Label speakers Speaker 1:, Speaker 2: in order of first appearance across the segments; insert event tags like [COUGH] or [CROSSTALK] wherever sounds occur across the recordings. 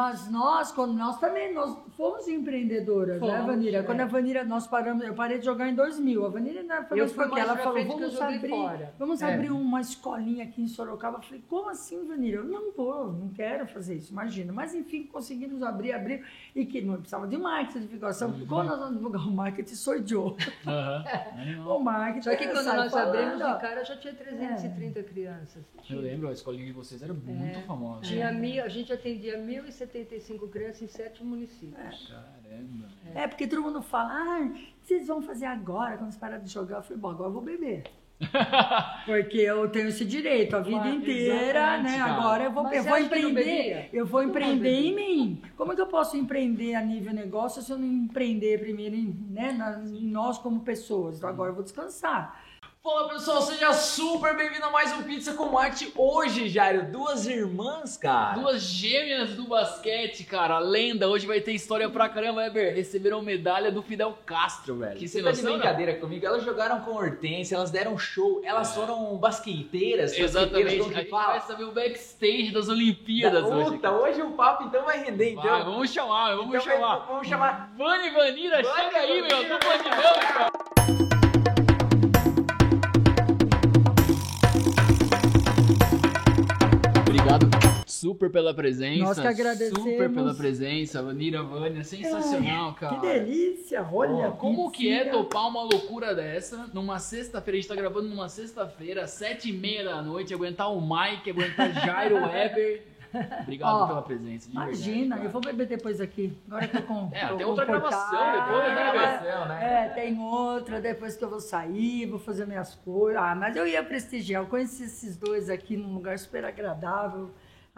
Speaker 1: Mas nós, quando nós também, nós fomos empreendedoras, né,
Speaker 2: Fomos,
Speaker 1: Vanira?
Speaker 2: é.
Speaker 1: Quando a Vanira, nós paramos, eu parei de jogar em 2000. A Vanira ainda falou
Speaker 2: Eu
Speaker 1: isso
Speaker 2: fui
Speaker 1: porque
Speaker 2: mais
Speaker 1: ela falou, vamos abrir,
Speaker 2: fora.
Speaker 1: vamos
Speaker 2: É.
Speaker 1: abrir uma escolinha aqui em Sorocaba. Eu falei, como assim, Vanira? Eu não vou, não quero fazer isso, imagina. Mas enfim, conseguimos abrir, abrir, e que não precisava de marketing, de divulgação.
Speaker 2: Uhum.
Speaker 1: Quando nós vamos divulgar o marketing, sou eu. [LAUGHS]
Speaker 3: Animal.
Speaker 1: O marketing.
Speaker 2: Só que
Speaker 1: é,
Speaker 2: quando nós
Speaker 1: falando,
Speaker 2: abrimos,
Speaker 1: ó.
Speaker 2: de cara já tinha 330 crianças.
Speaker 3: Eu lembro, a escolinha de vocês era muito
Speaker 1: É.
Speaker 3: famosa.
Speaker 2: Tinha mil, a gente atendia 1.075 crianças em sete municípios.
Speaker 3: Caramba.
Speaker 1: É, porque todo mundo fala, ah, o que vocês vão fazer agora, quando vocês pararem de jogar? Eu falei, bom, agora eu vou beber. [LAUGHS] Porque eu tenho esse direito a vida
Speaker 3: Claro,
Speaker 1: inteira, né?
Speaker 3: cara.
Speaker 1: Agora eu vou,
Speaker 2: Mas
Speaker 1: eu vou empreender, eu vou
Speaker 2: Não
Speaker 1: empreender em mim. Como é que eu posso empreender a nível negócio se eu não empreender primeiro em, né, na- em nós como pessoas? Então agora eu vou descansar.
Speaker 4: Fala pessoal, seja super bem-vindo a mais um Pizza com Arte. Hoje, Jairo, duas irmãs, cara.
Speaker 3: Duas gêmeas do basquete, cara. Lenda. Hoje vai ter história pra caramba, Eber. Receberam medalha do Fidel Castro, velho.
Speaker 4: Que
Speaker 3: Você
Speaker 4: tá de
Speaker 3: noção,
Speaker 4: brincadeira comigo. Elas jogaram com Hortência, elas deram show, elas foram basqueteiras.
Speaker 3: Exatamente.
Speaker 4: basqueteiras,
Speaker 3: A
Speaker 4: como que
Speaker 3: gente
Speaker 4: fala?
Speaker 3: vai saber o backstage das Olimpíadas hoje.
Speaker 4: Puta, hoje o papo então vai render, então.
Speaker 3: Vai, vamos chamar, vamos
Speaker 4: Então
Speaker 3: chamar.
Speaker 4: Vamos chamar.
Speaker 3: Vani Vanira,
Speaker 4: Vani
Speaker 3: chega aí, meu.
Speaker 4: Vanira.
Speaker 3: Dupla dinâmica. Super pela presença.
Speaker 1: Nós que agradecemos.
Speaker 3: Super pela presença. Vanira, Vânia, sensacional, cara.
Speaker 1: Que delícia, olha.
Speaker 3: Ó, Como que é topar uma loucura dessa numa sexta-feira? A gente tá gravando numa sexta-feira, sete e meia da noite, aguentar o Mike, aguentar Jairo [LAUGHS] Weber. Obrigado
Speaker 1: Ó,
Speaker 3: pela presença. verdade,
Speaker 1: Imagina,
Speaker 3: cara.
Speaker 1: eu vou beber depois aqui. Agora que eu com. [LAUGHS]
Speaker 3: É, tem outra gravação depois,
Speaker 4: Outra
Speaker 3: né,
Speaker 4: gravação, né?
Speaker 1: É, tem outra, depois que eu vou sair, vou fazer minhas coisas. Ah, mas eu ia prestigiar. Eu conheci esses dois aqui num lugar super agradável.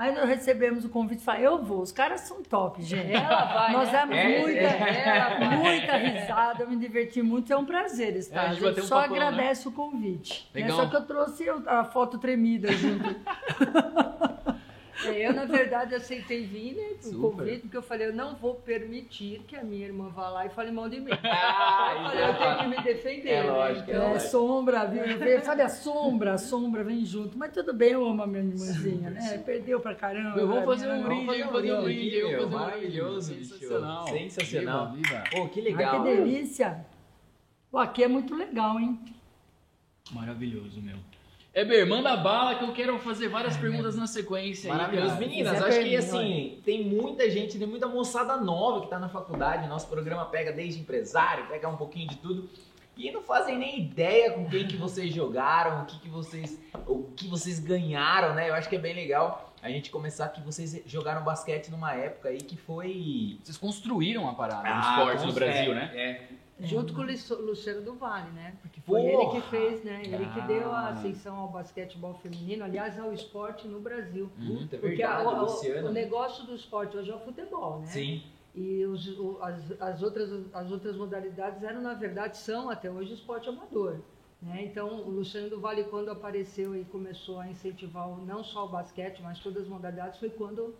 Speaker 1: Aí nós recebemos o convite e falei, eu vou. Os caras são top, gente. [LAUGHS]
Speaker 2: Ela vai,
Speaker 1: Nós
Speaker 2: né?
Speaker 1: demos
Speaker 4: É,
Speaker 1: muita,
Speaker 2: é.
Speaker 1: muita risada, eu me diverti muito. É um prazer estar.
Speaker 3: É, a
Speaker 1: a
Speaker 3: gente
Speaker 1: gente
Speaker 3: bateu um
Speaker 1: só
Speaker 3: papão, né?
Speaker 1: agradece o convite. né?
Speaker 3: Legal.
Speaker 1: Só que eu trouxe a foto tremida junto. [LAUGHS]
Speaker 2: É, Eu, na verdade, aceitei vir, né, o convite, porque eu falei, eu não vou permitir que a minha irmã vá lá e fale mal de mim.
Speaker 4: Ah,
Speaker 2: eu falei, eu tenho que me defender.
Speaker 4: É
Speaker 2: né?
Speaker 4: lógico, é
Speaker 2: Então,
Speaker 1: É,
Speaker 4: lógico.
Speaker 1: sombra, viu? Sabe a sombra? A sombra vem junto. Mas tudo bem, eu amo a minha irmãzinha, né? Perdeu pra caramba.
Speaker 3: Eu vou
Speaker 1: né?
Speaker 3: fazer um brinde, eu vou fazer um brinde, eu vou fazer um brinde.
Speaker 4: Maravilhoso, bicho.
Speaker 3: Sensacional.
Speaker 4: Sensacional.
Speaker 3: Viva, viva.
Speaker 4: Pô, que
Speaker 1: Ai,
Speaker 4: legal.
Speaker 1: que delícia. Pô, aqui é muito legal, hein?
Speaker 3: Maravilhoso, meu. Eber, manda bala que eu quero fazer várias perguntas na sequência.
Speaker 4: Maravilhoso. Meninas, acho que assim, tem muita gente, tem muita moçada nova que tá na faculdade. Nosso programa pega desde empresário, pega um pouquinho de tudo. E não fazem nem ideia com quem que vocês jogaram, o que, que vocês. o que vocês ganharam, né? Eu acho que é bem legal a gente começar que vocês jogaram basquete numa época aí que foi.
Speaker 3: Vocês construíram a parada
Speaker 4: Ah,
Speaker 3: esporte
Speaker 4: com-
Speaker 3: no Brasil,
Speaker 4: é,
Speaker 3: né?
Speaker 4: É.
Speaker 2: Junto com o Luci- Luciano do Vale, né? Porque foi
Speaker 4: Porra!
Speaker 2: ele que fez, né? Ele que deu a
Speaker 3: Ah.
Speaker 2: ascensão ao basquetebol feminino, aliás, ao esporte no Brasil.
Speaker 3: Uhum.
Speaker 4: Puta, é
Speaker 2: Porque a-
Speaker 4: verdade,
Speaker 2: o,
Speaker 4: Luciano.
Speaker 2: o negócio do esporte hoje é o futebol, né?
Speaker 4: Sim.
Speaker 2: E os- o- as, as outras, as outras modalidades eram, na verdade, são até hoje esporte amador. Né? Então, o Luciano do Vale, quando apareceu e começou a incentivar o- não só o basquete, mas todas as modalidades, foi quando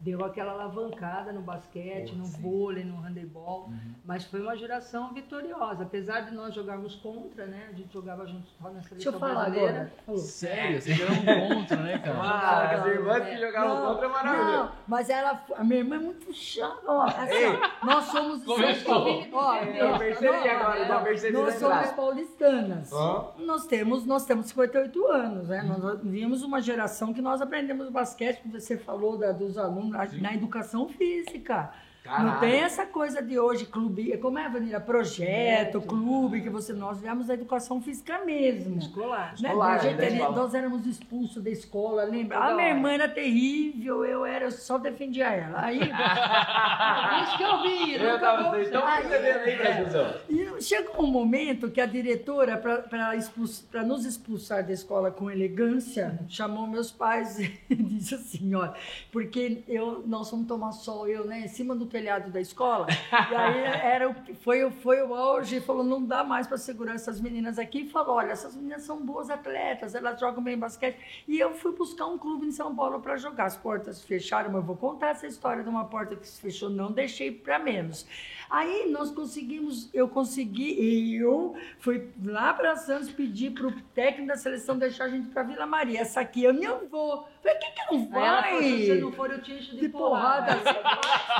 Speaker 2: deu aquela alavancada no basquete,
Speaker 4: Pô,
Speaker 2: no
Speaker 4: sim.
Speaker 2: vôlei, no handebol.
Speaker 3: Uhum.
Speaker 2: Mas foi uma geração vitoriosa. Apesar de nós jogarmos contra, né? A gente jogava junto só na
Speaker 1: Deixa
Speaker 2: seleção
Speaker 1: eu falar
Speaker 2: brasileira.
Speaker 1: agora.
Speaker 3: Sério, vocês eram um contra, né, cara? [LAUGHS]
Speaker 4: Ah, as irmãs que jogavam
Speaker 1: Não,
Speaker 4: contra é maravilhoso.
Speaker 1: Não, mas ela, a minha irmã é muito chata. Ó, assim, nós somos.
Speaker 3: Começou.
Speaker 1: Ó,
Speaker 4: É, eu percebi agora, percebi
Speaker 1: Nós somos paulistanas.
Speaker 4: Ó.
Speaker 1: Nós temos, nós temos 58 anos, né? Nós vimos uma geração que nós aprendemos basquete, como você falou da, dos alunos, na, educação física. Não
Speaker 4: Caralho.
Speaker 1: tem essa coisa de hoje, clube, como é, Vanira? Projeto, clube, que você, nós viemos a educação física mesmo.
Speaker 2: Escolar.
Speaker 1: Né?
Speaker 4: Escolar,
Speaker 1: A gente-
Speaker 4: né, escola.
Speaker 1: nós éramos expulsos da escola, lembra?
Speaker 2: Toda
Speaker 1: A minha
Speaker 2: hora.
Speaker 1: irmã era terrível, eu era, eu só defendia ela. Aí, [LAUGHS]
Speaker 2: Isso que eu vi,
Speaker 4: Eu
Speaker 2: nunca
Speaker 4: tava,
Speaker 2: vou-
Speaker 1: Ai,
Speaker 4: percebendo aí,
Speaker 1: é. E chegou um momento que a diretora, para nos expulsar da escola com elegância, chamou meus pais [LAUGHS] e disse assim: olha, porque eu, nós fomos tomar sol, eu, né, em cima do telhado da escola, e aí [LAUGHS] era, o- foi, o- foi o auge, falou: não dá mais para segurar essas meninas aqui, e falou: olha, essas meninas são boas atletas, elas jogam bem basquete. E eu fui buscar um clube em São Paulo para jogar. As portas fecharam, mas eu vou contar essa história de uma porta que se fechou, não deixei para menos. Aí nós conseguimos, eu consegui eu fui lá para Santos pedir pro técnico da seleção deixar a gente para Vila Maria. Essa aqui eu não vou. Falei, que que não
Speaker 2: Aí ela falou, se você
Speaker 1: vai?
Speaker 2: não for, eu te encho de,
Speaker 1: De porrada.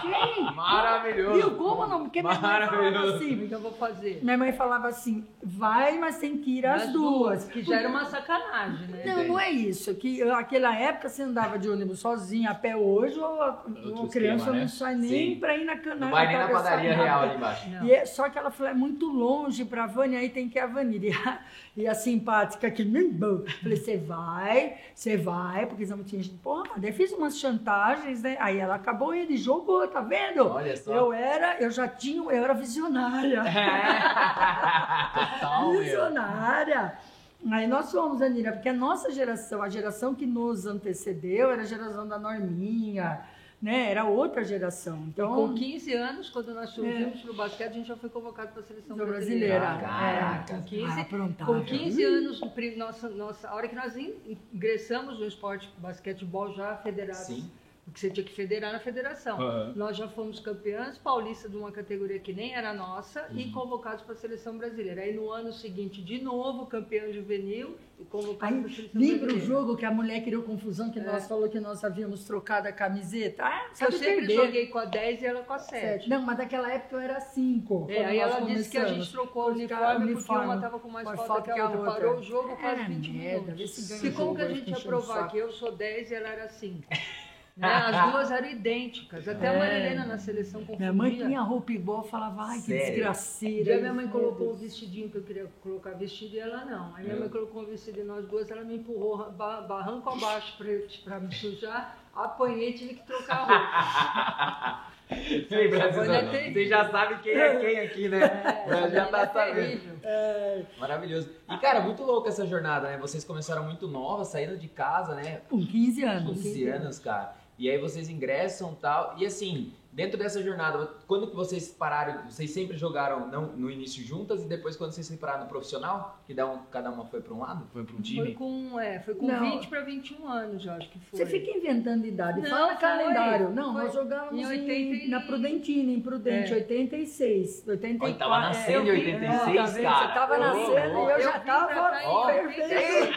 Speaker 1: Sim.
Speaker 4: Maravilhoso.
Speaker 1: Viu como não? Porque minha mãe falava
Speaker 4: Maravilhoso.
Speaker 1: assim.
Speaker 2: O que eu vou fazer?
Speaker 1: Minha mãe falava assim, vai, mas tem que ir as
Speaker 2: Das
Speaker 1: duas.
Speaker 2: Que já era uma sacanagem, né?
Speaker 1: Não, não é isso. Que naquela época você andava de ônibus sozinho a pé hoje, ou a, criança
Speaker 3: esquema, né?
Speaker 1: não sai nem
Speaker 4: Sim.
Speaker 1: para ir na cana.
Speaker 4: Não vai nem na padaria real ali embaixo.
Speaker 1: E é- só que ela falou, é muito longe pra Vânia, aí tem que ir a Vanilla. E a, simpática que bom. Falei, você vai, você vai, porque não tinha gente. Porra, daí fiz umas chantagens, né? Aí ela acabou e jogou, tá vendo?
Speaker 4: Olha só.
Speaker 1: Eu era, eu já tinha, eu era visionária. [LAUGHS]
Speaker 3: Total, meu.
Speaker 1: visionária. Aí nós fomos, Anira, porque a nossa geração, a geração que nos antecedeu, era a geração da Norminha, né? Era outra geração.
Speaker 2: E
Speaker 1: Então,
Speaker 2: com 15 anos, quando nós surgimos pro basquete, a gente já foi convocado para a seleção brasileira.
Speaker 1: brasileira.
Speaker 4: Caraca.
Speaker 2: É, com 15,
Speaker 1: Ah, aprontável.
Speaker 2: com 15 anos, nossa, nossa, a hora que nós in- ingressamos no esporte basquetebol já federado,
Speaker 4: Sim.
Speaker 2: Porque você tinha que federar na federação.
Speaker 3: Aham.
Speaker 2: Nós já fomos campeãs paulistas de uma categoria que nem era nossa e convocados para a seleção brasileira. Aí no ano seguinte, de novo, campeã juvenil e convocados para a seleção
Speaker 1: lembra o
Speaker 2: brasileira.
Speaker 1: jogo que a mulher criou confusão, que
Speaker 2: É.
Speaker 1: nós falou que nós havíamos trocado a camiseta? Ah,
Speaker 2: Eu sempre
Speaker 1: perder.
Speaker 2: joguei com a 10 e ela com a 7.
Speaker 1: Sete. Não, mas daquela época eu era cinco.
Speaker 2: É,
Speaker 1: quando
Speaker 2: aí ela disse que a gente
Speaker 1: começamos.
Speaker 2: trocou o
Speaker 1: Porque
Speaker 2: uniforme, porque
Speaker 1: uniforme
Speaker 2: uma estava com mais falta
Speaker 1: falta
Speaker 2: que a outra. Parou o jogo quase
Speaker 1: Ah,
Speaker 2: 20
Speaker 1: merda,
Speaker 2: minutos.
Speaker 1: se
Speaker 2: E
Speaker 1: o
Speaker 2: como que a gente ia
Speaker 1: o
Speaker 2: provar que eu sou 10 e ela era 5? Né? As duas eram idênticas. Até a
Speaker 1: É.
Speaker 2: Marilena na seleção confundia.
Speaker 1: Minha mãe tinha roupa igual, falava, ai, que desgraceira.
Speaker 2: dia minha mãe colocou um
Speaker 1: Deus.
Speaker 2: vestidinho que eu queria colocar vestido e ela não. Aí minha
Speaker 4: É.
Speaker 2: mãe colocou um vestido e nós duas, ela me empurrou ba- barranco abaixo pra me sujar. Apanhei, tive que trocar a roupa.
Speaker 4: Ei, Brasil,
Speaker 2: é
Speaker 4: você já sabe quem é quem aqui, né?
Speaker 2: É,
Speaker 4: O Brasil já
Speaker 2: ela é
Speaker 4: tá sabendo.
Speaker 2: terrível.
Speaker 4: Maravilhoso. E, cara, muito louco essa jornada, né? Vocês começaram muito novas, saíram de casa, né?
Speaker 1: Com 15
Speaker 4: Com
Speaker 1: anos.
Speaker 4: 15 anos, cara. E aí vocês ingressam tal. E assim, dentro dessa jornada, quando que vocês pararam? Vocês sempre jogaram não, no início juntas e depois quando vocês se separaram no profissional? Que dá um, cada uma foi pra um lado?
Speaker 3: Foi para um
Speaker 2: Foi
Speaker 3: time?
Speaker 2: com, é, foi com
Speaker 1: Não.
Speaker 2: 20 para 21 anos, eu acho que foi.
Speaker 1: Você fica inventando idade.
Speaker 2: Não,
Speaker 1: Fala
Speaker 2: foi.
Speaker 1: calendário. Não,
Speaker 2: Foi.
Speaker 1: nós jogávamos
Speaker 2: Em
Speaker 1: em
Speaker 2: 80 e-
Speaker 1: na Prudentina, em Prudente,
Speaker 2: É.
Speaker 1: 86. 84.
Speaker 4: Olha, tava nascendo
Speaker 1: É,
Speaker 4: em
Speaker 1: eu vi-
Speaker 4: 86,
Speaker 1: tá vendo?
Speaker 4: cara.
Speaker 1: Você tava
Speaker 4: Ô,
Speaker 1: nascendo e eu,
Speaker 2: eu
Speaker 1: já tava
Speaker 2: em
Speaker 4: Ó,
Speaker 1: perfeito.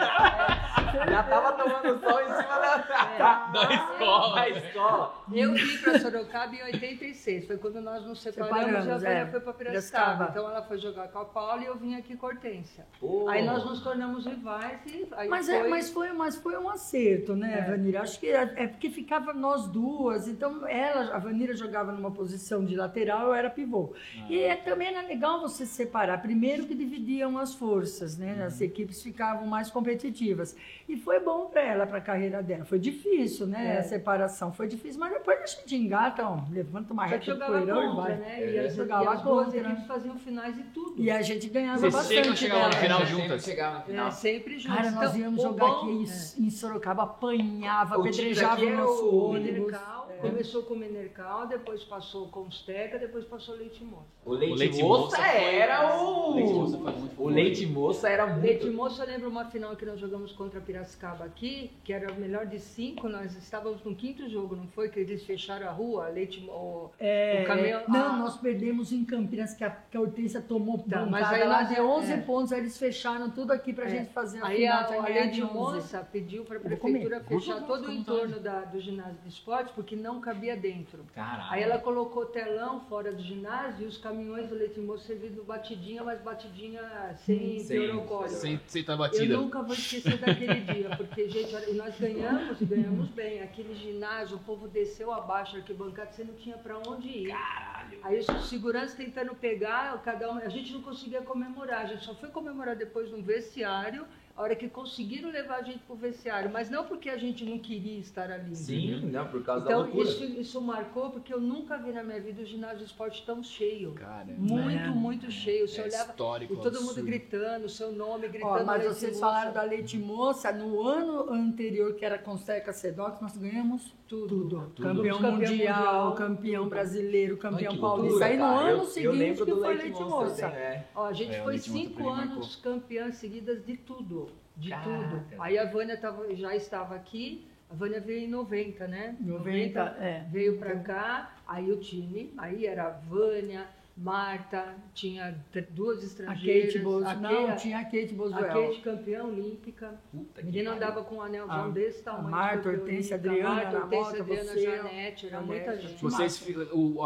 Speaker 4: Já tava tomando sol em cima da, [LAUGHS]
Speaker 3: Da escola.
Speaker 4: da escola.
Speaker 2: Eu vim para Sorocaba em 86, foi quando nós nos separamos,
Speaker 1: Separamos,
Speaker 2: e a Vera
Speaker 1: é.
Speaker 2: foi para Piracicaba.
Speaker 1: Piracicaba.
Speaker 2: Então ela foi jogar com a Paula e eu vim aqui com a Hortência.
Speaker 4: Pô.
Speaker 2: Aí nós nos tornamos rivais e aí
Speaker 1: Mas,
Speaker 2: foi...
Speaker 1: é, mas, foi, mas foi um acerto, né,
Speaker 2: É.
Speaker 1: Vanira? Acho que é, é porque ficava nós duas. Então, ela, a Vanira jogava numa posição de lateral, eu era pivô. E é, também era legal você separar. Primeiro que dividiam as forças, né? As equipes ficavam mais competitivas. E foi bom para ela, para a carreira dela. Foi difícil, né?
Speaker 2: É.
Speaker 1: A separação foi difícil, mas depois a gente engata, ó, levanta uma reta de
Speaker 2: jogava
Speaker 1: poeirão e
Speaker 2: contra,
Speaker 1: vai.
Speaker 2: né?
Speaker 4: É,
Speaker 2: E as,
Speaker 1: jogava
Speaker 2: e as duas
Speaker 1: contra.
Speaker 2: equipes faziam finais e tudo.
Speaker 1: E a gente ganhava
Speaker 3: Vocês
Speaker 1: bastante.
Speaker 3: chegar lá no
Speaker 1: dela.
Speaker 3: final juntas?
Speaker 4: sempre Chegava no final.
Speaker 2: É, sempre juntos.
Speaker 1: Cara, nós
Speaker 2: Então,
Speaker 1: íamos
Speaker 2: o
Speaker 1: jogar
Speaker 2: bom-
Speaker 1: aqui
Speaker 2: é.
Speaker 1: em, Sorocaba, apanhava,
Speaker 4: O
Speaker 1: apedrejava o
Speaker 4: era
Speaker 1: nosso
Speaker 4: o
Speaker 1: ônibus.
Speaker 2: Minercal, começou com Minercal, depois passou com Steca, depois passou Leite Moça.
Speaker 4: O leite,
Speaker 3: O leite
Speaker 4: moça, era o.
Speaker 3: Leite moça
Speaker 4: o leite moça era muito.
Speaker 2: Leite Moça, eu lembro uma final que nós jogamos contra Piracicaba aqui, que era o melhor de cinco, nós estávamos no quinto jogo, não foi? Que eles fecharam a rua, Leite Mo-
Speaker 1: É,
Speaker 2: O caminhão-
Speaker 1: não,
Speaker 2: ah.
Speaker 1: nós perdemos em Campinas, que a, que a Hortência tomou
Speaker 2: Tá, mas aí
Speaker 1: lá de 11
Speaker 2: é.
Speaker 1: pontos, aí eles fecharam tudo aqui pra
Speaker 2: É.
Speaker 1: gente fazer a
Speaker 2: Aí
Speaker 1: final.
Speaker 2: a,
Speaker 1: tinha
Speaker 2: a
Speaker 1: 11.
Speaker 2: Moça pediu para a prefeitura fechar todo o entorno da- do ginásio de esporte, porque não cabia dentro.
Speaker 4: Caralho.
Speaker 2: Aí ela colocou telão fora do ginásio e os caminhões do Leite Moça servindo batidinha, mas batidinha sem
Speaker 4: Sem-
Speaker 2: teorocóleo.
Speaker 3: Sem, sem tá
Speaker 2: Eu
Speaker 3: batida.
Speaker 2: nunca vou esquecer daquele dia, porque, gente, olha, nós ganhamos e ganhamos bem. Aquele ginásio, o povo desceu abaixo, arquibancada, você não tinha pra onde ir.
Speaker 4: Caralho.
Speaker 2: Aí os seguranças tentando pegar, cada um, a gente não conseguia comemorar, a gente só foi comemorar depois no vestiário, a hora que conseguiram levar a gente pro vestiário, mas não porque a gente não queria estar ali.
Speaker 4: Sim, não, por causa da
Speaker 2: Então,
Speaker 4: loucura.
Speaker 2: isso, isso marcou porque eu nunca vi na minha vida o ginásio de esporte tão cheio.
Speaker 3: Cara,
Speaker 2: Muito,
Speaker 1: É.
Speaker 2: muito cheio. Você
Speaker 3: é
Speaker 2: olhava
Speaker 3: histórico.
Speaker 2: e todo mundo
Speaker 3: absurdo.
Speaker 2: gritando, seu nome, gritando.
Speaker 1: Ó, mas vocês
Speaker 2: Moça.
Speaker 1: falaram da Leite Moça, no ano anterior, que era com Seca Sedox, nós ganhamos
Speaker 2: Tudo.
Speaker 1: tudo.
Speaker 3: Tudo.
Speaker 1: Campeão,
Speaker 2: Campeão
Speaker 1: mundial,
Speaker 2: mundial,
Speaker 1: campeão brasileiro, campeão paulista. Aí no
Speaker 4: cara.
Speaker 1: ano
Speaker 4: Eu- eu
Speaker 1: seguinte
Speaker 4: lembro
Speaker 1: que
Speaker 4: do
Speaker 1: foi Leite Moça.
Speaker 4: é.
Speaker 2: Ó, a gente
Speaker 3: É, o
Speaker 2: foi
Speaker 3: Moça
Speaker 2: cinco anos campeãs seguidas de tudo. De
Speaker 4: Caraca.
Speaker 2: tudo. Aí a Vânia tava, já estava aqui. A Vânia veio em 90, né?
Speaker 1: 90, é.
Speaker 2: Veio pra cá, aí o time, aí era a Vânia, Marta, tinha duas
Speaker 1: A
Speaker 2: estrangeiras.
Speaker 1: Kate Bos...
Speaker 2: a
Speaker 1: Não,
Speaker 2: Kate-
Speaker 1: tinha a Kate
Speaker 2: a
Speaker 1: Boswell.
Speaker 2: Kate campeã olímpica.
Speaker 4: Puta
Speaker 2: A
Speaker 4: que
Speaker 2: menina andava com um anelzão
Speaker 1: A-
Speaker 2: desse tamanho.
Speaker 1: a Marta, Hortência. Adriana,
Speaker 2: Marta, Hortência, Adriana,
Speaker 1: você,
Speaker 2: Janete, era
Speaker 1: Janete,
Speaker 2: muita gente.
Speaker 3: Vocês,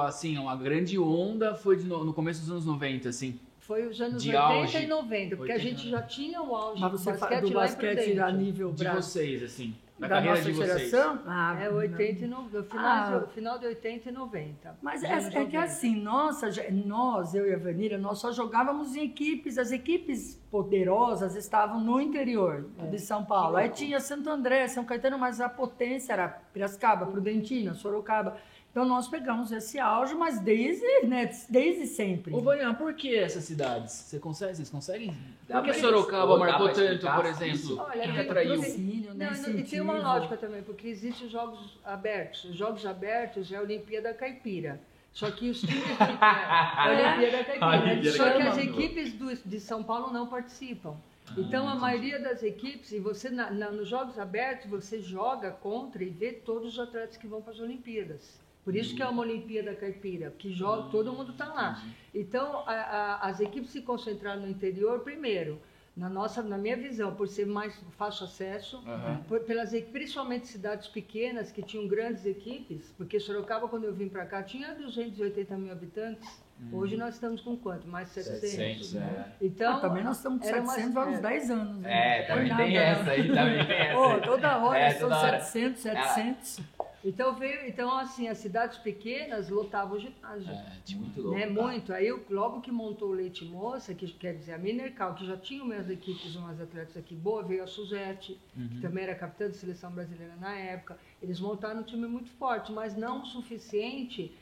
Speaker 3: assim, a grande onda foi de no, no começo dos anos 90, assim.
Speaker 2: Foi os anos
Speaker 3: De
Speaker 2: 80
Speaker 3: auge.
Speaker 2: e 90, porque a
Speaker 3: 80
Speaker 2: gente já tinha o auge
Speaker 1: Mas
Speaker 2: do
Speaker 1: você fala
Speaker 2: basquete
Speaker 1: do
Speaker 2: lá
Speaker 1: basquete
Speaker 2: Prudente.
Speaker 1: a nível
Speaker 3: De
Speaker 1: Brasil.
Speaker 3: vocês, assim. Da,
Speaker 1: Da
Speaker 3: carreira
Speaker 1: nossa
Speaker 3: de vocês.
Speaker 1: geração? Ah,
Speaker 2: É 80 e no, no final,
Speaker 1: Ah.
Speaker 2: de, final de 80 e 90.
Speaker 1: Mas é, é que
Speaker 2: 90.
Speaker 1: assim, nossa, nós, eu e a Vanira, nós só jogávamos em equipes, as equipes poderosas estavam no interior
Speaker 2: É.
Speaker 1: de São Paulo. Aí tinha Santo André, São Caetano, mas a potência era Piracicaba, Prudentina, Sorocaba. Então nós pegamos esse auge, mas desde, né, desde sempre.
Speaker 3: Ô, Vanian, por que essas cidades? Você consegue, vocês conseguem?
Speaker 4: Dá
Speaker 3: Por que Sorocaba marcou tanto, por
Speaker 4: isso?
Speaker 3: exemplo?
Speaker 2: Olha,
Speaker 3: Quem
Speaker 2: tem-
Speaker 3: atraiu?
Speaker 2: tem-
Speaker 1: Patrocínio, né,
Speaker 2: Não, não, e tem uma lógica também, porque existem os jogos abertos. Os jogos abertos é a Olimpíada Caipira. Só que os times. [LAUGHS] é, a Olimpíada Caipira.
Speaker 4: Olimpíada
Speaker 2: Só que as equipes do- de São Paulo não participam. Então, a maioria das equipes, e você na- na- nos jogos abertos, você joga contra e vê todos os atletas que vão para as Olimpíadas. Por isso que é uma Olimpíada Caipira, que joga, todo mundo está lá. Então, a- a- as equipes se concentraram no interior primeiro. Na, nossa, na minha visão, por ser mais fácil acesso,
Speaker 3: Aham.
Speaker 2: por- pelas principalmente cidades pequenas que tinham grandes equipes, porque Sorocaba, quando eu vim para cá, tinha 280 mil habitantes. Hoje nós estamos com quanto? Mais 700.
Speaker 4: 700, é.
Speaker 2: Então,
Speaker 1: Ah, também nós estamos com
Speaker 2: era uma-
Speaker 1: 700 há uns
Speaker 2: é.
Speaker 1: 10 anos. né?
Speaker 4: É, também tem essa aí, também tem [LAUGHS] essa. Aí.
Speaker 1: toda hora
Speaker 4: É,
Speaker 1: são
Speaker 4: toda hora.
Speaker 1: 700, 700.
Speaker 2: Então veio, então assim, as cidades pequenas lotavam o ginásio.
Speaker 3: É, tipo,
Speaker 4: Muito louco.
Speaker 2: né,
Speaker 4: tá?
Speaker 2: muito. Aí, logo que montou o Leite Moça, que quer dizer a Minercal, que já tinha umas equipes, umas atletas aqui boa, veio a Suzete, que também era capitã da seleção brasileira na época. Eles montaram um time muito forte, mas não o suficiente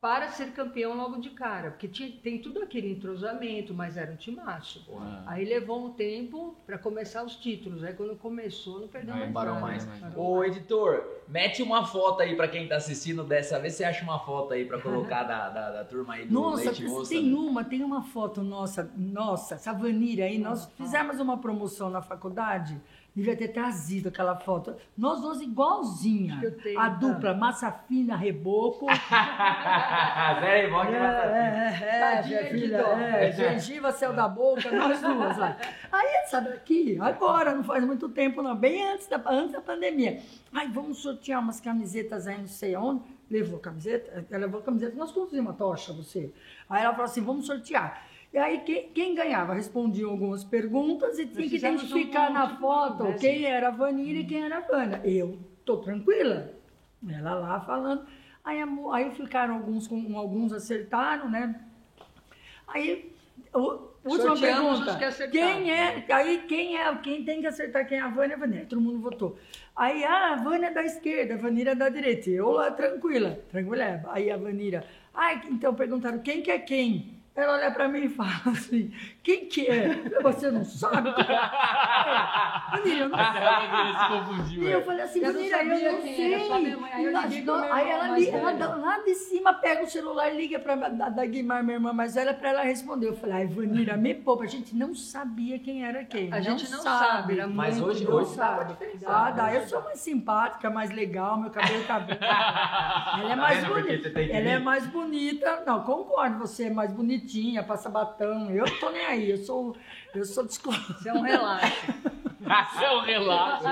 Speaker 2: para ser campeão logo de cara, porque tinha, tem tudo aquele entrosamento, mas era um timaço. Aí levou um tempo para começar os títulos. Aí quando começou, não perdeu
Speaker 3: Não
Speaker 2: mais
Speaker 4: Parou
Speaker 2: nada.
Speaker 4: mais.
Speaker 2: Parou
Speaker 4: Ô,
Speaker 2: mais.
Speaker 4: editor, mete uma foto aí pra quem tá assistindo dessa vez. Você acha uma foto aí pra colocar da, da, da turma aí do
Speaker 1: Nossa,
Speaker 4: Leite Moça?
Speaker 1: tem uma, tem uma foto nossa, nossa, essa Vanira aí, nós
Speaker 2: Ah.
Speaker 1: fizemos uma promoção na faculdade, devia ter trazido aquela foto. Nós duas igualzinha.
Speaker 2: Tenho,
Speaker 1: A
Speaker 2: tá.
Speaker 1: dupla massa fina, reboco. [LAUGHS]
Speaker 4: Zé Ivone
Speaker 1: É,
Speaker 4: Massa-
Speaker 1: é, é,
Speaker 2: Tadinha,
Speaker 1: minha
Speaker 2: que
Speaker 1: filha, é, gengiva, [LAUGHS] céu da boca, nós duas lá. Aí essa daqui, agora, não faz muito tempo não, bem antes da, antes da pandemia. Ai, vamos sortear umas camisetas aí, não sei aonde. Levou a camiseta, ela levou a camiseta, nós conduzimos uma tocha, você. Aí ela falou assim, vamos sortear. E aí, quem, quem ganhava respondia algumas perguntas e tinha que identificar na foto
Speaker 2: né,
Speaker 1: quem era a Vanilla e quem era a Vânia. Eu tô tranquila. Ela lá falando. Aí, aí ficaram alguns, com, alguns acertaram, né? Aí, o- última
Speaker 2: Sorteamos
Speaker 1: pergunta.
Speaker 2: que acertaram.
Speaker 1: Quem é, aí quem é, quem tem que acertar quem é a Vânia, a Vânia. Todo mundo votou. Aí, ah, a Vânia é da esquerda, a Vanira é da direita. Eu lá, tranquila, tranquila. Aí a Vanira, ah, então perguntaram quem que é quem? Ela olha pra mim e fala assim, quem que é? Você não sabe? [LAUGHS] Vanira, eu não sei.
Speaker 3: Ela se confundiu,
Speaker 1: E
Speaker 3: é.
Speaker 1: eu falei assim,
Speaker 2: não
Speaker 1: Vanira, eu não sei.
Speaker 2: Aí
Speaker 1: ela,
Speaker 2: mais
Speaker 1: lá de cima pega o celular e liga pra da, da Guimar, minha irmã mais velha, pra ela responder. Eu falei, ai, Vanira, me poupa. A gente não sabia quem era quem.
Speaker 2: A gente não sabe,
Speaker 4: Mas hoje, pra
Speaker 1: sabe. Ah, dá. Eu sou mais simpática, mais legal, meu cabelo tá bem. [LAUGHS] Ela é mais
Speaker 4: vendo? Porque
Speaker 1: bonita. Ela é mais bonita. Não, concordo, você é mais passa batão. Eu tô nem aí, eu sou, eu sou descolada.
Speaker 2: Isso é um relato.
Speaker 3: Esse é o relato.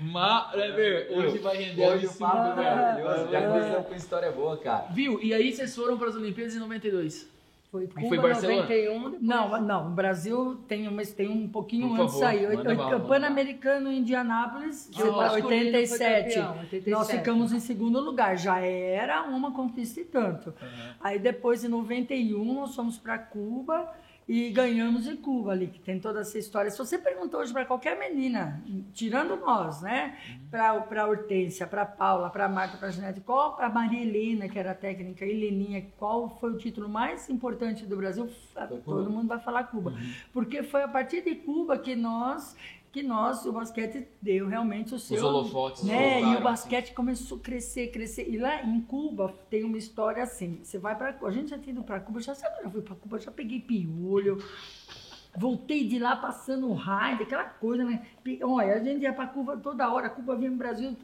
Speaker 3: Mas, né, meu, hoje vai render
Speaker 4: Hoje o papo é maravilhoso. Já começamos com história boa, cara.
Speaker 3: Viu? E aí vocês foram para as Olimpíadas em 92.
Speaker 2: Foi
Speaker 3: foi
Speaker 2: Cuba
Speaker 3: Barcelona?
Speaker 2: 91, depois
Speaker 1: Não, não, o Brasil tem, mas tem um pouquinho
Speaker 3: Por
Speaker 1: antes aí.
Speaker 3: manda
Speaker 1: Pan-Americano em Indianápolis,
Speaker 2: Ah, o masculino foi
Speaker 1: 87.
Speaker 2: campeão, 87.
Speaker 1: Nós ficamos em segundo lugar, já era uma conquista e tanto. Aí depois, em 91, nós fomos para Cuba e ganhamos em Cuba ali, que tem toda essa história. Se você perguntar hoje para qualquer menina, tirando nós, né? Para Hortência, para Paula, para Marta, para Janete, qual para Maria Helena, que era a técnica, Heleninha, qual foi o título mais importante do Brasil? Todo mundo vai falar Cuba. Porque foi a partir de Cuba que nós que nós, o basquete deu realmente o seu...
Speaker 3: Os holofotes
Speaker 1: né? E o basquete começou a crescer, crescer. E lá em Cuba tem uma história assim. Você vai para A gente já tinha ido para Cuba, já sabe, eu já fui para Cuba, já peguei piolho. Voltei de lá passando raio, aquela coisa, né? Olha, a gente ia para Cuba toda hora. Cuba vinha no Brasil,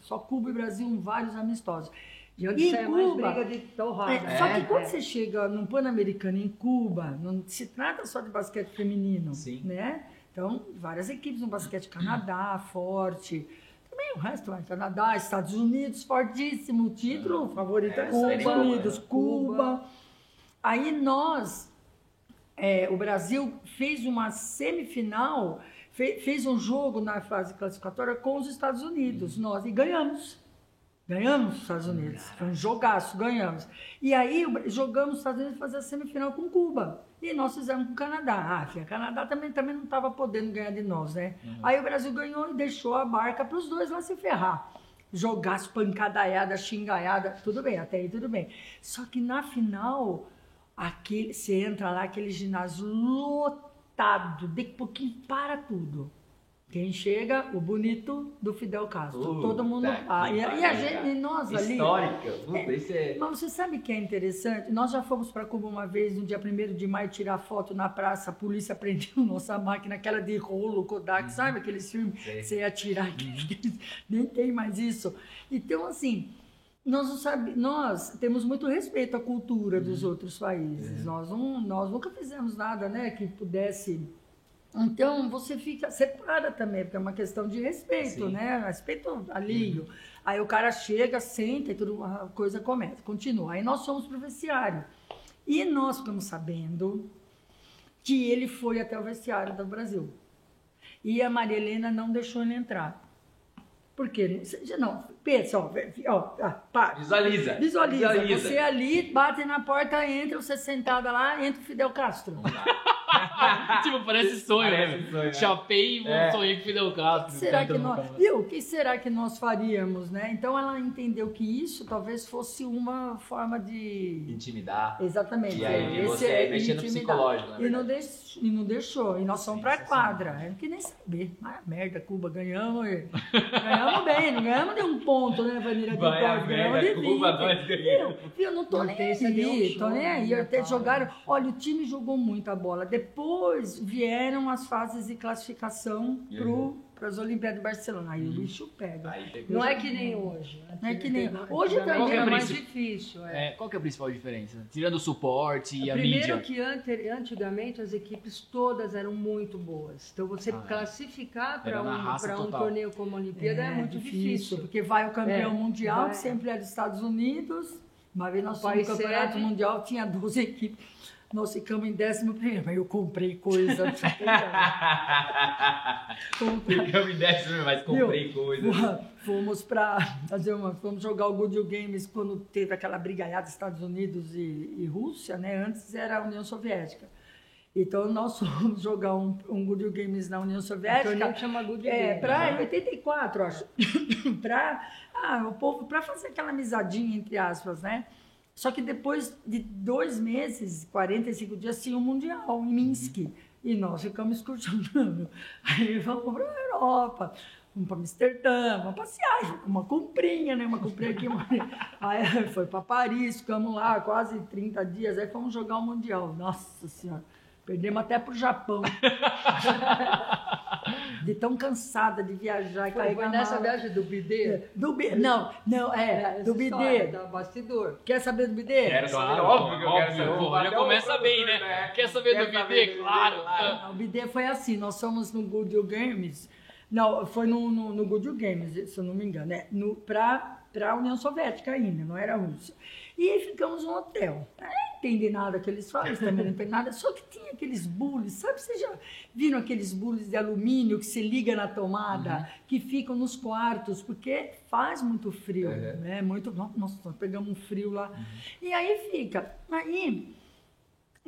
Speaker 1: só Cuba e Brasil, vários amistosos.
Speaker 2: De onde
Speaker 1: Em
Speaker 2: sai mais
Speaker 1: Cuba,
Speaker 2: briga de torrada.
Speaker 1: É, Só que quando
Speaker 2: É.
Speaker 1: você chega num Pan-Americano em Cuba, não se trata só de basquete feminino,
Speaker 4: Sim.
Speaker 1: né? Então, várias equipes no basquete Canadá, forte. Também o resto, vai, Canadá, Estados Unidos, fortíssimo. O título favorito é,
Speaker 4: É,
Speaker 1: Estados
Speaker 4: seria
Speaker 1: Unidos,
Speaker 2: Cuba.
Speaker 1: Cuba. Aí nós, é, o Brasil fez uma semifinal, fe- fez um jogo na fase classificatória com os Estados Unidos, nós, e ganhamos. Ganhamos os Estados Unidos. Foi um jogaço, ganhamos. E aí jogamos os Estados Unidos fazer a semifinal com Cuba. E nós fizemos com o Canadá. Ah, filha, Canadá também, também não estava podendo ganhar de nós, né? Aí o Brasil ganhou e deixou a barca para os dois lá se ferrar. Jogaço, pancadaiada, xingaiada, tudo bem, até aí tudo bem. Só que na final, aquele, você entra lá, aquele ginásio lotado, de pouquinho para tudo. Quem chega, o bonito do Fidel Castro.
Speaker 4: Puta
Speaker 1: Todo mundo. Ah, e, a gente, e nós ali.
Speaker 4: Histórica. Puta, isso é...
Speaker 1: Mas você sabe que é interessante? Nós já fomos para Cuba uma vez, no dia 1 de maio, tirar foto na praça. A polícia [LAUGHS] prendeu nossa máquina, aquela de rolo, Kodak, sabe aqueles filmes?
Speaker 4: Sei.
Speaker 1: Você ia tirar, [LAUGHS] nem tem mais isso. Então, assim, nós, não sabe, nós temos muito respeito à cultura dos outros países. Nós, não, nós nunca fizemos nada né, que pudesse. Então, você fica, separa também, porque é uma questão de respeito,
Speaker 4: Sim.
Speaker 1: né? Respeito alheio. Aí o cara chega, senta e tudo, a coisa começa, continua. Aí nós fomos pro vestiário. E nós ficamos sabendo que ele foi até o vestiário do Brasil. E a Maria Helena não deixou ele entrar. Por quê? Você- Não, pensa, ó, ó, ah, para.
Speaker 4: Visualiza.
Speaker 1: Visualiza. Você ali, bate na porta, entra, você sentada lá, entra o Fidel Castro. [LAUGHS]
Speaker 3: tipo, parece sonho,
Speaker 4: Parece
Speaker 3: né?
Speaker 4: sonho, né?
Speaker 3: Chapei e
Speaker 4: É.
Speaker 3: sonhei com Fidel Castro.
Speaker 1: será que nós, viu? O que será que nós faríamos, né? Então ela entendeu que isso talvez fosse uma forma de
Speaker 4: Intimidar.
Speaker 1: exatamente.
Speaker 4: E aí
Speaker 1: esse
Speaker 4: você
Speaker 1: é intimidar.
Speaker 4: psicológico, na
Speaker 1: E não,
Speaker 4: verdade.
Speaker 1: deix, e não deixou. E nós fomos pra quadra. Eu não queria nem saber. Ah, merda, Cuba, ganhamos. e- ganhamos bem, não ganhamos de um ponto, né, Vanilla? De
Speaker 4: Vai a
Speaker 1: ponto, ganhamos de
Speaker 4: merda,
Speaker 1: 20.
Speaker 4: Cuba, nós ganhamos.
Speaker 1: Viu? Viu? Não tô
Speaker 2: Não
Speaker 1: nem
Speaker 2: um
Speaker 1: aí, tô nem aí.
Speaker 2: né,
Speaker 1: jogaram. Olha, o time jogou muita bola. Depois vieram as fases de classificação
Speaker 4: Uhum.
Speaker 1: para as Olimpíadas de Barcelona. Aí o bicho pega.
Speaker 4: Aí.
Speaker 2: Não é que nem hoje.
Speaker 1: Não é que nem- hoje também
Speaker 3: é
Speaker 2: mais difícil. é.
Speaker 3: É, qual que é a principal diferença? Tirando o suporte e a
Speaker 2: Primeiro
Speaker 3: mídia.
Speaker 2: que ante- antigamente as equipes todas eram muito boas. Então você
Speaker 3: Ah, é.
Speaker 2: classificar para um, um torneio como a Olimpíada é, muito difícil.
Speaker 1: Porque vai o campeão
Speaker 2: É,
Speaker 1: mundial,
Speaker 2: vai.
Speaker 1: que sempre é dos Estados Unidos. Uma vez nós fomos no campeonato mundial, tinha 12 [LAUGHS] equipes. Nós ficamos em décimo primeiro, mas eu comprei coisa. Comprei. [LAUGHS]
Speaker 4: Ficamos em décimo, mas comprei coisa.
Speaker 1: Fomos- para fazer uma, fomos jogar o Good Games quando teve aquela brigaiada Estados Unidos e, e Rússia, né? Antes era a União Soviética. Então nós fomos jogar um, um Good Games na União
Speaker 2: O
Speaker 1: Soviética.
Speaker 2: torneio chama Good
Speaker 1: É, para 84, acho. [LAUGHS] para ah, o povo para fazer aquela amizadinha entre aspas, né? Só que depois de dois meses, 45 dias, tinha o Mundial em Minsk. E nós ficamos excursionando. [LAUGHS] Aí vamos para a Europa, vamos para Amsterdã, vamos passear, uma comprinha, né? Uma comprinha aqui. Uma... [LAUGHS] Aí foi para Paris, ficamos lá quase 30 dias. Aí fomos jogar o Mundial. Nossa Senhora, perdemos até para o Japão. [LAUGHS] de tão cansada de viajar e
Speaker 2: Foi,
Speaker 1: carregar
Speaker 2: foi nessa
Speaker 1: mala.
Speaker 2: viagem do bidê?
Speaker 1: Do bi... Não, não, é,
Speaker 2: Essa
Speaker 1: do bidê.
Speaker 2: Da bastidor.
Speaker 1: Quer saber do bidê?
Speaker 4: Quero saber,
Speaker 3: Claro,
Speaker 4: óbvio que eu quero saber.
Speaker 3: pô, já começa bem,
Speaker 4: produtor,
Speaker 3: né? Quer saber do
Speaker 4: saber
Speaker 3: BD? Claro.
Speaker 1: Não, o bidê foi assim, nós fomos no Good Games. Não, foi no, no, no Good Games, se eu não me engano, né? No, pra, pra União Soviética ainda, não era a Rússia. E aí ficamos no hotel. Eu não entendi nada que eles falam, [LAUGHS] também não nada. Só que tinha aqueles bules, sabe? Vocês já viram aqueles bules de alumínio que se liga na tomada, que ficam nos quartos, porque faz muito frio,
Speaker 4: Uhum.
Speaker 1: né? Muito, nossa, nós pegamos um frio lá. E aí fica. Aí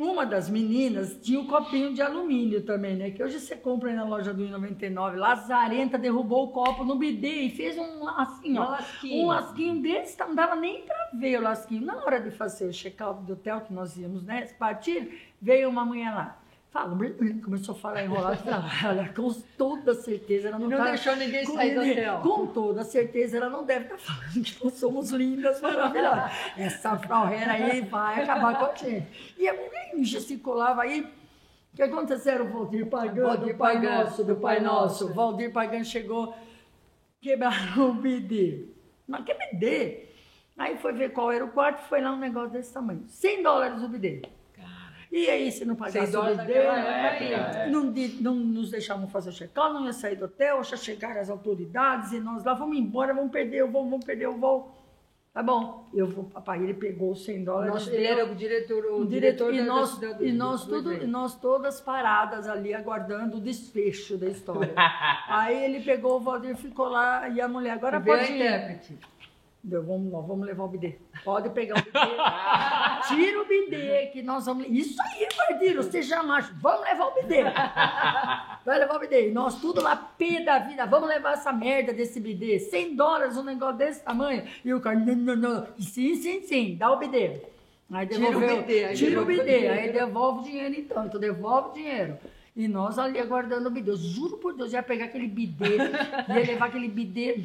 Speaker 1: uma das meninas tinha um copinho de alumínio também, né? Que hoje você compra aí na loja do 99. Lazarenta derrubou o copo no bidê e fez um assim,
Speaker 2: Um
Speaker 1: ó.
Speaker 2: lasquinho.
Speaker 1: Um lasquinho desse, não dava nem pra ver o lasquinho. Na hora de fazer o check-out do hotel que nós íamos, né? Partir, veio uma mulher lá. Fala, começou a falar enrolado. Falei, Olha, com toda certeza ela não,
Speaker 2: Não
Speaker 1: tá-
Speaker 2: deixou ninguém
Speaker 1: com
Speaker 2: sair do hotel.
Speaker 1: Com toda certeza ela não deve estar falando que nós somos lindas, [LAUGHS] maravilhosas. Essa Frau Hera aí vai acabar com a gente. E a menina gesticulava aí. O que aconteceu? O Valdir Pagano,
Speaker 2: Valdir
Speaker 1: do Pai Nosso, do Pai Nosso.
Speaker 2: Nosso.
Speaker 1: Valdir Pagano chegou, quebraram o bidê. Mas que bidê? Aí foi ver qual era o quarto, foi lá um negócio desse tamanho. 100 dólares o bidê. E aí, se não pagasse o bidê,
Speaker 3: época,
Speaker 1: não, não nos deixavam fazer o check-out, não ia sair do hotel, já chegaram as autoridades e nós lá, vamos embora, vamos perder o voo, vamos perder o voo. Tá bom, eu vou, papai, ele pegou os 100 dólares.
Speaker 2: Nosso,
Speaker 1: deu-
Speaker 2: ele era o diretor, o diretor,
Speaker 1: diretor, e nós,
Speaker 2: da- do-
Speaker 1: e nós,
Speaker 2: do
Speaker 1: tudo, e nós todas paradas ali aguardando o desfecho da história. [LAUGHS] Aí ele pegou o Valdir, ficou lá e a mulher, agora pode ir. Deu, vamos, nós vamos levar o bidê. Pode pegar o bidê. [LAUGHS] Tira o bidê, que nós vamos. Isso aí, Valdir, seja macho. Vamos levar o bidê. Vai levar o bidê. E nós tudo lá, pé da vida. Vamos levar essa merda desse bidê. 100 dólares, um negócio desse tamanho. E o cara, não, não, não. Sim, sim, sim, dá o bidê. Aí
Speaker 2: Tira o
Speaker 1: devolveu.
Speaker 2: bidê, aí
Speaker 1: Tira o bidê. Aí devolve o dinheiro então. Então devolve o dinheiro. E nós ali aguardando o bidê. Eu juro por Deus, ia pegar aquele bidê, [LAUGHS] ia levar aquele bidê,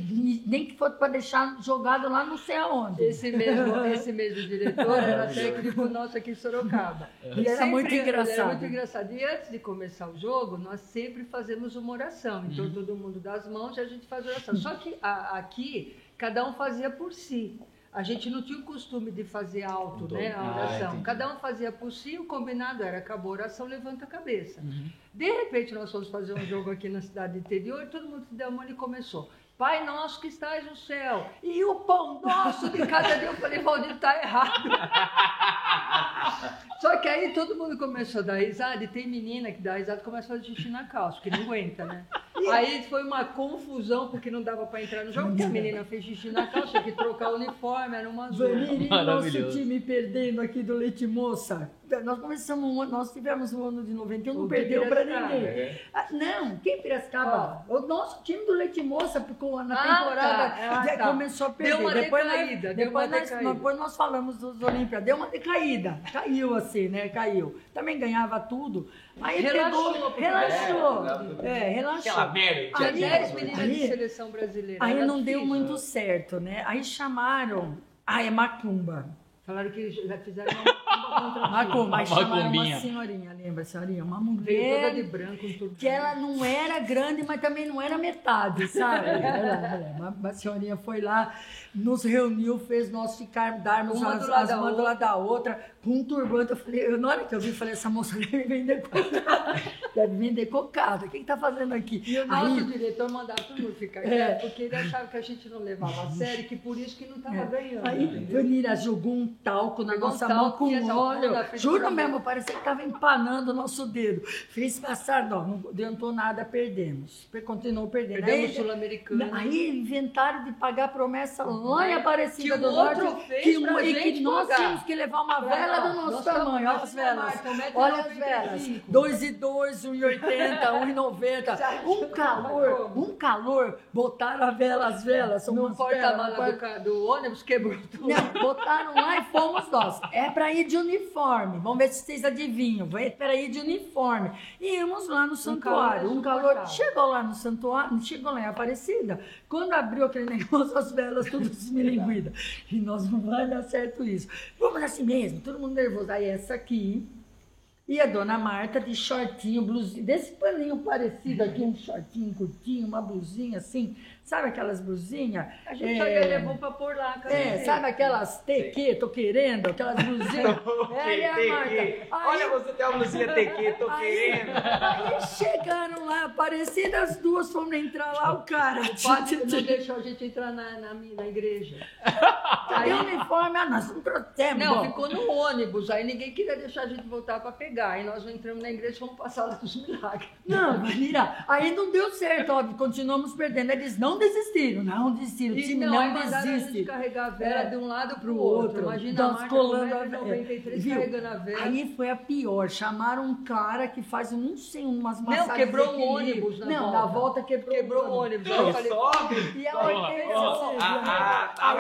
Speaker 1: nem que fosse para deixar jogado lá não sei aonde.
Speaker 2: Esse mesmo, esse mesmo diretor era técnico nosso aqui em Sorocaba.
Speaker 1: Ele era muito
Speaker 2: Ele era
Speaker 1: engraçado.
Speaker 2: muito engraçado. E antes de começar o jogo, nós sempre fazemos uma oração.
Speaker 1: Uhum.
Speaker 2: Então todo mundo dá as mãos e a gente faz oração. Só que a- aqui, cada um fazia por si. A gente não tinha o costume de fazer alto, né, a
Speaker 3: Ah,
Speaker 2: oração.
Speaker 3: entendi.
Speaker 2: Cada um fazia por si, o combinado era, acabou a oração, levanta a cabeça.
Speaker 3: Uhum.
Speaker 2: De repente, nós fomos fazer um jogo aqui na cidade interior e todo mundo se deu a mão e começou. Pai nosso que estás no céu, e o pão nosso de cada dia. Eu falei, Valdir, está errado. [LAUGHS] Só que aí todo mundo começou a dar risada, e tem menina que dá risada e começa a fazer xixi na calça, que não aguenta, né? Aí foi uma confusão, porque não dava para entrar no jogo, porque a menina fez xixi na calça, tinha que trocar o uniforme, era uma zona.
Speaker 1: Nosso time perdendo aqui do Leite Moça. Nós começamos, um ano- nós tivemos um ano de 91, não perdeu para ninguém. Ah, não, quem Piracicaba? O nosso time do Leite Moça ficou na
Speaker 2: Ah,
Speaker 1: temporada,
Speaker 2: tá. Ah, tá.
Speaker 1: começou a perder.
Speaker 2: Deu uma
Speaker 1: depois nós-
Speaker 2: decaída, deu
Speaker 1: depois,
Speaker 2: uma
Speaker 1: nós,
Speaker 2: decaída.
Speaker 1: depois nós falamos dos Olímpia, deu uma decaída. Caiu assim, né? Caiu. Também ganhava tudo. Aí
Speaker 2: Relaxou,
Speaker 1: pegou,
Speaker 2: porque-
Speaker 1: relaxou.
Speaker 4: É,
Speaker 1: É, relaxou.
Speaker 4: Merda que
Speaker 2: Tinha
Speaker 1: Aí-
Speaker 4: tinha
Speaker 2: 10 meninas de seleção brasileira.
Speaker 1: Aí
Speaker 2: era
Speaker 1: não deu
Speaker 2: difícil.
Speaker 1: muito certo, né? Aí chamaram. Ah, é Macumba.
Speaker 2: Falaram que já fizeram uma macumba.
Speaker 1: Aí chamaram uma senhorinha, lembra, senhorinha? Uma
Speaker 2: Veio toda de
Speaker 1: mulher
Speaker 2: branco, um turbante.
Speaker 1: que ela não era grande, mas também não era metade, sabe? Ela- [LAUGHS] uma, uma senhorinha foi lá, nos reuniu, fez nós ficar, darmos
Speaker 2: Uma
Speaker 1: as, as mãos do
Speaker 2: outra.
Speaker 1: lado da outra, com um turbante. Eu falei, eu, na hora que eu vi, falei, essa moça deve vender cocada. [LAUGHS] Deve vender cocada. O que que tá fazendo aqui?
Speaker 2: E o nosso
Speaker 1: Aí-
Speaker 2: diretor mandava todo mundo [LAUGHS] ficar
Speaker 1: É.
Speaker 2: quieto, porque ele achava que a gente não levava a sério, que por isso que não estava ganhando.
Speaker 1: Aí? Vanira jogou um talco na
Speaker 2: Pegou um
Speaker 1: nossa
Speaker 2: talco,
Speaker 1: mão com óleo. Juro mesmo, parecia que estava empanando o nosso dedo. Fez passar, não, não adiantou nada, perdemos. Continuou perdendo.
Speaker 2: Perdemos
Speaker 1: Aí-
Speaker 2: o Sul-Americano.
Speaker 1: Aí inventaram de pagar promessa lá em Aparecida
Speaker 2: Que
Speaker 1: do
Speaker 2: o outro
Speaker 1: Norte. que,
Speaker 2: pra
Speaker 1: e que nós
Speaker 2: pagar.
Speaker 1: tínhamos que levar uma vela do nosso tamanho. Olha as velas. Olha as
Speaker 2: 95.
Speaker 1: velas. 2 e 2, 1,80, 1,90. Um [LAUGHS] calor, um calor. Botaram a vela, as velas. Velas,
Speaker 2: porta-mala do, ônibus quebrou tudo.
Speaker 1: não, botaram lá e fomos nós. É para ir de uniforme. Vamos ver se vocês adivinham. Ir de uniforme. E íamos lá no santuário. Um calor.
Speaker 2: insuportável.
Speaker 1: Chegou lá no santuário, chegou lá em Aparecida. Quando abriu aquele [LAUGHS] negócio, as velas tudo [LAUGHS] desmilinguidas. E nós não vai dar certo isso. Vamos assim mesmo, todo mundo nervoso. Aí essa aqui. E a dona Marta de shortinho, blusinha, desse paninho parecido aqui, um shortinho curtinho, uma blusinha assim, sabe aquelas blusinhas?
Speaker 2: A gente
Speaker 1: É,
Speaker 2: só ia levou pra pôr lá. cara.
Speaker 1: é, sabe aquelas TQ, tô querendo, aquelas blusinhas? [LAUGHS] A Marta. Aí-
Speaker 4: Olha, você tem uma blusinha TQ, tô
Speaker 1: Aí,
Speaker 4: querendo.
Speaker 1: aí chegaram lá, parecidas as duas, fomos entrar lá, o cara.
Speaker 2: O [LAUGHS] padre não deixou a gente entrar na, na, na igreja. [LAUGHS]
Speaker 1: Cadê o uniforme? Ah, nós não trouxemos.
Speaker 2: Não, ficou no ônibus. Aí ninguém queria deixar a gente voltar para pegar. Aí nós não entramos na igreja e fomos a sala dos milagres.
Speaker 1: Não, Vanira, aí não deu certo, óbvio, continuamos perdendo. Eles não desistiram, não desistiram. O
Speaker 2: E
Speaker 1: time
Speaker 2: não,
Speaker 1: não,
Speaker 2: a
Speaker 1: desiste.
Speaker 2: carregar a vela
Speaker 1: É,
Speaker 2: de um lado para
Speaker 1: pro
Speaker 2: o outro.
Speaker 1: outro.
Speaker 2: Imagina
Speaker 1: Nós
Speaker 2: a Marta
Speaker 1: colando a
Speaker 2: 93
Speaker 1: Viu?
Speaker 2: carregando a vela.
Speaker 1: Aí foi a pior. Chamaram um cara que faz, não sei, umas massagens.
Speaker 2: quebrou
Speaker 1: de
Speaker 2: um
Speaker 1: equilíbrio.
Speaker 2: ônibus na
Speaker 1: Não,
Speaker 2: volta.
Speaker 1: na volta quebrou,
Speaker 2: Quebrou o ônibus. Eu falei,
Speaker 4: Sobe.
Speaker 1: E a você
Speaker 4: Ah, ah,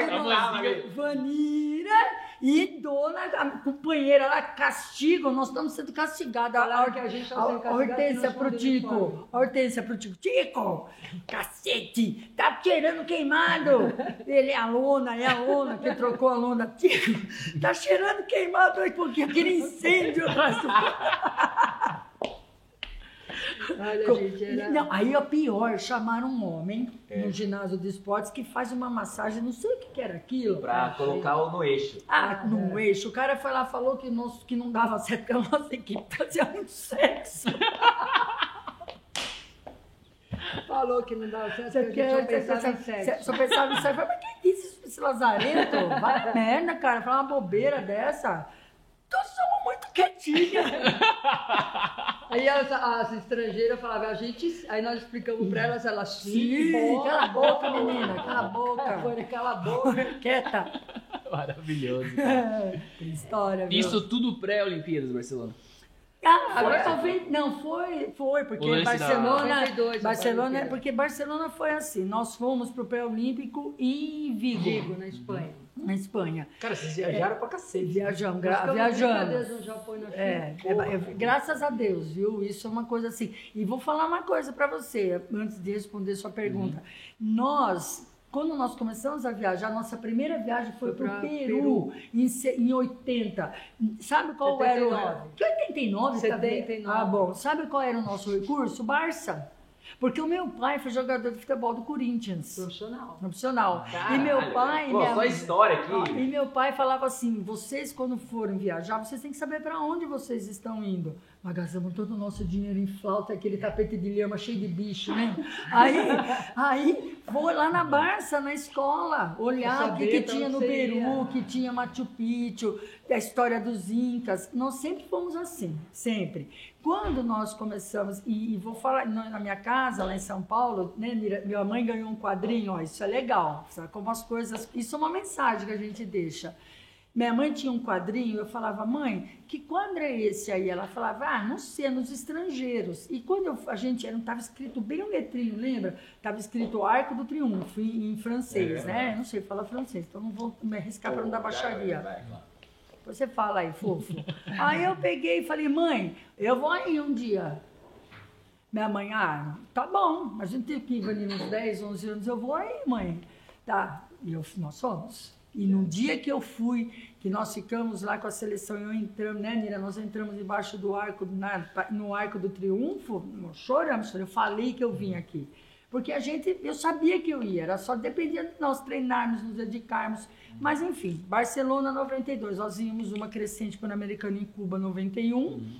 Speaker 4: ali.
Speaker 1: Vanira e dona, a companheira lá, castigo, nós estamos sendo castigados.
Speaker 2: Falaram que a gente tá sendo castigado
Speaker 1: Hortência pro Tico, Hortência pro Tico, Tico, cacete, tá cheirando queimado. Ele é a lona, é a lona que trocou a lona. Tico, tá cheirando queimado aí, porque aquele incêndio [LAUGHS]
Speaker 2: Olha, gente, era...
Speaker 1: Não, aí é pior, chamaram um homem no ginásio de esportes que faz uma massagem, não sei o que, que era aquilo.
Speaker 4: Pra colocar o no eixo.
Speaker 1: Ah, no eixo. O cara foi lá falou que, nosso, que não dava certo, porque a nossa equipe fazia muito sexo. [LAUGHS]
Speaker 2: Falou que não dava certo,
Speaker 1: Você
Speaker 2: porque a gente
Speaker 1: quer,
Speaker 2: só pensava em sexo.
Speaker 1: só pensava em sexo. Mas quem disse isso, esse lazarento? Vai merda, cara. Falar uma bobeira [LAUGHS] dessa. Nós somos muito quietinhas. [LAUGHS]
Speaker 2: Aí as, as estrangeiras falavam, a gente. Aí nós explicamos pra elas, elas sim,
Speaker 1: Sim, cala a boca, menina. Cala a boca.
Speaker 2: Foi, cala a boca.
Speaker 1: Quieta.
Speaker 3: Maravilhoso. [LAUGHS]
Speaker 1: Que história?
Speaker 3: Isso tudo pré-Olimpíadas, Barcelona.
Speaker 1: Ah, agora
Speaker 2: Foi.
Speaker 1: talvez. Não, foi, foi, porque
Speaker 3: O
Speaker 1: Barcelona.
Speaker 2: 92,
Speaker 1: Barcelona,
Speaker 2: Olimpíada.
Speaker 1: porque Barcelona foi assim. Nós fomos pro pré-olímpico em Vigo,
Speaker 2: Vigo, na Espanha.
Speaker 1: Na Espanha.
Speaker 4: Cara, vocês viajaram pra cacete.
Speaker 1: Viajamos, gra viajamos.
Speaker 2: 30 dias no Japão na China.
Speaker 1: É, é, é, graças a Deus, viu? Isso é uma coisa assim. E vou falar uma coisa para você, antes de responder sua pergunta. Nós, quando nós começamos a viajar, nossa primeira viagem foi,
Speaker 2: Foi
Speaker 1: para o
Speaker 2: pra
Speaker 1: Peru, Em, em 80. Sabe qual era o.
Speaker 2: 79.
Speaker 1: Que 89? tá vendo?
Speaker 2: 79.
Speaker 1: Ah, bom. Sabe qual era o nosso recurso? Barça. Porque o meu pai foi jogador de futebol do Corinthians.
Speaker 2: Profissional.
Speaker 1: Profissional. e meu
Speaker 4: Caralho,
Speaker 1: pai.
Speaker 4: Pô,
Speaker 1: minha
Speaker 4: só história aqui.
Speaker 1: E meu pai falava assim: vocês, quando forem viajar, vocês têm que saber para onde vocês estão indo. Nós gastamos todo o nosso dinheiro em flauta, aquele tapete de lhama cheio de bicho, né? [LAUGHS] Aí, aí vou lá na Barça, na escola, olhar o que, que tinha no
Speaker 2: você
Speaker 1: Peru, que tinha Machu Picchu, a história dos Incas. Nós sempre fomos assim, sempre. Quando nós começamos, e, e vou falar, na minha casa, lá em São Paulo, né, minha mãe ganhou um quadrinho, ó, isso é legal, sabe? Como as coisas, isso é uma mensagem que a gente deixa. Minha mãe tinha um quadrinho, eu falava, mãe, que quadro é esse aí? Ela falava, ah, não sei, é nos estrangeiros. E quando eu- a gente não estava escrito bem um letrinho, lembra? Estava escrito Arco do Triunfo, em, em francês,
Speaker 4: É,
Speaker 1: né? Não sei falar francês, então não vou me arriscar para não dar baixaria.
Speaker 4: Vai, vai.
Speaker 1: Você fala aí, fofo. [LAUGHS] aí eu peguei e falei, mãe, eu vou aí um dia. Minha mãe, ah, tá bom, a gente tem que ir ali uns 10, 11 anos, eu vou aí, mãe. Tá, e eu, nós fomos. E no dia que eu fui, que nós ficamos lá com a seleção, eu entramos, né, Nira? Nós entramos embaixo do arco, na- no arco do triunfo, nós choramos, eu falei que eu vim aqui. Porque a gente, eu sabia que eu ia, era só dependia de nós treinarmos, nos dedicarmos. Mas enfim, Barcelona 92, nós íamos uma crescente pan-americana em Cuba 91.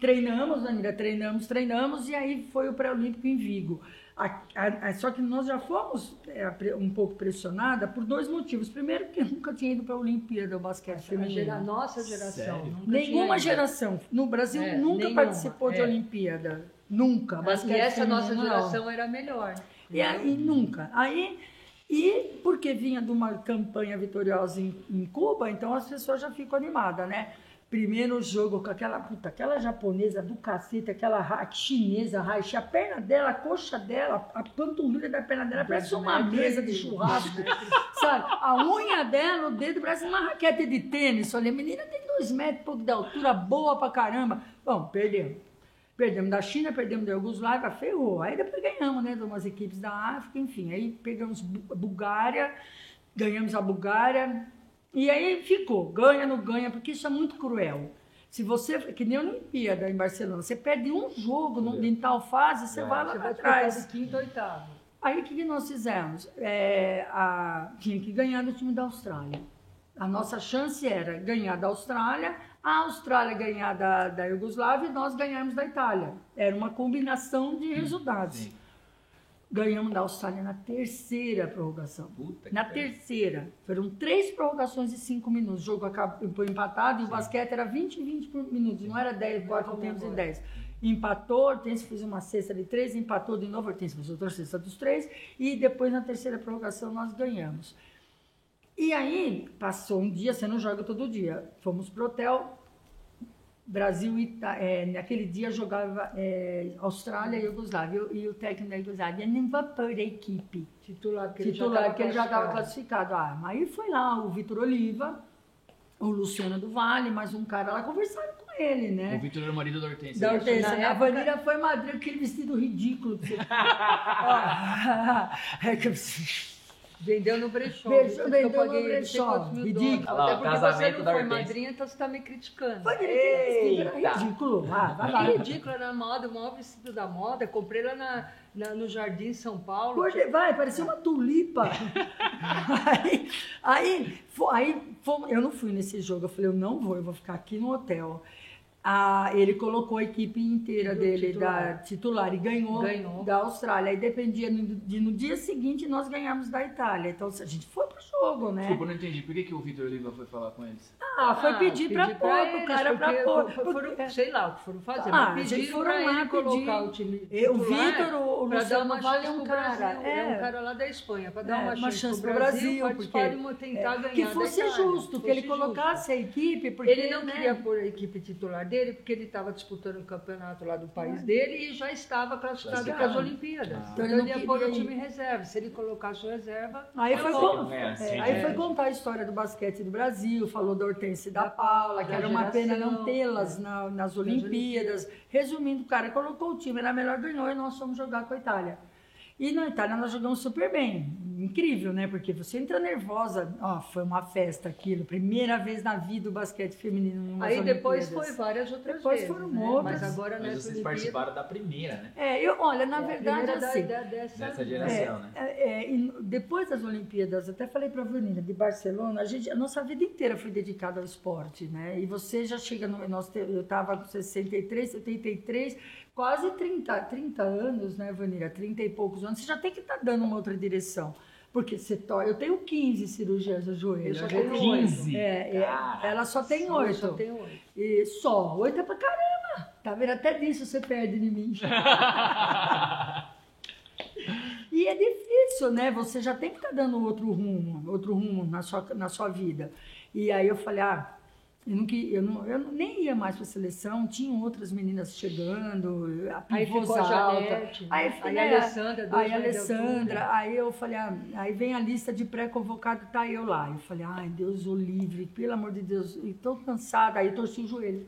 Speaker 1: Treinamos, Anira, treinamos, treinamos, e aí foi o pré-olímpico em Vigo. A- a- a- só que nós já fomos é, um pouco pressionada por dois motivos. Primeiro, porque [LAUGHS] eu nunca tinha ido para a Olimpíada do basquete
Speaker 2: A
Speaker 1: feminino.
Speaker 2: gera- nossa geração.
Speaker 3: Sério?
Speaker 2: nunca tinha
Speaker 1: Nenhuma geração no Brasil
Speaker 2: É,
Speaker 1: nunca
Speaker 2: nenhuma,
Speaker 1: participou de
Speaker 2: é.
Speaker 1: Olimpíada. Nunca.
Speaker 2: E
Speaker 1: Basquete
Speaker 2: essa nossa
Speaker 1: feminino, não.
Speaker 2: geração era melhor.
Speaker 1: E aí, nunca. Aí, e porque vinha de uma campanha vitoriosa em, em Cuba, então as pessoas já ficam animadas, né? Primeiro jogo com aquela puta, aquela japonesa do cacete, aquela ra- chinesa, raixa, a perna dela, a coxa dela, a panturrilha da perna dela parece uma mesa de churrasco, sabe? A unha dela, o dedo parece uma raquete de tênis. Olha, a menina tem dois metros e pouco de altura, boa pra caramba. Bom, perdemos. Perdemos da China, perdemos da Iugoslávia, ferrou. Aí depois ganhamos, né, de umas equipes da África, enfim. Aí pegamos Bu- Bulgária, ganhamos a Bulgária. E aí ficou, ganha, não ganha, porque isso é muito cruel. Se você, que nem a Olimpíada em Barcelona, você perde um jogo no- em tal fase, você
Speaker 4: É,
Speaker 1: vai lá
Speaker 2: Você
Speaker 1: para trás.
Speaker 2: de quinto, oitavo.
Speaker 1: Aí o que, que nós fizemos? É, a- tinha que ganhar do time da Austrália. A nossa chance era ganhar da Austrália, a Austrália ganhar da, da Iugoslávia e nós ganharmos da Itália. Era uma combinação de resultados.
Speaker 3: sim.
Speaker 1: Ganhamos da Austrália na terceira prorrogação.
Speaker 4: Puta
Speaker 1: Na terceira. Foram três prorrogações de cinco minutos. O jogo acabou foi empatado e o basquete era 20 e 20 por minutos. Não era 10, quatro tempos e
Speaker 2: agora.
Speaker 1: 10. Empatou, Hortense fez uma cesta de três, empatou de novo, Hortense fez outra cesta dos três. E depois, na terceira prorrogação, nós ganhamos. E aí, passou um dia, você não joga todo dia. Fomos pro hotel. Brasil, e Ita- é, naquele dia jogava é, Austrália e Iugoslávia. E o técnico da Iugoslávia não vapor a equipe
Speaker 2: Titular, porque ele já
Speaker 1: titular,
Speaker 2: estava
Speaker 1: que ele já estava classificado. Ah, aí foi lá o Vitor Oliva, o Luciano do Vale, mais um cara lá, conversaram com ele,
Speaker 3: O
Speaker 1: né?
Speaker 3: Vitor era o marido da Hortência.
Speaker 1: Da Hortência.
Speaker 2: Na
Speaker 1: A
Speaker 2: época-
Speaker 1: Vanilla foi madrinha, aquele vestido ridículo. que você- [LAUGHS] [LAUGHS] é que-
Speaker 2: Vendeu no brechó.
Speaker 1: Vendeu vendeu
Speaker 2: eu
Speaker 1: no brechó. Ridículo.
Speaker 4: lá,
Speaker 2: Até
Speaker 4: o
Speaker 2: porque você
Speaker 4: casamento
Speaker 2: não
Speaker 4: da
Speaker 2: foi
Speaker 4: Hortência.
Speaker 2: madrinha, então você está me criticando.
Speaker 1: Foi
Speaker 2: Eita!
Speaker 1: ridículo. Vai, vai
Speaker 2: Que
Speaker 1: lá.
Speaker 2: ridículo, era moda, o maior vestido da moda. Comprei lá na, na- no Jardim São Paulo.
Speaker 1: Cor- Vai, parecia uma tulipa. [LAUGHS] aí, aí, fo- aí fomos- eu não fui nesse jogo. Eu falei, eu não vou, eu vou ficar aqui no hotel. Ah, ele colocou a equipe inteira
Speaker 2: Do
Speaker 1: dele,
Speaker 2: titular.
Speaker 1: da titular, e ganhou,
Speaker 2: Ganhou.
Speaker 1: da Austrália. Aí dependia no- de no dia seguinte nós ganharmos da Itália. Então a gente foi pro jogo, né?
Speaker 3: Desculpa, eu não entendi. Por que, que o Vitor Oliva foi falar com eles?
Speaker 1: Ah, foi pedir pra
Speaker 2: pedir
Speaker 1: pôr, pro
Speaker 2: eles,
Speaker 1: cara pra pôr.
Speaker 2: foram-
Speaker 1: porque-
Speaker 2: sei lá o que foram fazer,
Speaker 1: Ah,
Speaker 2: mas pediram
Speaker 1: foram
Speaker 2: pra
Speaker 1: lá
Speaker 2: ele colocar
Speaker 1: pedir.
Speaker 2: o time
Speaker 1: E o
Speaker 2: titular
Speaker 1: Vitor, o- o
Speaker 2: pra dar
Speaker 1: Luciano
Speaker 2: uma
Speaker 1: Vale é
Speaker 2: chance
Speaker 1: um cara,
Speaker 2: Brasil. É.
Speaker 1: é.
Speaker 2: um cara lá da Espanha, para dar
Speaker 1: É,
Speaker 2: uma,
Speaker 1: uma
Speaker 2: chance,
Speaker 1: chance
Speaker 2: pro Brasil,
Speaker 1: Brasil, porque-
Speaker 2: tentar ganhar
Speaker 1: que fosse justo, que ele colocasse a equipe, porque
Speaker 2: Ele não
Speaker 1: né,
Speaker 2: queria pôr a equipe titular dele, porque ele estava disputando o campeonato lá do país dele e já estava classificado para as. Olimpíadas.
Speaker 3: Ah.
Speaker 2: Então
Speaker 1: Ele
Speaker 2: ele
Speaker 1: não
Speaker 2: ia pôr o time em reserva. Se ele colocasse o reserva,
Speaker 1: Aí foi,
Speaker 2: acabou.
Speaker 1: con-
Speaker 4: É, assim,
Speaker 1: é, aí
Speaker 2: é.
Speaker 1: foi contar a história do basquete do Brasil, falou da Hortência e da Paula, que
Speaker 2: da
Speaker 1: era uma pena não tê-las na- nas Olimpíadas. Resumindo, o cara colocou o time, era melhor ganhou e nós fomos jogar com a Itália. E na Itália nós jogamos super bem. Incrível, né? Porque você entra nervosa. Ó, foi uma festa aquilo. Primeira vez na vida o basquete feminino
Speaker 2: Aí depois
Speaker 1: Olimpíadas.
Speaker 2: foi várias outras
Speaker 1: Depois
Speaker 2: vezes.
Speaker 1: foram
Speaker 2: né?
Speaker 1: outras.
Speaker 2: Mas agora
Speaker 4: Mas
Speaker 2: nessa
Speaker 4: vocês
Speaker 2: Olimpíada...
Speaker 4: participaram da primeira, né?
Speaker 1: É, eu, olha, na
Speaker 2: é
Speaker 1: verdade, assim,
Speaker 2: da- dessa,
Speaker 4: Dessa geração, né?
Speaker 1: É, é, e depois das Olimpíadas, até falei para a Vanina, de Barcelona, a, gente, a nossa vida inteira foi dedicada ao esporte, né? E você já chega, no, nós, te- eu estava com 63, 73, quase 30, 30 anos, né, Vanira? 30 e poucos anos, você já tem que estar dando uma outra direção. Porque você to... eu tenho 15 cirurgias no joelho.
Speaker 2: Eu só tenho
Speaker 1: gente-
Speaker 4: 15?
Speaker 1: É, é, ela só tem
Speaker 2: Eu
Speaker 1: oito.
Speaker 2: Só tenho oito.
Speaker 1: E só, oito é pra caramba. Tá vendo? Até disso você perde de mim. [LAUGHS] E é difícil, né? Você já tem que estar dando outro rumo, outro rumo na sua, na sua vida. E aí eu falei, ah, eu, não, eu, não, eu nem ia mais para a seleção, tinham outras meninas chegando, a
Speaker 2: Aí ficou a
Speaker 1: alta.
Speaker 2: Janete, né?
Speaker 1: Aí,
Speaker 2: Aí a
Speaker 1: né,
Speaker 2: Alessandra, dois
Speaker 1: Aí a
Speaker 2: de altura.
Speaker 1: Alessandra, aí eu falei, ah, aí vem a lista de pré-convocado, tá eu lá. Eu falei, ai, Deus o livre, pelo amor de Deus, e tô cansada. Aí torci o joelho.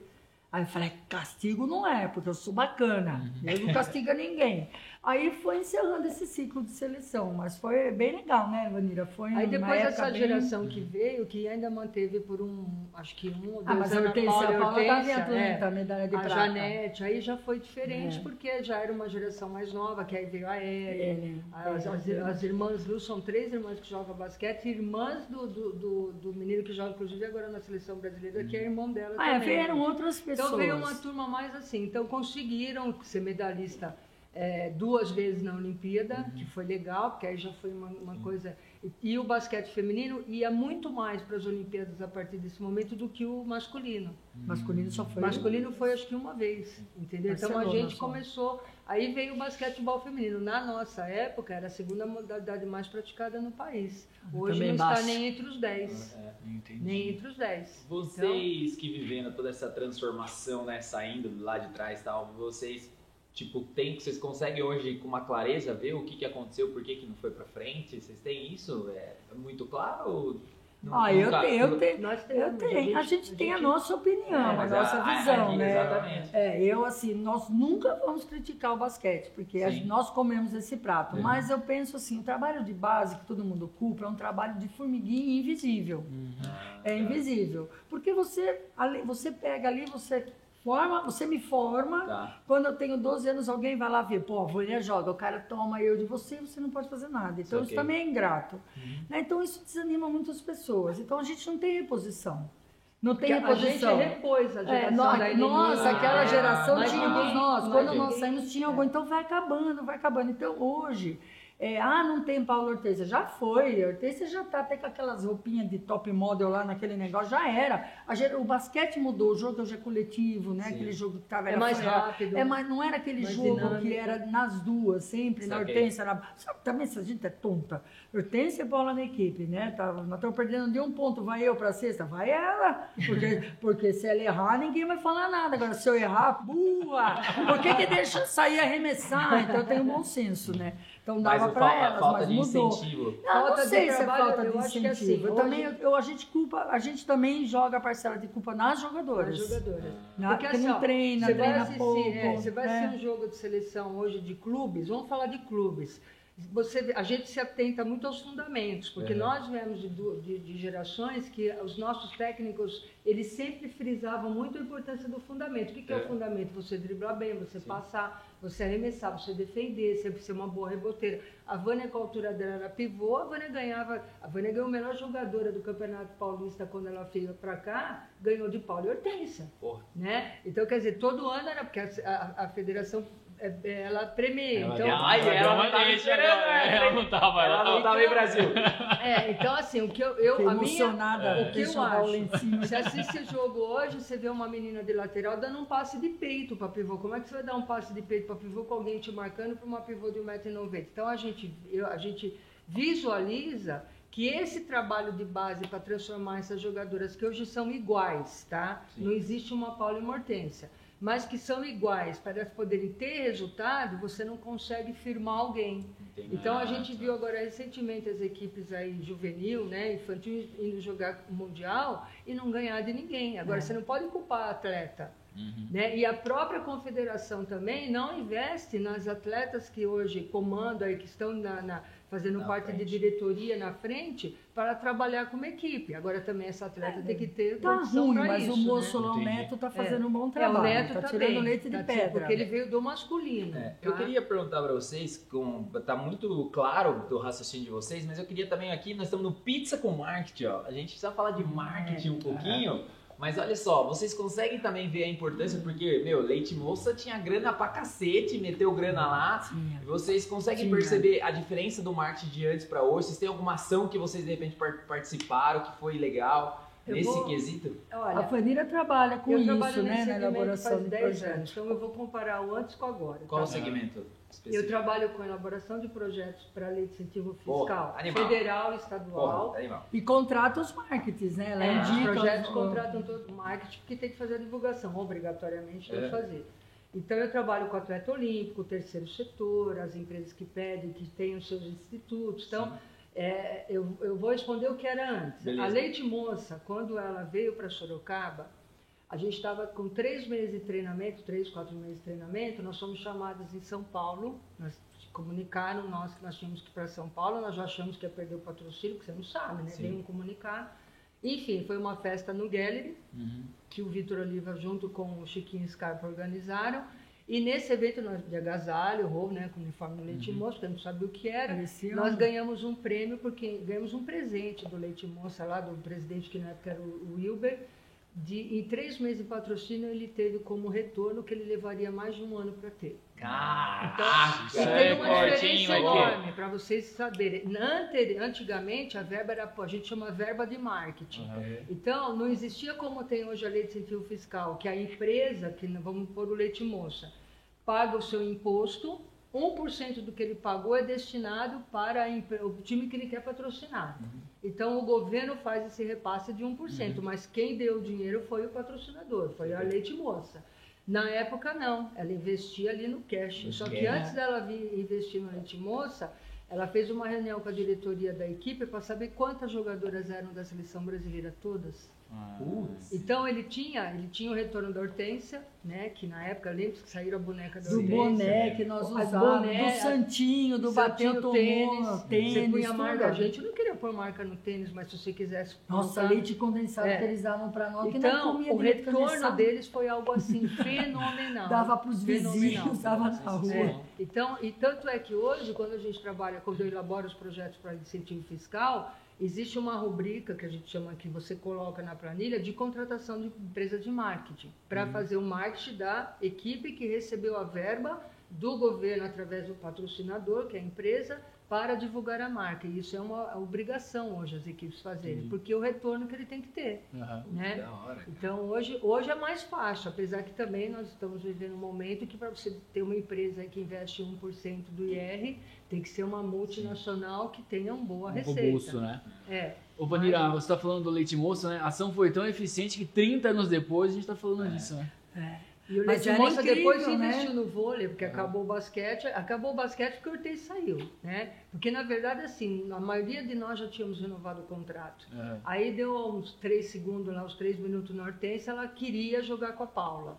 Speaker 1: Aí eu falei, castigo não é, porque eu sou bacana, eu não castiga ninguém. Aí foi encerrando esse ciclo de seleção, mas foi bem legal, né, Vanira? Foi
Speaker 2: Aí depois essa
Speaker 1: bem-
Speaker 2: geração que veio, que ainda manteve por um, acho que um ou dois
Speaker 1: Ah, mas a
Speaker 2: anos,
Speaker 1: Hortência,
Speaker 2: Paula
Speaker 1: a Paula
Speaker 2: Hortência,
Speaker 1: Atlanta,
Speaker 2: é.
Speaker 1: medalha de
Speaker 2: a
Speaker 1: prata.
Speaker 2: Janete, aí já foi diferente,
Speaker 1: É.
Speaker 2: porque já era uma geração mais nova, que aí veio a Ellen,
Speaker 1: É,
Speaker 2: as, as, as irmãs Lu, são três irmãs que jogam basquete, irmãs do, do, do, do menino que joga, inclusive, agora na seleção brasileira, que é irmão dela
Speaker 1: Ah, é,
Speaker 2: também.
Speaker 1: vieram outras pessoas.
Speaker 2: Então veio uma turma mais assim. Então conseguiram ser medalhista é, duas vezes na Olimpíada,
Speaker 1: Uhum.
Speaker 2: que foi legal, porque aí já foi uma, uma coisa. E, e o basquete feminino ia muito mais para as Olimpíadas a partir desse momento do que o masculino.
Speaker 1: Masculino só foi.
Speaker 2: Masculino foi acho que uma vez, entendeu? Então a
Speaker 1: Barcelona
Speaker 2: gente
Speaker 1: só.
Speaker 2: começou. Aí veio o basquetebol feminino. Na nossa época era a segunda modalidade mais praticada no país. Hoje
Speaker 1: Também
Speaker 2: não está
Speaker 1: baixo.
Speaker 2: nem entre os 10.
Speaker 4: É.
Speaker 3: Entendi.
Speaker 2: Nem entre os 10.
Speaker 4: Vocês que vivendo toda essa transformação, né, saindo lá de trás e tal, vocês, tipo, tem, vocês conseguem hoje com uma clareza ver o que, que aconteceu, por que, que não foi pra frente? Vocês têm isso? É muito claro? ou nu-
Speaker 1: Ah, eu
Speaker 4: nunca-
Speaker 1: tenho, eu tenho.
Speaker 2: Nós
Speaker 1: Eu tenho. A gente tem a nossa opinião,
Speaker 4: É,
Speaker 1: a nossa
Speaker 4: a- a-
Speaker 1: visão,
Speaker 4: aqui,
Speaker 1: né?
Speaker 4: Exatamente.
Speaker 1: É, eu assim, nós nunca vamos criticar o basquete, porque a- nós comemos esse prato.
Speaker 4: É.
Speaker 1: Mas eu penso assim, o trabalho de base que todo mundo culpa é um trabalho de formiguinha invisível.
Speaker 4: Ah,
Speaker 1: É invisível. Porque você, você pega ali, você forma, você me forma.
Speaker 4: Tá.
Speaker 1: Quando eu tenho 12 anos, alguém vai lá ver, pô, a Vânia joga, o cara toma eu de você você não pode fazer nada. Então
Speaker 4: Ok.
Speaker 1: isso também é ingrato. Né? Então isso desanima muitas pessoas. Então a gente não tem reposição. Não tem
Speaker 2: Porque a gente
Speaker 1: reposição.
Speaker 2: repôs a
Speaker 1: É,
Speaker 2: geração
Speaker 1: nós,
Speaker 2: da Eleni.
Speaker 1: nós, aquela
Speaker 4: Ah,
Speaker 1: geração
Speaker 4: mas
Speaker 1: tínhamos nós. Quando nós saímos tinha algum. Então vai acabando, vai acabando. Então hoje, é, ah, não tem Paulo Hortência. Já foi. A Hortência já tá até com aquelas roupinhas de top model lá naquele negócio. Já era. O basquete mudou, o jogo hoje é coletivo, né?
Speaker 4: Sim.
Speaker 1: Aquele jogo que tava
Speaker 2: É
Speaker 1: era
Speaker 2: mais
Speaker 1: foi-
Speaker 2: rápido.
Speaker 1: É, mas não era aquele
Speaker 2: mais
Speaker 1: jogo
Speaker 2: dinâmico.
Speaker 1: que era nas duas, sempre, na
Speaker 4: Saquei.
Speaker 1: Hortência. Na... Sabe, também essa gente é tonta. Hortência e bola na equipe, né? Tá, nós estamos perdendo de um ponto, vai eu pra sexta, vai ela. Porque, [LAUGHS] porque se ela errar, ninguém vai falar nada. Agora, se eu errar, boa! Por que, que deixa sair arremessar? Então eu tenho bom senso, né? Então dava
Speaker 4: falta,
Speaker 1: elas,
Speaker 4: falta
Speaker 1: mas
Speaker 4: de
Speaker 1: mudou.
Speaker 4: incentivo.
Speaker 1: Não
Speaker 2: Falta de
Speaker 1: sei se é falta
Speaker 2: eu
Speaker 1: de
Speaker 2: acho que é
Speaker 1: incentivo.
Speaker 2: assim,
Speaker 1: eu
Speaker 2: hoje-
Speaker 1: também, eu, a gente culpa, a gente também joga a parcela de culpa nas
Speaker 2: As
Speaker 1: jogadoras.
Speaker 2: jogadoras.
Speaker 1: Né?
Speaker 2: Porque,
Speaker 1: Porque
Speaker 2: assim,
Speaker 1: não treina,
Speaker 2: você vai
Speaker 1: treina
Speaker 2: assistir,
Speaker 1: pouco.
Speaker 2: é, você vai
Speaker 1: né?
Speaker 2: assistir um jogo de seleção hoje de clubes, vamos falar de clubes. Você, a gente se atenta muito aos fundamentos, porque
Speaker 4: Uhum.
Speaker 2: nós viemos de, de- de gerações que os nossos técnicos, eles sempre frisavam muito a importância do fundamento. O que, que é,
Speaker 4: É.
Speaker 2: o fundamento? Você driblar bem, você passar, você arremessar, você defender, você ser uma boa reboteira. A Vânia, com a altura dela, era pivô, a Vânia ganhava, a Vânia ganhou a melhor jogadora do Campeonato Paulista quando ela veio para cá, ganhou de Paulo e Hortência
Speaker 4: Porra.
Speaker 2: né? Então, quer dizer, todo ano era, porque a, a- a federação, é, é, ela premia.
Speaker 3: Ela
Speaker 2: então,
Speaker 4: Ai,
Speaker 3: ela
Speaker 4: ela
Speaker 3: deu
Speaker 4: não
Speaker 3: uma
Speaker 4: tava
Speaker 3: deixa
Speaker 4: né?
Speaker 3: Ela não tava, ela
Speaker 4: Ela não
Speaker 3: tava.
Speaker 4: tava em Brasil. [LAUGHS]
Speaker 2: é, então assim, o que eu, eu a minha,
Speaker 1: emocionada.
Speaker 2: o que eu
Speaker 1: o
Speaker 2: acho, você assiste esse jogo hoje, você vê uma menina de lateral dando um passe de peito para pivô. Como é que você vai dar um passe de peito para pivô com alguém te marcando para uma pivô de 1,90m? Então a gente, eu- a gente visualiza que esse trabalho de base para transformar essas jogadoras que hoje são iguais, tá?
Speaker 4: Sim.
Speaker 2: Não existe uma Paula e Mortência, mas que são iguais para elas poderem ter resultado, você não consegue firmar alguém.
Speaker 4: Entendi.
Speaker 2: Então a
Speaker 3: Ah,
Speaker 2: gente
Speaker 3: tá.
Speaker 2: viu agora recentemente as equipes aí juvenil, né, infantil indo jogar mundial e não ganhar de ninguém. Agora
Speaker 1: É.
Speaker 2: você não pode culpar a atleta,
Speaker 3: Uhum.
Speaker 2: né? E a própria confederação também não investe nas atletas que hoje comandam aí que estão na, na- fazendo
Speaker 4: Na
Speaker 2: parte
Speaker 4: frente.
Speaker 2: de diretoria na frente para trabalhar como equipe. Agora também essa atleta tem que ter
Speaker 1: Tá ruim, mas
Speaker 2: isso,
Speaker 1: o
Speaker 2: né?
Speaker 1: moço lá, o. Neto, tá fazendo um bom trabalho.
Speaker 2: É, o Neto
Speaker 1: tá
Speaker 2: tá
Speaker 1: tirando
Speaker 2: bem,
Speaker 1: leite de
Speaker 2: tá,
Speaker 1: pedra.
Speaker 2: Porque ele veio do masculino.
Speaker 4: É, eu
Speaker 2: tá?
Speaker 4: queria perguntar para vocês, com, tá muito claro do raciocínio de vocês, mas eu queria também aqui, nós estamos no Pizza com Marketing, ó. A gente precisa falar de marketing um pouquinho, mas olha só, vocês conseguem também ver a importância, porque, meu, Leite Moça tinha grana pra cacete, meteu grana lá.
Speaker 1: Tinha.
Speaker 4: Vocês conseguem
Speaker 1: Tinha.
Speaker 4: perceber a diferença do marketing de antes para hoje? Vocês têm alguma ação que vocês de repente par- participaram, que foi legal
Speaker 2: Eu
Speaker 4: nesse
Speaker 2: vou-
Speaker 4: quesito?
Speaker 2: Olha,
Speaker 1: A Fanira trabalha com
Speaker 2: eu
Speaker 1: isso,
Speaker 2: trabalho
Speaker 1: né, na elaboração
Speaker 2: faz
Speaker 1: de
Speaker 2: 10
Speaker 1: projetos.
Speaker 2: anos, então eu vou comparar o antes com o agora.
Speaker 4: Qual
Speaker 2: tá?
Speaker 4: o segmento
Speaker 2: Eu
Speaker 4: específico?
Speaker 2: trabalho com elaboração de projetos para lei de incentivo
Speaker 4: Porra,
Speaker 2: fiscal,
Speaker 4: animal.
Speaker 2: federal e estadual.
Speaker 4: Porra.
Speaker 1: E contrata os marketings, né? Ela
Speaker 2: É, os
Speaker 1: indica
Speaker 2: projetos
Speaker 1: os-
Speaker 2: contratam todo o marketing porque tem que fazer a divulgação, obrigatoriamente tem
Speaker 4: É.
Speaker 2: que fazer. Então eu trabalho com o atleta olímpico, o terceiro setor, as empresas que pedem que tenham os seus institutos. Então, é, eu, eu vou responder o que era antes.
Speaker 4: Beleza.
Speaker 2: A Leite Moça, quando ela veio para Sorocaba, a gente estava com três meses de treinamento, três, quatro meses de treinamento, nós fomos chamadas em São Paulo, nós comunicaram nós que nós tínhamos que ir para São Paulo, nós já achamos que ia perder o patrocínio, porque você não sabe, né? Veio um comunicado. Enfim, foi uma festa no Gallery,
Speaker 3: Uhum.
Speaker 2: que o Vitor Oliva, junto com o Chiquinho Scarpa, organizaram. E nesse evento, nós de agasalho, roubo, né, com uniforme leite moço, porque eu não sabia o que era,
Speaker 1: Esse
Speaker 2: nós
Speaker 1: ano.
Speaker 2: ganhamos um prêmio, porque ganhamos um presente do Leite Moça lá, do presidente que na época era o Wilber. De, em três meses de patrocínio, ele teve como retorno que ele levaria mais de um ano para ter.
Speaker 4: Caraca!
Speaker 3: Isso
Speaker 2: E
Speaker 3: é
Speaker 2: tem uma diferença enorme para vocês saberem. Ante- Antigamente, a verba era, a gente chama verba de marketing. Então, não existia como tem hoje a lei de incentivo fiscal, que a empresa, que vamos pôr o leite moça, paga o seu imposto, 1% do que ele pagou é destinado para o time que ele quer patrocinar. Então, o governo faz esse repasse de 1%, mas quem deu o dinheiro foi o patrocinador, foi a leite moça. Na época, não, ela investia ali no cash. Só que antes dela vir investir no leite moça, ela fez uma reunião com a diretoria da equipe para saber quantas jogadoras eram da seleção brasileira todas.
Speaker 4: Putz.
Speaker 2: Então ele tinha, ele tinha o retorno da Hortência, né? Que na época, lembra que saíram a boneca da
Speaker 1: Do
Speaker 2: Hortência?
Speaker 1: boné que nós usávamos, do santinho, do bateu
Speaker 2: tênis,
Speaker 1: tomou, tênis,
Speaker 2: Você punha a marca, a gente não queria pôr marca no tênis, mas se você quisesse
Speaker 1: Nossa,
Speaker 2: colocar-
Speaker 1: leite condensado
Speaker 2: É.
Speaker 1: que eles davam pra nós, que não
Speaker 2: Então,
Speaker 1: comia
Speaker 2: o retorno
Speaker 1: condensado.
Speaker 2: deles foi algo assim fenomenal. [LAUGHS]
Speaker 1: Dava pros
Speaker 2: Fenomenal.
Speaker 1: vizinhos, [LAUGHS] dava na rua.
Speaker 2: É. Então, e tanto é que hoje, quando a gente trabalha, quando eu elaboro os projetos para incentivo fiscal, existe uma rubrica que a gente chama que você coloca na planilha de contratação de empresa de marketing, para fazer o marketing da equipe que recebeu a verba do governo através do patrocinador, que é a empresa, para divulgar a marca. E isso é uma obrigação hoje as equipes fazerem, porque é o retorno que ele tem que ter.
Speaker 3: Aham.
Speaker 2: Né?
Speaker 4: Da hora.
Speaker 2: Então hoje, hoje é mais fácil, apesar que também nós estamos vivendo um momento que para você ter uma empresa que investe 1% do IR, tem que ser uma multinacional que tenha uma boa
Speaker 3: Um
Speaker 2: receita.
Speaker 3: robusto, né?
Speaker 2: É.
Speaker 3: Ô, Vanira, você tá falando do leite moço, né? A ação foi tão eficiente que 30 anos depois a gente tá falando disso, né?
Speaker 2: E o
Speaker 1: Mas
Speaker 2: Leite Moça
Speaker 1: incrível,
Speaker 2: depois
Speaker 1: né?
Speaker 2: investiu no vôlei, porque acabou o basquete. Acabou o basquete porque o Ortiz saiu, né? Porque, na verdade, assim, a maioria de nós já tínhamos renovado o contrato.
Speaker 3: Aham.
Speaker 2: Aí deu uns três segundos lá, uns três minutos na Hortência, ela queria jogar com a Paula.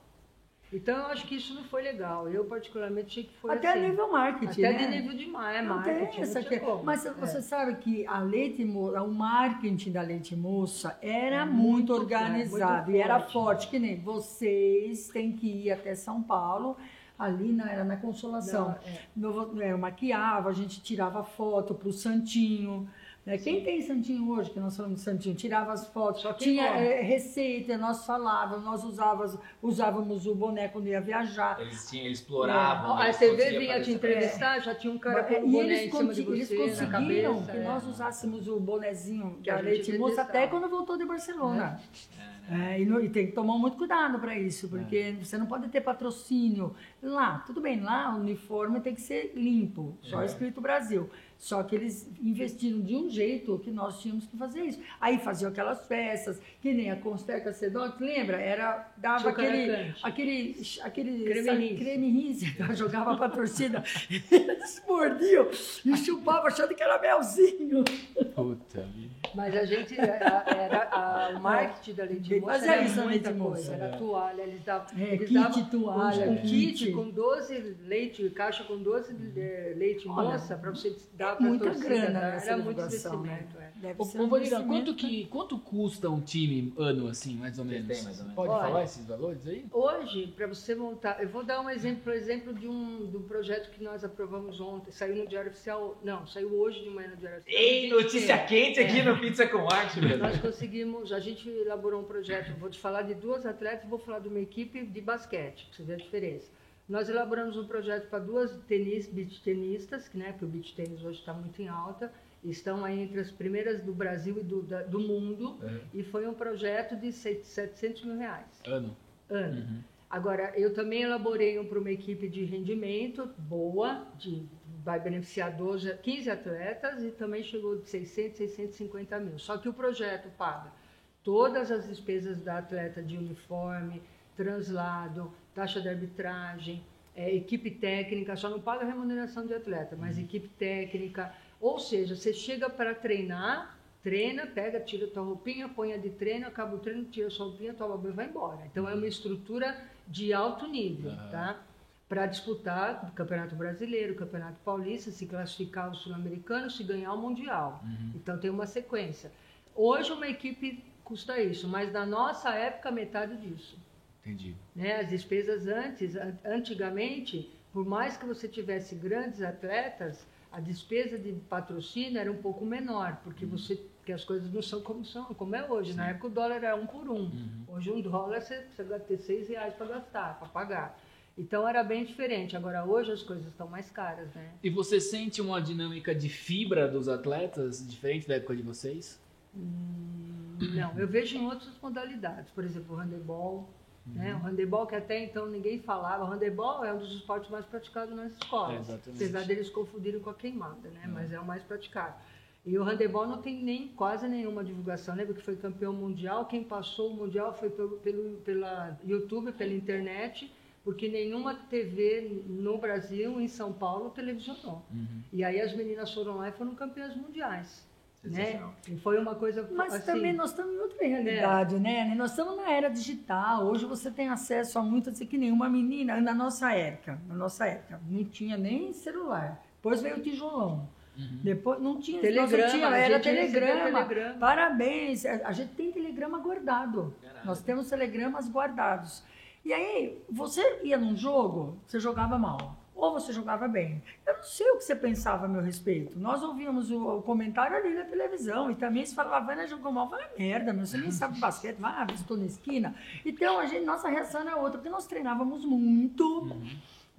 Speaker 2: Então eu acho que isso não foi legal. Eu particularmente achei que foi
Speaker 1: Até
Speaker 2: assim.
Speaker 1: nível marketing,
Speaker 2: Até
Speaker 1: né?
Speaker 2: de nível de é marketing.
Speaker 1: essa que-
Speaker 2: como.
Speaker 1: Mas
Speaker 2: É.
Speaker 1: você sabe que a Leite Moça, o marketing da Leite Moça era
Speaker 2: É
Speaker 1: muito,
Speaker 2: muito
Speaker 1: organizado
Speaker 2: forte,
Speaker 1: e era
Speaker 2: muito
Speaker 1: forte, que nem vocês têm que ir até São Paulo, ali na, era na Consolação.
Speaker 2: Não, é.
Speaker 1: Eu maquiava, a gente tirava foto pro Santinho. Né? Quem tem Santinho hoje, que nós falamos de Santinho, tirava as fotos, tinha eh, receita, nós falávamos, nós usávamos, usávamos o boneco quando ia viajar.
Speaker 4: Eles, tinham, eles exploravam.
Speaker 2: Ó, a
Speaker 4: eles
Speaker 2: TV vinha te entrevistar, já tinha um cara com um
Speaker 1: e
Speaker 2: boné
Speaker 1: eles,
Speaker 2: em cima de
Speaker 1: eles
Speaker 2: você, na
Speaker 1: conseguiram
Speaker 2: cabeça.
Speaker 1: que
Speaker 2: é.
Speaker 1: nós usássemos o bonezinho
Speaker 2: Que a
Speaker 1: da
Speaker 2: gente
Speaker 1: Leite Moça até quando voltou de Barcelona. É, e, no- e tem que tomar muito cuidado para isso, porque você não pode ter patrocínio. Lá, tudo bem, lá o uniforme tem que ser limpo, só
Speaker 4: É.
Speaker 1: escrito Brasil. Só que eles investiram de um jeito que nós tínhamos que fazer isso. Aí faziam aquelas festas, que nem a Consteca Sedoc, lembra? Era, dava aquele, aquele, aquele
Speaker 2: Creme
Speaker 1: creme rinse, [LAUGHS] jogava pra torcida. Eles mordiam e chupavam achando que era melzinho.
Speaker 3: Puta vida.
Speaker 2: Mas a gente era, era a- o marketing da Leite Moça
Speaker 1: Mas é
Speaker 2: era
Speaker 1: isso, a
Speaker 2: muita coisa.
Speaker 1: Moça.
Speaker 2: Era toalha, eles davam,
Speaker 1: É,
Speaker 2: eles
Speaker 1: kit,
Speaker 2: davam
Speaker 1: toalha,
Speaker 2: um
Speaker 1: kit.
Speaker 2: kit com 12 leite, caixa com 12 de leite
Speaker 1: Olha,
Speaker 2: moça para você dar Para
Speaker 1: muita
Speaker 2: torcida.
Speaker 1: grana
Speaker 2: tá?
Speaker 1: nessa
Speaker 2: Era muito
Speaker 1: né?
Speaker 2: investimento. é.
Speaker 1: Deve
Speaker 3: Ô,
Speaker 1: ser um
Speaker 3: quanto, que, quanto custa um time ano, assim, mais ou menos?
Speaker 4: têm mais ou menos?
Speaker 3: Pode
Speaker 2: Olha.
Speaker 3: falar esses valores aí?
Speaker 2: Hoje, para você montar, eu vou dar um exemplo, por exemplo, de um do projeto que nós aprovamos ontem, saiu no Diário Oficial, não, saiu hoje de manhã no Diário Oficial.
Speaker 4: Ei, notícia quente aqui
Speaker 2: É.
Speaker 4: no Pizza com Arte,
Speaker 2: Nós conseguimos, a gente elaborou um projeto, vou te falar de duas atletas, vou falar de uma equipe de basquete, para você ver a diferença. Nós elaboramos um projeto para duas tenis, beach tenistas, que, né, porque o beach tênis hoje está muito em alta, estão aí entre as primeiras do Brasil e do, da- do mundo,
Speaker 4: Uhum.
Speaker 2: e foi um projeto de 700 mil reais
Speaker 3: Ano.
Speaker 2: ano.
Speaker 3: Uhum.
Speaker 2: Agora, eu também elaborei um para uma equipe de rendimento boa, de, vai beneficiar 12, 15 atletas e também chegou de 600, 650 mil. Só que o projeto paga todas as despesas da atleta de uniforme, translado, taxa de arbitragem, é, equipe técnica, só não paga a remuneração de atleta, mas equipe técnica. Ou seja, você chega para treinar, treina, pega, tira tua roupinha, põe a de treino, acaba o treino, tira sua roupinha, toma banho e vai embora. Então é uma estrutura de alto nível,
Speaker 3: Aham.
Speaker 2: tá? Para disputar o Campeonato Brasileiro, o Campeonato Paulista, se classificar o Sul-Americano, se ganhar o Mundial. Então tem uma sequência. Hoje uma equipe custa isso, mas na nossa época metade disso
Speaker 3: Entendi.
Speaker 2: né? As despesas antes, an- antigamente, por mais que você tivesse grandes atletas, a despesa de patrocínio era um pouco menor, porque você, porque as coisas não são como são, como é hoje. Na época o dólar era um por um. Hoje um dólar você precisa ter seis reais para gastar, para pagar. Então era bem diferente. Agora hoje as coisas estão mais caras, né?
Speaker 3: E você sente uma dinâmica de fibra dos atletas diferente da época de vocês?
Speaker 2: Não, eu vejo em outras modalidades, por exemplo, o handebol. Né? O handebol que até então ninguém falava. O handebol é um dos esportes mais praticados nas
Speaker 3: É,
Speaker 2: escolas.
Speaker 3: exatamente.
Speaker 2: apesar deles confundirem com a queimada, né? Mas é o mais praticado. E o handebol não tem nem quase nenhuma divulgação. Lembra que foi campeão mundial? Quem passou o mundial foi pelo, pelo pela YouTube, pela internet, porque nenhuma TV no Brasil, em São Paulo, televisionou.
Speaker 3: Uhum.
Speaker 2: E aí as meninas foram lá e foram campeãs mundiais. Né? E foi uma coisa
Speaker 1: Mas
Speaker 2: assim,
Speaker 1: também nós estamos em outra realidade, né? Nós estamos na era digital. Hoje você tem acesso a muito, assim, que nenhuma menina, na nossa época, na nossa época, não tinha nem celular. Depois veio o tijolão. Depois não tinha, não
Speaker 2: Telegrama,
Speaker 1: tinha, era telegrama.
Speaker 2: telegrama.
Speaker 1: Parabéns, a a gente tem telegrama guardado.
Speaker 4: Caralho.
Speaker 1: Nós temos telegramas guardados. E aí, você ia num jogo, você jogava mal. Ou você jogava bem. Eu não sei o que você pensava a meu respeito. Nós ouvíamos o, o comentário ali na televisão. E também se falava, a Vânia jogou mal. Vai merda, meu, você nem sabe [LAUGHS] basquete. Vai, ah, estou na esquina. Então, a gente, nossa reação era outra. Porque nós treinávamos muito.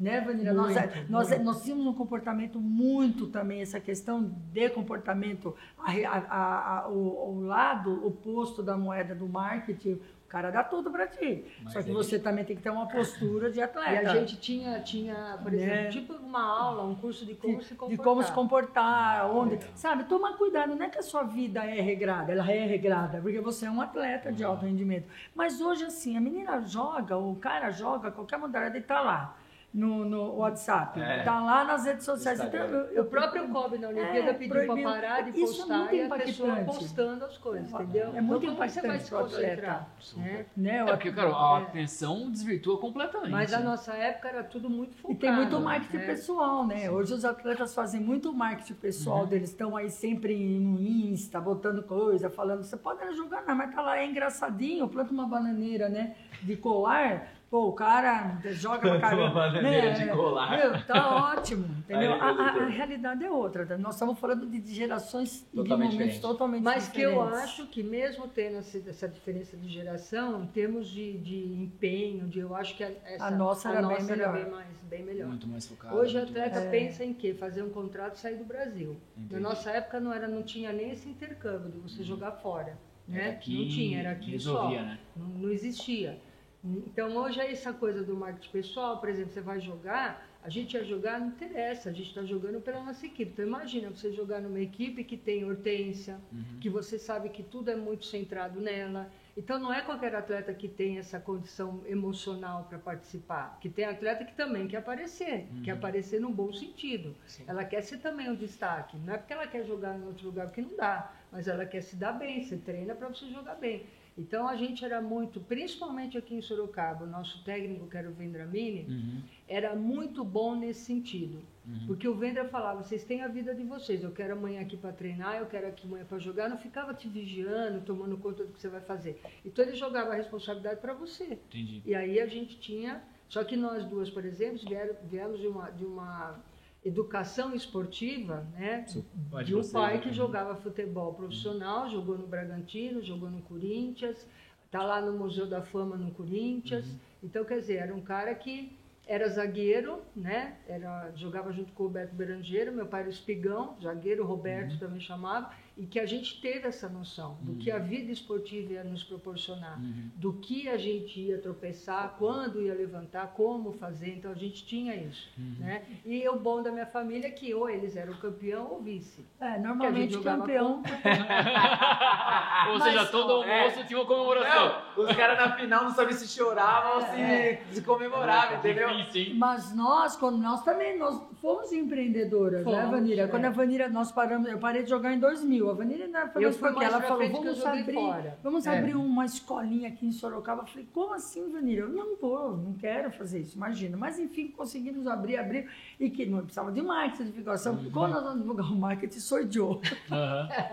Speaker 1: Né, Vanilla? Nós,
Speaker 2: Muito,
Speaker 1: nós,
Speaker 2: muito.
Speaker 1: nós tínhamos um comportamento muito também, essa questão de comportamento, a a- a- o, o lado oposto da moeda do marketing, cara dá tudo para ti.
Speaker 3: Mas
Speaker 1: Só que
Speaker 3: ele-
Speaker 1: você também tem que ter uma postura de
Speaker 2: E
Speaker 1: atleta.
Speaker 2: a gente tinha, tinha por exemplo,
Speaker 1: Né?
Speaker 2: tipo uma aula, um curso de como
Speaker 1: de,
Speaker 2: se comportar.
Speaker 1: de como se comportar, onde.
Speaker 3: legal.
Speaker 1: Sabe, toma cuidado, não é que a sua vida é regrada, ela é regrada, porque você é um atleta de alto rendimento. Mas hoje, assim, a menina joga, o cara joga, qualquer modalidade, ele tá lá. No, no WhatsApp.
Speaker 4: É.
Speaker 1: Tá lá nas redes sociais.
Speaker 4: Instagram.
Speaker 1: Então, eu,
Speaker 2: O próprio Kobe na Olimpíada
Speaker 1: É,
Speaker 2: pediu para parar de
Speaker 1: Isso é
Speaker 2: postar
Speaker 1: muito
Speaker 2: e a pessoa
Speaker 1: impactante.
Speaker 2: postando as coisas, entendeu?
Speaker 1: É muito
Speaker 2: então, como você vai
Speaker 1: impactante
Speaker 2: se concentrar? Né?
Speaker 1: né,
Speaker 3: É
Speaker 1: o-
Speaker 3: porque, cara, a
Speaker 2: É.
Speaker 3: atenção desvirtua completamente.
Speaker 2: Mas a nossa época era tudo muito focado.
Speaker 1: E tem muito marketing
Speaker 2: né?
Speaker 1: pessoal, né? Hoje os atletas fazem muito marketing pessoal deles, estão aí sempre no Insta, botando coisa, falando, você pode não jogar, não, mas tá lá, é engraçadinho, planta uma bananeira, né? De colar, pô, o cara joga pra [LAUGHS] caramba. né?
Speaker 4: de colar.
Speaker 1: Meu, tá ótimo, entendeu? A, a- a realidade é outra, tá? nós estamos falando de, gerações e de
Speaker 4: Totalmente
Speaker 1: momentos
Speaker 4: diferente.
Speaker 1: totalmente
Speaker 2: Mas que eu
Speaker 1: diferentes.
Speaker 2: acho que mesmo tendo essa, diferença de geração, em termos de, de emprão, de, eu acho que a, essa,
Speaker 1: A nossa era bem
Speaker 2: nossa
Speaker 1: melhor.
Speaker 2: bem, mais, bem melhor.
Speaker 3: Muito mais focado.
Speaker 2: Hoje o
Speaker 3: muito
Speaker 2: atleta
Speaker 1: É.
Speaker 2: pensa em quê? Fazer um contrato e sair do Brasil.
Speaker 3: Entendi.
Speaker 2: Na nossa época não, era, não tinha nem esse intercâmbio de você jogar fora. Né?
Speaker 3: aqui,
Speaker 2: não tinha, era aqui
Speaker 3: resolvia,
Speaker 2: só.
Speaker 3: né?
Speaker 2: Não, não existia. Então hoje é essa coisa do marketing pessoal, por exemplo, você vai jogar, a gente ia jogar, não interessa, a gente está jogando pela nossa equipe. Então imagina você jogar numa equipe que tem hortência,
Speaker 3: Uhum.
Speaker 2: que você sabe que tudo é muito centrado nela. Então não é qualquer atleta que tem essa condição emocional para participar, que tem atleta que também quer aparecer, quer aparecer no bom sentido. Ela quer ser também um destaque. Não é porque ela quer jogar em outro lugar, porque não dá, mas ela quer se dar bem, você treina para você jogar bem. Então a gente era muito, principalmente aqui em Sorocaba, o nosso técnico, que era o Vendramini,
Speaker 3: Uhum.
Speaker 2: era muito bom nesse sentido. Porque o Vendra falava, vocês têm a vida de vocês, eu quero amanhã aqui para treinar, eu quero aqui amanhã para jogar, não ficava te vigiando, tomando conta do que você vai fazer. Então ele jogava a responsabilidade para você.
Speaker 3: Entendi.
Speaker 2: E aí a gente tinha, só que nós duas, por exemplo, vieram, viemos de uma, de uma educação esportiva, né?
Speaker 3: de
Speaker 2: um pai
Speaker 3: né?
Speaker 2: que jogava futebol profissional, jogou no Bragantino, jogou no Corinthians, tá lá no Museu da Fama no Corinthians.
Speaker 3: Uhum.
Speaker 2: Então, quer dizer, era um cara que era zagueiro, né? Era, jogava junto com o Roberto Berangeiro, meu pai era espigão, zagueiro, Roberto
Speaker 3: Uhum.
Speaker 2: também chamava, e que a gente teve essa noção do que a vida esportiva ia nos proporcionar
Speaker 3: Uhum.
Speaker 2: do que a gente ia tropeçar, quando ia levantar, como fazer. Então a gente tinha isso,
Speaker 3: Uhum.
Speaker 2: né? E o bom da minha família é que ou eles eram campeão ou vice.
Speaker 1: É, normalmente campeão. [LAUGHS]
Speaker 3: Ou seja, todo almoço tinha uma comemoração.
Speaker 4: Não, os caras na final não sabiam se choravam ou se, se comemoravam, entendeu?
Speaker 3: Difícil, hein?
Speaker 1: Mas nós, quando nós também, nós fomos empreendedoras, né,
Speaker 2: Fomos,
Speaker 1: Vanira?
Speaker 2: é.
Speaker 1: Quando a Vanira, nós paramos, eu parei de jogar em 2000. A Vanira ainda foi
Speaker 2: Eu
Speaker 1: mais
Speaker 2: fui
Speaker 1: porque ela falou, vamos abrir,
Speaker 2: fora."
Speaker 1: vamos
Speaker 4: É.
Speaker 1: abrir uma escolinha aqui em Sorocaba. Eu falei, como assim, Vanira? Eu não vou, não quero fazer isso, imagina. Mas enfim, conseguimos abrir, abrir, e que não precisava de marketing, de divulgação.
Speaker 2: Uhum.
Speaker 1: Quando nós vamos divulgar o marketing, sou idiota.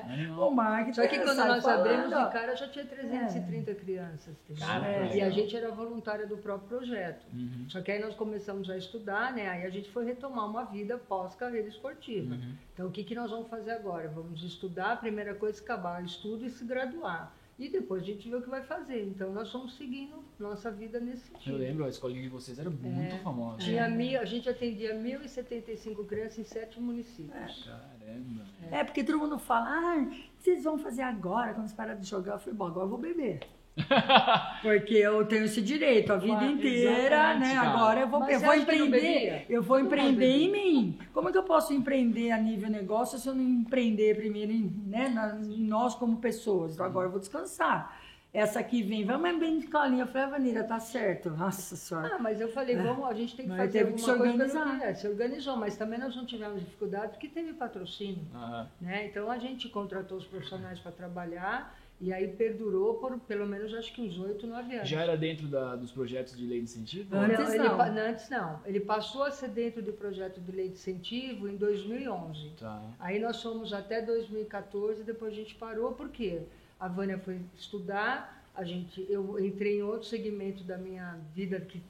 Speaker 3: Animal. [LAUGHS]
Speaker 1: O marketing
Speaker 2: Só que
Speaker 1: é,
Speaker 2: quando nós
Speaker 1: falando,
Speaker 2: abrimos, o cara já tinha 330 crianças. entendeu?
Speaker 4: Cara,
Speaker 2: É, e a gente era voluntária do próprio projeto.
Speaker 3: Uhum.
Speaker 2: Só que aí nós começamos a estudar, né? Aí a gente foi retomar uma vida pós-carreira esportiva.
Speaker 3: Uhum.
Speaker 2: Então, o que, que nós vamos fazer agora? Vamos estudar, a primeira coisa, acabar o estudo e se graduar. E depois a gente vê o que vai fazer. Então, nós estamos seguindo nossa vida nesse
Speaker 3: Eu
Speaker 2: sentido.
Speaker 3: lembro, a escolinha de vocês era muito famosa.
Speaker 2: Tinha mil, a gente atendia 1.075 crianças em sete municípios.
Speaker 3: Caramba.
Speaker 1: É, porque todo mundo fala, ah, o que vocês vão fazer agora, quando vocês pararem de jogar? Eu falei, bom, agora eu vou beber. [LAUGHS] Porque eu tenho esse direito a vida
Speaker 3: Claro,
Speaker 1: inteira, né?
Speaker 3: cara.
Speaker 1: Agora eu vou,
Speaker 2: Mas
Speaker 1: eu
Speaker 2: você
Speaker 1: vou
Speaker 2: que
Speaker 1: empreender, eu vou empreender em mim. Como é que eu posso empreender a nível negócio se eu não empreender primeiro em, né, na- em nós como pessoas? Então agora eu vou descansar. Essa aqui vem, vamos bem de colinha. Eu falei, ah, Vanira, tá certo. Nossa senhora.
Speaker 2: Ah, mas eu falei, vamos, a gente tem que
Speaker 1: Mas
Speaker 2: fazer
Speaker 1: teve que
Speaker 2: alguma
Speaker 1: se
Speaker 2: coisa
Speaker 1: organizar.
Speaker 2: pelo que é. Se organizou, mas também nós não tivemos dificuldade porque teve patrocínio.
Speaker 3: Aham.
Speaker 2: Né? Então a gente contratou os profissionais para trabalhar e aí perdurou por pelo menos acho que uns oito, nove anos.
Speaker 3: Já era dentro da- dos projetos de lei de incentivo?
Speaker 1: Antes
Speaker 2: não, ele,
Speaker 1: não.
Speaker 2: antes não. Ele passou a ser dentro do projeto de lei de incentivo em 2011.
Speaker 3: Tá.
Speaker 2: Aí nós fomos até 2014, depois a gente parou, porque a Vânia foi estudar, a gente, eu entrei em outro segmento da minha vida, que,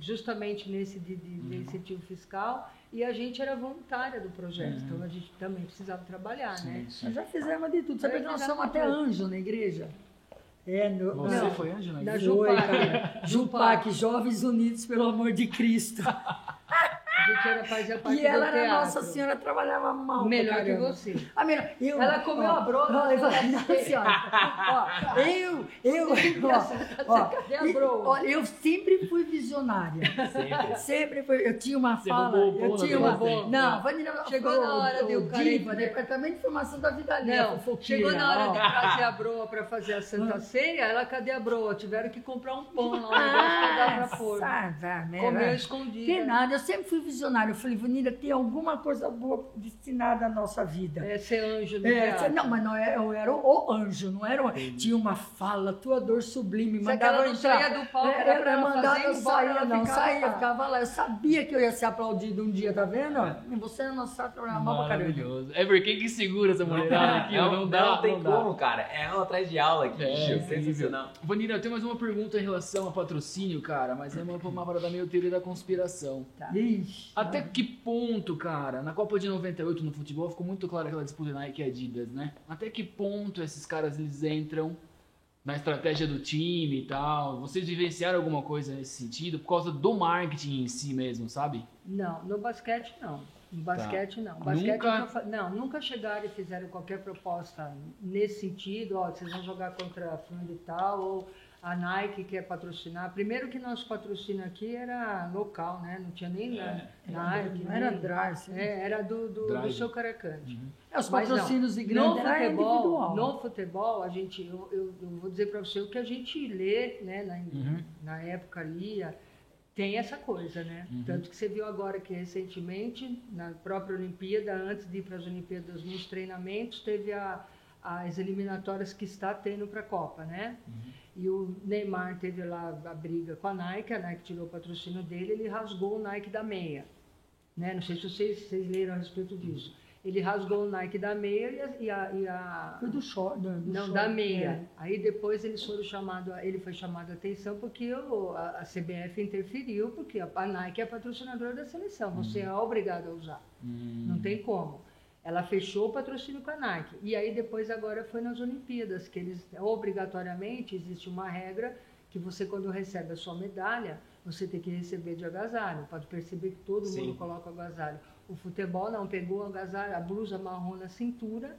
Speaker 2: justamente nesse de, de- de incentivo fiscal, e a gente era voluntária do projeto, então a gente também precisava trabalhar, né?
Speaker 3: Sim, sim.
Speaker 1: Nós já fizemos de tudo. Sabe que nós somos até anjo na igreja? É, no,
Speaker 3: Você
Speaker 1: não.
Speaker 3: foi né?
Speaker 2: Na
Speaker 1: Foi,
Speaker 2: Jupac.
Speaker 1: cara. Jupac, Jovens Unidos pelo Amor de Cristo. [LAUGHS]
Speaker 2: Gente era, fazia parte
Speaker 1: E ela
Speaker 2: do
Speaker 1: era
Speaker 2: teatro.
Speaker 1: Nossa Senhora, trabalhava mal.
Speaker 2: Melhor que você.
Speaker 1: A melhor, eu,
Speaker 2: Ela comeu a broa,
Speaker 1: Ó, eu, Nossa Senhora. Ó, eu, eu, [LAUGHS] ó, ó,
Speaker 2: Cadê a broa?
Speaker 1: olha, eu sempre fui visionária.
Speaker 4: Sempre.
Speaker 1: Sempre fui. Eu tinha uma
Speaker 3: Você
Speaker 1: fala. eu tinha uma. Não, Vanilla
Speaker 2: Chegou
Speaker 1: o-
Speaker 2: na hora de
Speaker 1: o
Speaker 2: o cara ir-
Speaker 1: DIVA, Departamento de Informação da Vida.
Speaker 2: Não, chegou na hora
Speaker 1: ó.
Speaker 2: de trazer a broa para fazer a Santa Ceia, ela, cadê a broa? Tiveram que comprar um pão lá, negócio pra pôr.
Speaker 1: Ah, vá, né,
Speaker 2: Comeu escondido.
Speaker 1: Tem nada, eu sempre fui visionária. Eu falei, Vanilla, tem alguma coisa boa destinada à nossa vida.
Speaker 2: É ser anjo do
Speaker 1: É, não, mas não era, eu era o anjo, não era o, Tinha uma fala, tua dor sublime, mandava
Speaker 2: não
Speaker 1: entrar.
Speaker 2: saía do palco,
Speaker 1: É,
Speaker 2: era pra ela
Speaker 1: mandava, eu saía,
Speaker 2: ela
Speaker 1: não,
Speaker 2: ficava
Speaker 1: saía,
Speaker 2: lá.
Speaker 1: ficava lá. Eu sabia que eu ia ser aplaudido um dia, tá vendo? E você é nossa caramba.
Speaker 3: Maravilhoso. É porque quem que segura essa mulherada aqui?
Speaker 4: não,
Speaker 3: Não, dá,
Speaker 4: não tem
Speaker 3: não dá.
Speaker 4: como, cara. É aula atrás de aula aqui,
Speaker 3: É.
Speaker 4: Sensacional.
Speaker 3: Vanira, eu tenho mais uma pergunta em relação a patrocínio, cara, mas é uma, uma parada meio teoria da conspiração.
Speaker 1: Ixi,
Speaker 3: Até que ponto, cara, na Copa de 98 no futebol ficou muito claro aquela disputa Nike e Adidas, né? Até que ponto esses caras eles entram na estratégia do time e tal? Vocês vivenciaram alguma coisa nesse sentido por causa do marketing em si mesmo, sabe?
Speaker 2: Não, no basquete não. No basquete não. Basquete
Speaker 3: Nunca-
Speaker 2: nunca... Não, nunca chegaram e fizeram qualquer proposta nesse sentido, ó, vocês vão jogar contra a fulano e tal, ou a Nike quer patrocinar. Primeiro que nosso patrocínio aqui era local, né? Não tinha nem na- Nike,
Speaker 1: não era
Speaker 2: nem-
Speaker 1: Drarce.
Speaker 2: É, era do, do,
Speaker 3: Drive.
Speaker 2: do seu Caracante.
Speaker 1: É, os patrocínios de
Speaker 2: No
Speaker 1: grande era
Speaker 2: futebol,
Speaker 1: individual.
Speaker 2: no futebol, a gente, eu, eu, eu vou dizer para você o que a gente lê, né, na,
Speaker 3: Uhum.
Speaker 2: na época lia, tem essa coisa, né?
Speaker 3: Uhum.
Speaker 2: Tanto que você viu agora que recentemente, na própria Olimpíada, antes de ir para as Olimpíadas, nos treinamentos, teve a, as eliminatórias que está tendo para a Copa, né?
Speaker 3: Uhum.
Speaker 2: E o Neymar teve lá a briga com a Nike, a Nike tirou o patrocínio dele, ele rasgou o Nike da meia. Né? Não sei se vocês, vocês leram a respeito disso. Ele rasgou o Nike da meia e a. e a- e a-
Speaker 1: Foi do short. do- do
Speaker 2: não,
Speaker 1: short,
Speaker 2: da meia.
Speaker 1: é.
Speaker 2: Aí depois eles foram chamado, ele foi chamado a atenção porque o- a, a CBF interferiu, porque a, a Nike é a patrocinadora da seleção. Você é obrigado a usar.
Speaker 3: Hum.
Speaker 2: Não tem como. Ela fechou o patrocínio com a Nike. E aí depois agora foi nas Olimpíadas, que eles obrigatoriamente existe uma regra que você quando recebe a sua medalha, você tem que receber de agasalho. Pode perceber que todo
Speaker 4: Sim.
Speaker 2: mundo coloca agasalho. O futebol não pegou o agasalho, a blusa marrom na cintura,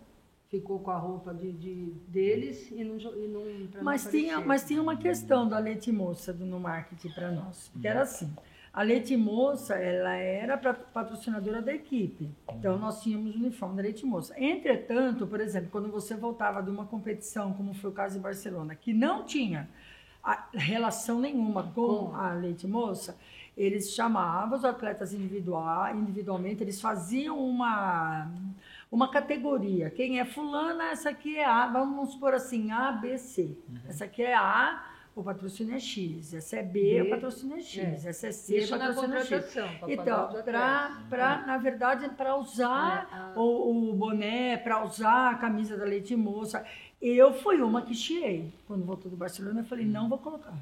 Speaker 2: ficou com a roupa de, de- deles e não, e não pra não
Speaker 1: Mas tinha, mas tinha uma questão da Leite Moça do- no marketing para nós, que era assim. A Leite Moça, ela era patrocinadora da equipe. Então, nós tínhamos o uniforme da Leite Moça. Entretanto, por exemplo, quando você voltava de uma competição, como foi o caso de Barcelona, que não tinha relação nenhuma com
Speaker 2: Com.
Speaker 1: a Leite Moça, eles chamavam os atletas individual, individualmente, eles faziam uma, uma categoria. Quem é fulana, essa aqui é A, vamos supor assim, A, B, C. Essa aqui é A, o patrocínio é X. Essa é B,
Speaker 2: B,
Speaker 1: o patrocínio é X. Essa é C, o
Speaker 2: Isso na
Speaker 1: patrocínio é X.
Speaker 2: pra
Speaker 1: Então,
Speaker 2: atletas.
Speaker 1: pra, na verdade, para usar
Speaker 2: É, a-
Speaker 1: o, o boné, para usar a camisa da Leite Moça, eu fui uma que chiei. Quando voltou do Barcelona, eu falei, não vou colocar.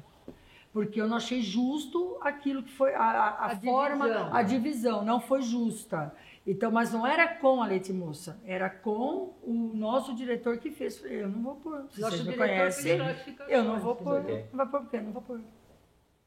Speaker 1: Porque eu não achei justo aquilo que foi a, a, a
Speaker 2: A
Speaker 1: forma,
Speaker 2: divisão.
Speaker 1: a divisão, não foi justa. Então, mas não era com a Leite Moça, era com o nosso diretor que fez. Eu não vou pôr.
Speaker 2: Nosso
Speaker 1: vocês me conhecem,
Speaker 2: classificações,
Speaker 1: eu não vou pôr. Não vai pôr por quê? Não vou pôr.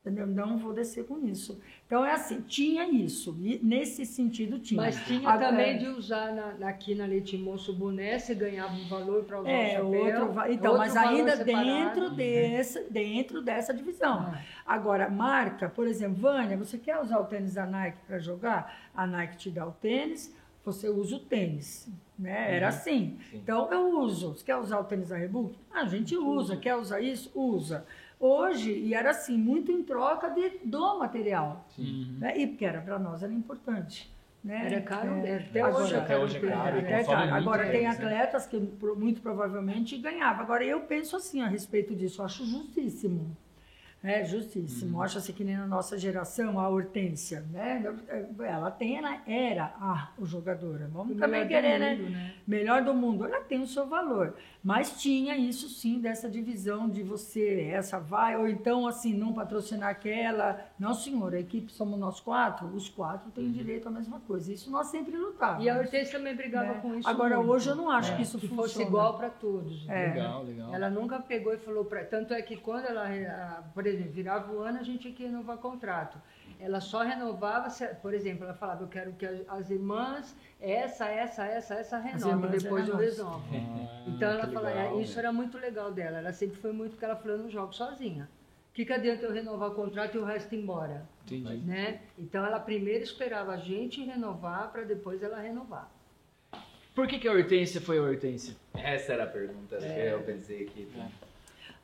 Speaker 1: Entendeu? Não vou descer com isso. Então é assim, tinha isso. Nesse sentido tinha.
Speaker 2: Mas tinha
Speaker 1: Agora,
Speaker 2: também de usar na, aqui na Leite Moço o boné, você ganhava um valor para usar
Speaker 1: É,
Speaker 2: o chapéu.
Speaker 1: outro, então,
Speaker 2: outro
Speaker 1: mas ainda dentro, dessa, dentro dessa divisão.
Speaker 2: Ah.
Speaker 1: Agora, marca, por exemplo, Vânia, você quer usar o tênis da Nike para jogar? A Nike te dá o tênis, você usa o tênis. Né? Era assim.
Speaker 4: Sim.
Speaker 1: Então, eu uso. Você quer usar o tênis da Reebok? Ah, a gente usa. Quer usar isso? Usa. Hoje, e era assim, muito em troca de, do material.
Speaker 3: Uhum.
Speaker 1: Né? E porque era para nós era importante. Né?
Speaker 2: Era caro,
Speaker 1: É,
Speaker 2: é, até
Speaker 1: agora-
Speaker 2: hoje é
Speaker 4: Até
Speaker 2: caro.
Speaker 4: hoje é caro,
Speaker 2: né?
Speaker 1: até caro.
Speaker 4: muito
Speaker 1: Agora, tem
Speaker 4: tênis, né?
Speaker 1: atletas que pro- muito provavelmente ganhavam. Agora, eu penso assim a respeito disso, eu acho justíssimo. É justíssimo.
Speaker 4: Uhum.
Speaker 1: Acho assim que nem na nossa geração, a Hortência, né? Ela tem, ela era a o jogadora. Vamos
Speaker 2: O
Speaker 1: também
Speaker 2: melhor do
Speaker 1: querer, né?
Speaker 2: mundo, né?
Speaker 1: Melhor do mundo. Ela tem o seu valor. Mas tinha isso sim, dessa divisão de você, essa vai, ou então assim, não patrocinar aquela. Não, senhor, a equipe somos nós quatro, os quatro têm direito à mesma coisa. Isso nós sempre lutávamos.
Speaker 2: E a Hortência também brigava
Speaker 1: né?
Speaker 2: com isso.
Speaker 1: Agora,
Speaker 2: muito.
Speaker 1: hoje eu não acho
Speaker 2: É,
Speaker 1: que isso
Speaker 2: que
Speaker 1: funciona.
Speaker 2: fosse igual para todos.
Speaker 1: É.
Speaker 3: Legal, legal.
Speaker 2: Ela nunca pegou e falou para. Tanto é que quando ela, por exemplo, virava o ano, a gente tinha que renovar contrato. Ela só renovava, se, por exemplo, ela falava, eu quero que as irmãs, essa, essa, essa, essa renova, depois eu resolvo. [LAUGHS]
Speaker 3: Ah,
Speaker 2: então ela
Speaker 3: que
Speaker 2: fala,
Speaker 3: legal,
Speaker 2: é, isso
Speaker 3: velho.
Speaker 2: era muito legal dela, ela sempre foi muito que ela falou, eu não jogo sozinha. O que, que adianta eu renovar o contrato e o resto ir embora?
Speaker 3: Entendi.
Speaker 2: Né? Então ela primeiro esperava a gente renovar para depois ela renovar.
Speaker 3: Por que, que a Hortência foi a Hortência?
Speaker 4: Essa era a pergunta que eu pensei aqui.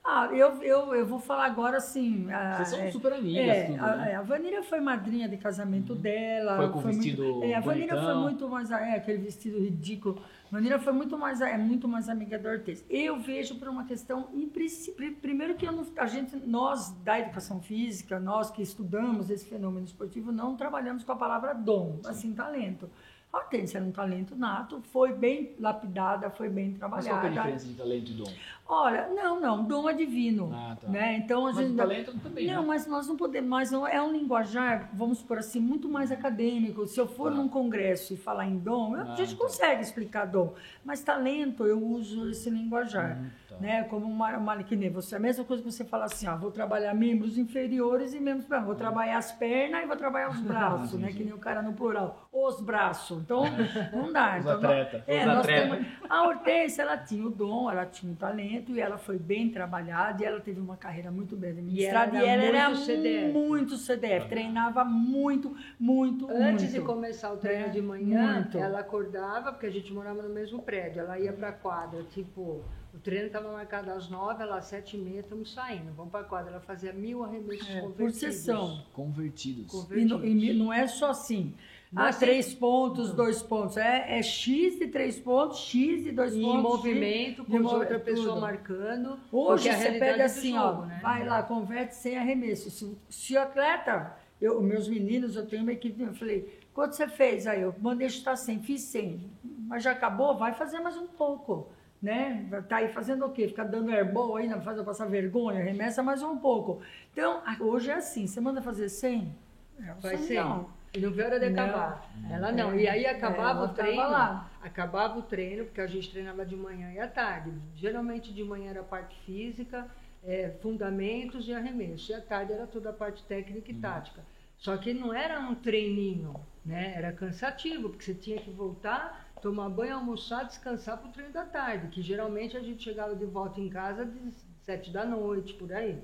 Speaker 1: Ah, eu, eu, eu vou falar agora assim. a-
Speaker 3: Vocês são
Speaker 1: é,
Speaker 3: super amigas,
Speaker 1: é,
Speaker 3: tudo,
Speaker 1: a,
Speaker 3: né?
Speaker 1: é, a Vanilla foi madrinha de casamento dela.
Speaker 3: Foi com vestido
Speaker 1: muito, é, A Vanilla foi muito mais. É, aquele vestido ridículo. A Vanilla foi muito mais, é, muito mais amiga da Hortência. Eu vejo por uma questão. Primeiro que não- a gente, nós da educação física, nós que estudamos esse fenômeno esportivo, não trabalhamos com a palavra dom, assim, talento. A Hortência era um talento nato, foi bem lapidada, foi bem
Speaker 3: Mas
Speaker 1: trabalhada.
Speaker 3: qual que é a diferença de talento e dom?
Speaker 1: Olha, não, não, dom é divino.
Speaker 3: Ah, tá.
Speaker 1: né? Então a
Speaker 3: Mas
Speaker 1: gente.
Speaker 3: o talento também,
Speaker 1: Não,
Speaker 3: né?
Speaker 1: mas nós não podemos, mas é um linguajar, vamos por assim, muito mais acadêmico. Se eu for
Speaker 3: Tá.
Speaker 1: num congresso e falar em dom, a
Speaker 3: Ah,
Speaker 1: gente
Speaker 3: tá.
Speaker 1: consegue explicar dom. Mas talento, eu uso esse linguajar.
Speaker 3: Hum, tá.
Speaker 1: Né? Como uma, uma que nem você. A mesma coisa que você fala assim, ó, vou trabalhar membros inferiores e membros. Vou trabalhar as pernas e vou trabalhar os [LAUGHS] braços, né? Que nem o cara no plural. Os braços. Então, [LAUGHS] não dá.
Speaker 3: Os
Speaker 1: Então, nós-
Speaker 3: atletas.
Speaker 1: é,
Speaker 4: Os
Speaker 1: nós
Speaker 4: atletas.
Speaker 1: temos- a Hortência, ela tinha o dom, ela tinha o talento e ela foi bem trabalhada e ela teve uma carreira muito bem administrada.
Speaker 2: E
Speaker 1: E
Speaker 2: ela
Speaker 1: ela,
Speaker 2: era muito CDF.
Speaker 1: muito CDF, treinava muito, muito,
Speaker 2: Antes de
Speaker 1: muito.
Speaker 2: começar o treino
Speaker 1: É,
Speaker 2: de manhã,
Speaker 1: muito.
Speaker 2: ela acordava, porque a gente morava no mesmo prédio, ela ia pra quadra, tipo, o treino estava marcado às nove, ela às sete e meia, estamos saindo, vamos pra quadra. Ela fazia mil arremessos
Speaker 1: É, por
Speaker 2: convertidos.
Speaker 1: sessão.
Speaker 3: Convertidos.
Speaker 1: E,
Speaker 2: Convertidos.
Speaker 1: não- e não é só assim. Ah,
Speaker 2: Você-
Speaker 1: três pontos, dois pontos. É, é X de três pontos, X de dois
Speaker 2: E em
Speaker 1: pontos.
Speaker 2: movimento,
Speaker 1: de
Speaker 2: com outra
Speaker 1: tudo.
Speaker 2: pessoa marcando.
Speaker 1: Hoje
Speaker 2: é a
Speaker 1: você pega
Speaker 2: do
Speaker 1: assim,
Speaker 2: jogo,
Speaker 1: ó,
Speaker 2: né?
Speaker 1: vai lá, converte sem arremesso. Se, se o atleta, eu, meus meninos, eu tenho uma equipe, eu falei, quanto você fez? Aí eu mandei chutar 100, fiz 100. Mas já acabou? Vai fazer mais um pouco. Né? Tá aí fazendo o quê? Ficar dando airball aí, não faz eu passar vergonha, arremessa mais um pouco. Então, hoje é assim, você manda fazer 100? É,
Speaker 2: Vai ser.
Speaker 1: não.
Speaker 2: E não vê a hora de
Speaker 1: Não.
Speaker 2: acabar. Ela não.
Speaker 1: É.
Speaker 2: E aí
Speaker 1: É,
Speaker 2: acabava
Speaker 1: ela
Speaker 2: o treino.
Speaker 1: lá.
Speaker 2: Acabava o treino, porque a gente treinava de manhã e à tarde. Geralmente de manhã era a parte física, é, fundamentos e arremesso. E à tarde era toda a parte técnica e tática. Só que não era um treininho, né? Era cansativo, porque você tinha que voltar, tomar banho, almoçar, descansar para o treino da tarde, que geralmente a gente chegava de volta em casa de sete da noite, por aí.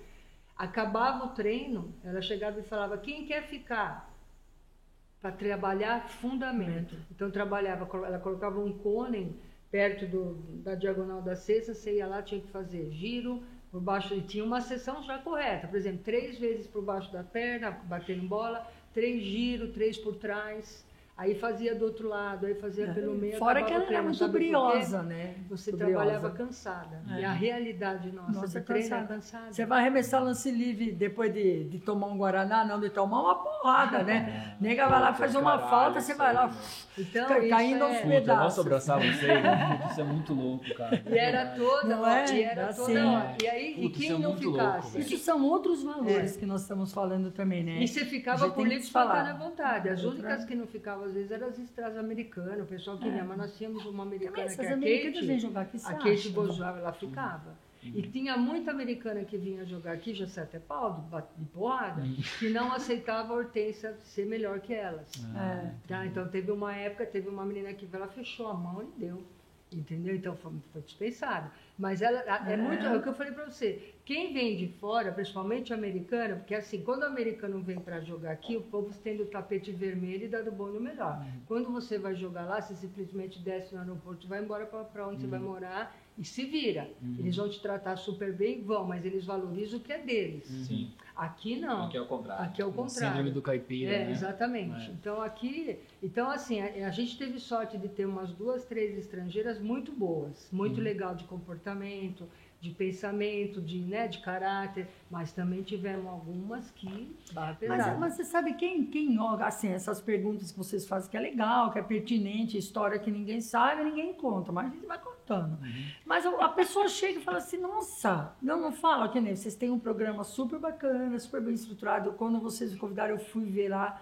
Speaker 2: Acabava o treino, ela chegava e falava: quem quer ficar? Para trabalhar fundamento. Então trabalhava, ela colocava um cone perto do, da diagonal da cesta, você ia lá, tinha que fazer giro por baixo, e tinha uma sessão já correta, por exemplo, três vezes por baixo da perna, batendo bola, três giro, três por trás, aí fazia do outro lado, aí fazia pelo meio.
Speaker 1: Fora que ela era muito briosa, né?
Speaker 2: Você trabalhava cansada.
Speaker 1: É.
Speaker 2: E a realidade nossa,
Speaker 1: Nossa,
Speaker 2: treino é
Speaker 1: cansada.
Speaker 2: cansada.
Speaker 1: Você vai arremessar lance livre depois de, de tomar um Guaraná, não de tomar uma porrada, né? [LAUGHS] Nega vai lá, faz uma
Speaker 3: Caralho,
Speaker 1: falta, você vai lá,
Speaker 3: aí,
Speaker 2: Então,
Speaker 1: caindo
Speaker 2: é-
Speaker 1: aos
Speaker 3: Puta,
Speaker 1: pedaços.
Speaker 3: eu posso abraçar vocês? Isso é muito louco, cara.
Speaker 2: E era toda,
Speaker 1: Não é?
Speaker 2: e era
Speaker 1: Assim.
Speaker 2: toda hora. E aí,
Speaker 3: Puta,
Speaker 2: e quem
Speaker 3: isso é
Speaker 2: não
Speaker 3: muito louco,
Speaker 2: ficasse?
Speaker 3: velho.
Speaker 1: Isso são outros valores que nós estamos falando também, né?
Speaker 2: E você ficava livre
Speaker 1: que falar.
Speaker 2: espontânea vontade. As únicas que não ficavam, às vezes, eram as estras americanas. O pessoal queria, mas nós tínhamos uma
Speaker 1: Também
Speaker 2: americana que
Speaker 1: essas
Speaker 2: é a
Speaker 1: vêm
Speaker 2: Kate.
Speaker 1: jogar aqui,
Speaker 2: A Kate? Bozoava, ela ficava. E tinha muita americana que vinha jogar aqui, já até pau, de, de porrada, que não aceitava a Hortência ser melhor que elas.
Speaker 1: É.
Speaker 2: Tá? Então teve uma época, teve uma menina que ela fechou a mão e deu. Entendeu? Então foi, foi dispensada. Mas ela é,
Speaker 1: É.
Speaker 2: muito. É o que eu falei pra você. Quem vem de fora, principalmente americano, porque assim, quando o americano vem para jogar aqui, o povo tem o tapete vermelho e dá do bom e do melhor. Quando você vai jogar lá, você simplesmente desce no aeroporto, vai embora para onde você vai morar e se vira. Eles vão te tratar super bem, vão, mas eles valorizam o que é deles.
Speaker 4: Sim.
Speaker 2: Aqui não.
Speaker 4: Aqui é o contrário.
Speaker 2: Aqui é o
Speaker 3: O
Speaker 2: contrário.
Speaker 3: síndrome do caipira,
Speaker 2: É,
Speaker 3: né?
Speaker 2: exatamente.
Speaker 3: É.
Speaker 2: Então aqui, então assim, a, a gente teve sorte de ter umas duas, três estrangeiras muito boas, muito
Speaker 3: Uhum.
Speaker 2: legal de comportamento, de pensamento, de, né, de caráter, mas também tivemos algumas que.
Speaker 1: Mas, mas você sabe quem, quem, assim, essas perguntas que vocês fazem que é legal, que é pertinente, história que ninguém sabe, ninguém conta, mas a gente vai contando. Mas a, pessoa chega e fala assim, nossa, não, não fala, que nem vocês têm um programa super bacana, super bem estruturado. Quando vocês me convidaram, eu fui ver lá.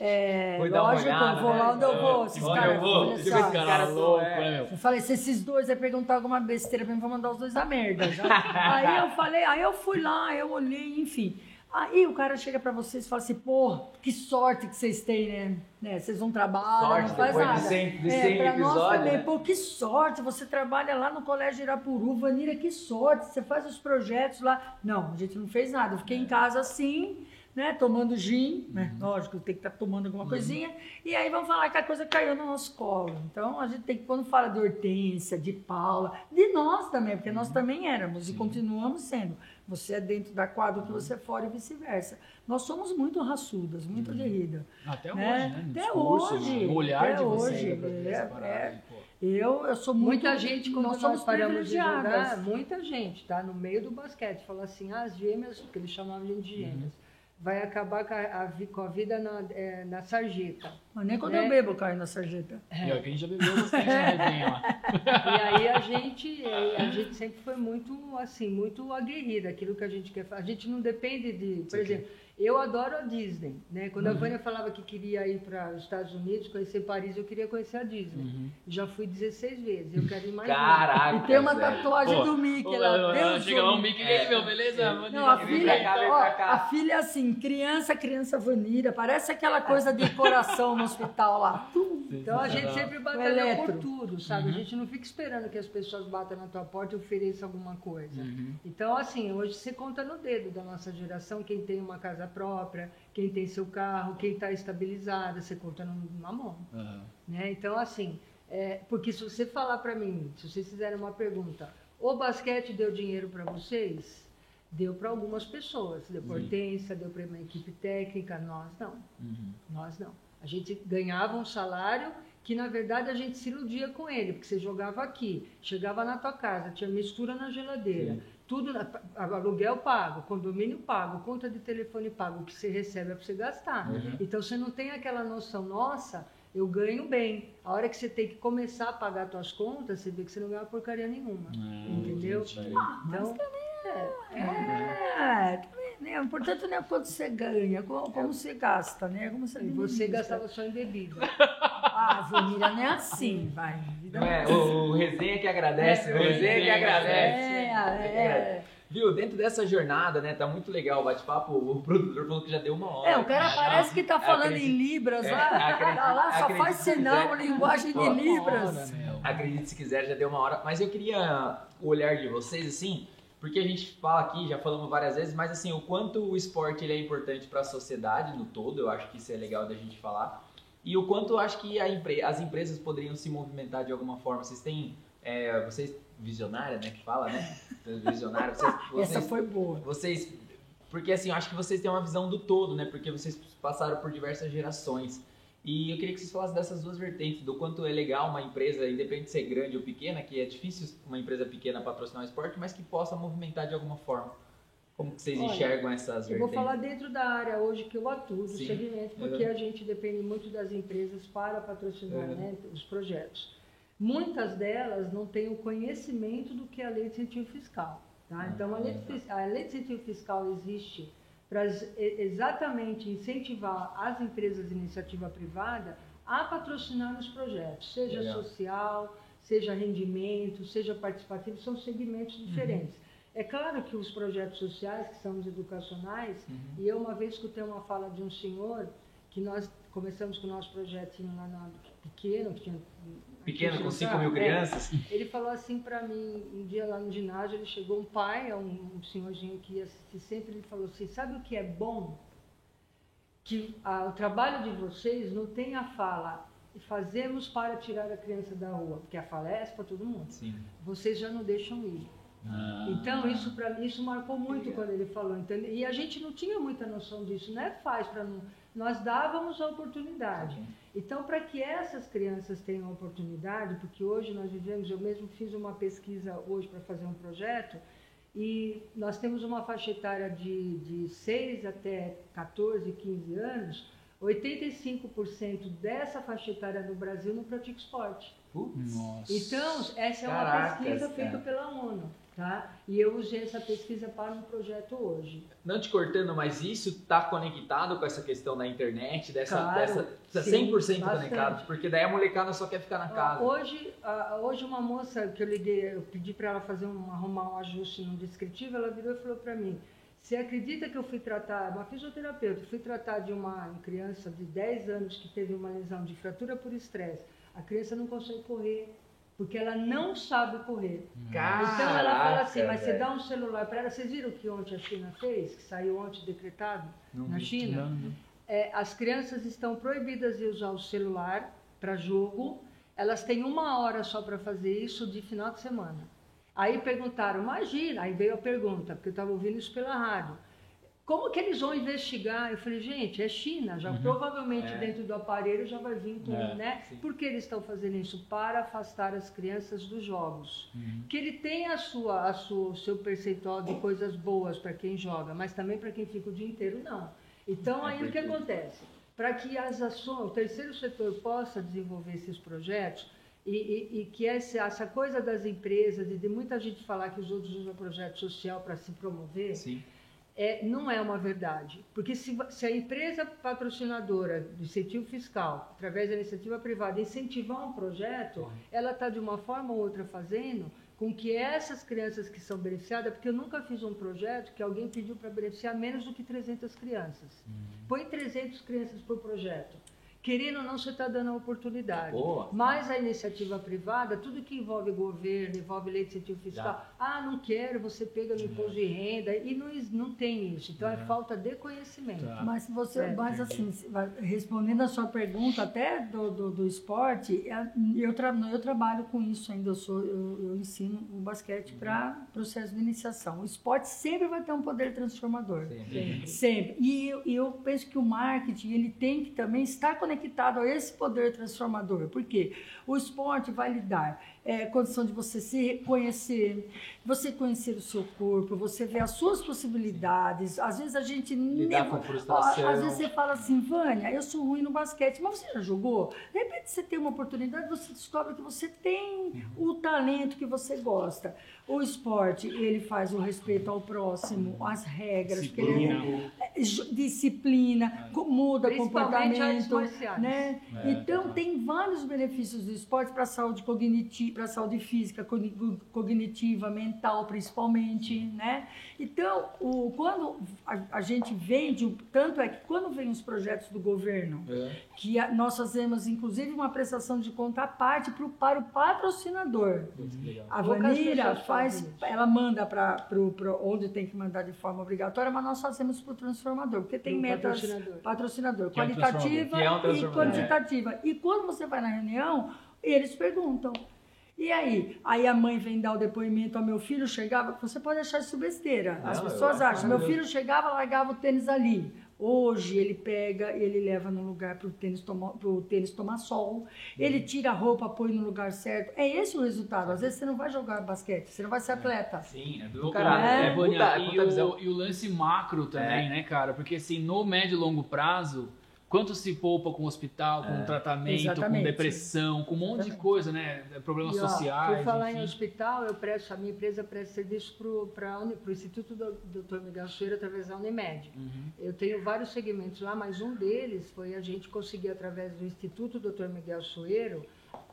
Speaker 1: É,
Speaker 4: Foi dar uma
Speaker 1: lógico,
Speaker 4: olhada,
Speaker 1: eu vou
Speaker 4: né?
Speaker 1: lá onde eu vou, esses
Speaker 4: Onde eu
Speaker 1: caras.
Speaker 4: vou?
Speaker 3: esse cara
Speaker 4: caras são,
Speaker 3: louco,
Speaker 4: é.
Speaker 3: né?
Speaker 1: Eu falei, se esses dois vai perguntar alguma besteira pra mim, vou mandar os dois a merda. [LAUGHS] aí eu falei, aí eu fui lá, eu olhei, enfim. Aí o cara chega pra vocês e fala assim, pô, que sorte que vocês têm, né? né? Vocês vão trabalhar,
Speaker 4: Sorte
Speaker 1: não faz
Speaker 4: depois
Speaker 1: nada.
Speaker 4: de 100, de
Speaker 1: É,
Speaker 4: 100
Speaker 1: pra nós também,
Speaker 4: né?
Speaker 1: pô, que sorte, você trabalha lá no Colégio Irapuru, Vanira, que sorte, você faz os projetos lá. Não, a gente não fez nada, eu fiquei
Speaker 4: É.
Speaker 1: em casa assim, né, tomando gin, né,
Speaker 4: Uhum.
Speaker 1: lógico, tem que estar tomando alguma coisinha, e aí vamos falar que a coisa caiu no nosso colo. Então, a gente tem que, quando fala de Hortência, de Paula, de nós também, porque
Speaker 4: Uhum.
Speaker 1: nós também éramos e continuamos sendo. Você é dentro da quadra que você é fora e vice-versa. Nós somos muito raçudas, muito guerridas.
Speaker 3: Até
Speaker 1: Né?
Speaker 3: hoje, né?
Speaker 1: Até
Speaker 3: discurso,
Speaker 1: hoje,
Speaker 3: no olhar
Speaker 1: até
Speaker 3: de vocês.
Speaker 1: hoje,
Speaker 3: ver
Speaker 1: é,
Speaker 3: parada
Speaker 1: é. Eu, eu sou muito...
Speaker 2: Muita gente, quando nós,
Speaker 1: somos
Speaker 2: paramos de jogar, muita gente, tá? No meio do basquete, fala assim, ah, as gêmeas, porque eles chamavam de gêmeas, vai acabar com a, com a vida na, é, na sarjeta.
Speaker 1: Mas nem quando
Speaker 2: né?
Speaker 1: eu bebo cai na sarjeta.
Speaker 3: E ó, que a gente já bebeu bastante lá. [LAUGHS]
Speaker 2: E aí a gente, eh, a gente sempre foi muito, assim, muito aguerrida, aquilo que a gente quer fazer. A gente não depende de, por exemplo, eu adoro a Disney, né? Quando a Vânia falava que queria ir para os Estados Unidos, conhecer Paris, eu queria conhecer a Disney. Já fui 16 vezes, eu quero ir mais.
Speaker 4: Caraca.
Speaker 1: E tem uma tatuagem
Speaker 3: Pô,
Speaker 1: do Mickey lá.
Speaker 3: ô, ô,
Speaker 1: Deus
Speaker 3: Chega lá
Speaker 1: o
Speaker 3: Mickey
Speaker 4: É.
Speaker 3: meu, beleza? Vou
Speaker 1: Não, a filha,
Speaker 4: cá,
Speaker 1: ó, a filha é assim, criança, criança vanira, parece aquela coisa de coração no hospital lá.
Speaker 2: Então a gente sempre
Speaker 1: eletro.
Speaker 2: por tudo, sabe? A gente não fica esperando que as pessoas batam na tua porta e ofereçam alguma coisa. Então, assim, hoje você conta no dedo da nossa geração quem tem uma casa própria, quem tem seu carro, quem está estabilizado, você conta numa mão.
Speaker 3: Aham.
Speaker 2: Né? Então, assim, é, porque se você falar para mim, se vocês fizerem uma pergunta, o basquete deu dinheiro para vocês? Deu para algumas pessoas, deu para Hortência, deu para uma equipe técnica, nós não.
Speaker 3: Uhum.
Speaker 2: Nós não. A gente ganhava um salário que, na verdade, a gente se iludia com ele, porque você jogava aqui, chegava na tua casa, tinha mistura na geladeira, tudo, aluguel pago, condomínio pago, conta de telefone pago, o que você recebe é para você gastar. Então, você não tem aquela noção, nossa, eu ganho bem. A hora que você tem que começar a pagar suas contas, você vê que você não ganha porcaria nenhuma.
Speaker 3: Ah,
Speaker 2: entendeu?
Speaker 3: entendi.
Speaker 2: Então, é,
Speaker 1: É, também, né? O importante não é quanto você ganha, como, como você gasta, né? Como você
Speaker 2: e você gastava só em bebida. [LAUGHS]
Speaker 1: Ah, Vanira não é assim, vai.
Speaker 4: Não é, o, o resenha que agradece,
Speaker 3: É,
Speaker 4: o resenha que agradece.
Speaker 1: É, é.
Speaker 4: Viu, dentro dessa jornada, né, tá muito legal o bate-papo, o produtor falou que já deu uma hora.
Speaker 1: É, o cara parece que tá falando
Speaker 4: acredito-
Speaker 1: em Libras
Speaker 4: É,
Speaker 1: lá.
Speaker 4: acredito-
Speaker 1: Tá lá, só faz sinal,
Speaker 4: quiser.
Speaker 1: linguagem de Libras.
Speaker 3: Ora, meu.
Speaker 4: Acredite se quiser, já deu uma hora. Mas eu queria o olhar de vocês, assim, porque a gente fala aqui, já falamos várias vezes, mas assim, o quanto o esporte ele é importante para a sociedade no todo, eu acho que isso é legal da gente falar. E o quanto eu acho que empre- as empresas poderiam se movimentar de alguma forma. Vocês têm, é, vocês, visionária, né, que fala, né? Visionária, vocês, vocês [LAUGHS]
Speaker 1: Essa foi boa.
Speaker 4: vocês. Porque assim, eu acho que vocês têm uma visão do todo, né? Porque vocês passaram por diversas gerações. E eu queria que vocês falassem dessas duas vertentes, do quanto é legal uma empresa, independente de ser grande ou pequena, que é difícil uma empresa pequena patrocinar o esporte, mas que possa movimentar de alguma forma. Como que vocês
Speaker 2: Olha,
Speaker 4: enxergam essas
Speaker 2: Eu vou
Speaker 4: vertentes?
Speaker 2: falar dentro da área hoje que eu atuo, do
Speaker 4: Sim.
Speaker 2: segmento, porque a gente depende muito das empresas para patrocinar
Speaker 4: Uhum.
Speaker 2: né, os projetos. Muitas delas não têm o conhecimento do que é a lei de incentivo fiscal. Tá? Então, a lei, de, fis- a lei de incentivo fiscal existe para ex- exatamente incentivar as empresas de iniciativa privada a patrocinar os projetos, seja
Speaker 4: Legal.
Speaker 2: social, seja rendimento, seja participativo, são segmentos diferentes. É claro que os projetos sociais, que são os educacionais, e eu uma vez escutei uma fala de um senhor que nós começamos com o nosso projetinho lá na, pequeno, que tinha
Speaker 4: Pequeno, com 5
Speaker 2: É.
Speaker 4: mil crianças?
Speaker 2: Ele falou assim para mim, um dia lá no ginásio, ele chegou um pai, um, um senhorzinho que ia assistir sempre, ele falou assim, sabe o que é bom? Que ah, o trabalho de vocês não tem a fala, fazemos para tirar a criança da rua, porque a fala é essa para todo mundo.
Speaker 4: Sim.
Speaker 2: Vocês já não deixam ir.
Speaker 3: Ah.
Speaker 2: Então, isso para isso marcou muito quando ele falou. entende? E a gente não tinha muita noção disso, não é fácil para. Nós dávamos a oportunidade. Então, para que essas crianças tenham a oportunidade, porque hoje nós vivemos, eu mesmo fiz uma pesquisa hoje para fazer um projeto, e nós temos uma faixa etária de, de 6 até 14, 15 anos, 85% dessa faixa etária no Brasil não pratica esporte.
Speaker 3: Nossa.
Speaker 2: Então, essa é uma
Speaker 4: Caracas,
Speaker 2: pesquisa feita
Speaker 4: cara.
Speaker 2: pela ONU, tá? E eu usei essa pesquisa para um projeto hoje.
Speaker 4: Não te cortando, mas isso está conectado com essa questão da internet, dessa,
Speaker 2: Claro,
Speaker 4: dessa
Speaker 2: sim,
Speaker 4: 100%
Speaker 2: bastante.
Speaker 4: conectado, porque daí a molecada só quer ficar na casa.
Speaker 2: Hoje, hoje uma moça que eu liguei, eu pedi para ela fazer um, arrumar um ajuste no descritivo, ela virou e falou para mim: Você acredita que eu fui tratar, uma fisioterapeuta, fui tratar de uma criança de 10 anos que teve uma lesão de fratura por estresse. A criança não consegue correr, porque ela não sabe correr.
Speaker 4: Caraca,
Speaker 2: então ela fala assim, mas você dá um celular para ela. Vocês viram o que ontem a China fez? Que saiu ontem decretado na China? É, as crianças estão proibidas de usar o celular para jogo. Elas têm uma hora só para fazer isso de final de semana. Aí perguntaram, imagina, aí veio a pergunta, porque eu estava ouvindo isso pela rádio. Como que eles vão investigar? Eu falei, gente, é China, já provavelmente
Speaker 4: É.
Speaker 2: dentro do aparelho já vai vir tudo,
Speaker 3: É,
Speaker 2: né?
Speaker 4: sim.
Speaker 2: Por que eles estão fazendo isso? Para afastar as crianças dos jogos.
Speaker 3: Uhum.
Speaker 2: Que ele tem a sua, a sua, o seu percentual de coisas boas para quem joga, mas também para quem fica o dia inteiro, não. Então, aí o que acontece? Para que as ações, o terceiro setor possa desenvolver esses projetos, e, e- e que essa, essa coisa das empresas e de muita gente falar que os outros usam projeto social para se promover,
Speaker 4: Sim.
Speaker 2: É, não é uma verdade. Porque se, se a empresa patrocinadora do incentivo fiscal, através da iniciativa privada, incentivar um projeto, ela está de uma forma ou outra fazendo com que essas crianças que são beneficiadas, porque eu nunca fiz um projeto que alguém pediu para beneficiar menos do que 300 crianças. Põe 300 crianças por projeto. Querendo ou não, você está dando a oportunidade.
Speaker 4: Boa.
Speaker 2: Mas a iniciativa privada, tudo que envolve governo, envolve lei de incentivo fiscal, ah, não quero, você pega no imposto de renda, e não, não tem isso. Então é falta de conhecimento.
Speaker 3: Tá.
Speaker 1: Mas você,
Speaker 2: É,
Speaker 1: mas assim, respondendo a sua pergunta até do, do, do esporte, é, eu, tra, eu trabalho com isso ainda, eu, sou, eu, eu ensino o basquete para processo de iniciação. O esporte sempre vai ter um poder transformador.
Speaker 2: Sempre.
Speaker 1: Sempre. E eu, e eu penso que o marketing ele tem que também estar conectado a esse poder transformador. Por quê? O esporte vai lhe dar é, condição de você se conhecer, você conhecer o seu corpo, você ver as suas possibilidades. Às vezes a gente
Speaker 4: Lidar
Speaker 1: nem-
Speaker 4: com frustração.
Speaker 1: Às vezes você fala assim, Vânia, eu sou ruim no basquete, mas você já jogou? De repente você tem uma oportunidade, você descobre que você tem o talento que você gosta. O esporte, ele faz o respeito ao próximo, as regras, ele é-
Speaker 3: Disciplina.
Speaker 1: é, ju- disciplina, muda comportamento, né?
Speaker 3: É,
Speaker 1: então
Speaker 3: total.
Speaker 1: tem vários benefícios do esporte para a saúde cognitiva, para a saúde física, cogni- cognitiva, mental, principalmente, né? Então, o, quando a, a gente vende, tanto é que quando vem os projetos do governo,
Speaker 4: É.
Speaker 1: que a- nós fazemos inclusive uma prestação de conta à parte pro, para o patrocinador. A Vanira faz, ela manda para onde tem que mandar de forma obrigatória, mas nós fazemos para o transformador, porque tem
Speaker 2: Pro
Speaker 1: metas
Speaker 2: patrocinador.
Speaker 1: patrocinador,
Speaker 3: é um
Speaker 1: qualitativa
Speaker 4: transformador, é um
Speaker 1: e quantitativa. E quando você vai na reunião, eles perguntam. E aí? Aí a mãe vem dar o depoimento ao meu filho, chegava, você pode achar isso besteira. As
Speaker 4: Não,
Speaker 1: pessoas acham, meu filho chegava, largava o tênis ali. Hoje ele pega, ele leva no lugar para o tênis, tênis tomar sol, ele tira a roupa, põe no lugar certo. É esse o resultado. Às vezes você não vai jogar basquete, você não vai ser atleta.
Speaker 4: Sim, é do
Speaker 3: O-
Speaker 4: caralho.
Speaker 1: É,
Speaker 3: é, Vânia,
Speaker 4: puta-
Speaker 3: e,
Speaker 4: puta visão.
Speaker 3: o, e o lance macro também,
Speaker 4: É.
Speaker 3: né, cara? Porque assim, no médio e longo prazo, quanto se poupa com hospital, com
Speaker 4: É.
Speaker 3: tratamento, com
Speaker 1: Exatamente.
Speaker 3: depressão, com um monte de coisa, né? Problemas
Speaker 2: E, ó,
Speaker 3: sociais.
Speaker 2: Por falar em
Speaker 3: enfim.
Speaker 2: hospital, eu presto, a minha empresa presta serviço para o Instituto do Dr. Miguel Soeiro através da Unimed.
Speaker 3: Uhum.
Speaker 2: Eu tenho vários segmentos lá, mas um deles foi a gente conseguir, através do Instituto Dr. Miguel Soeiro,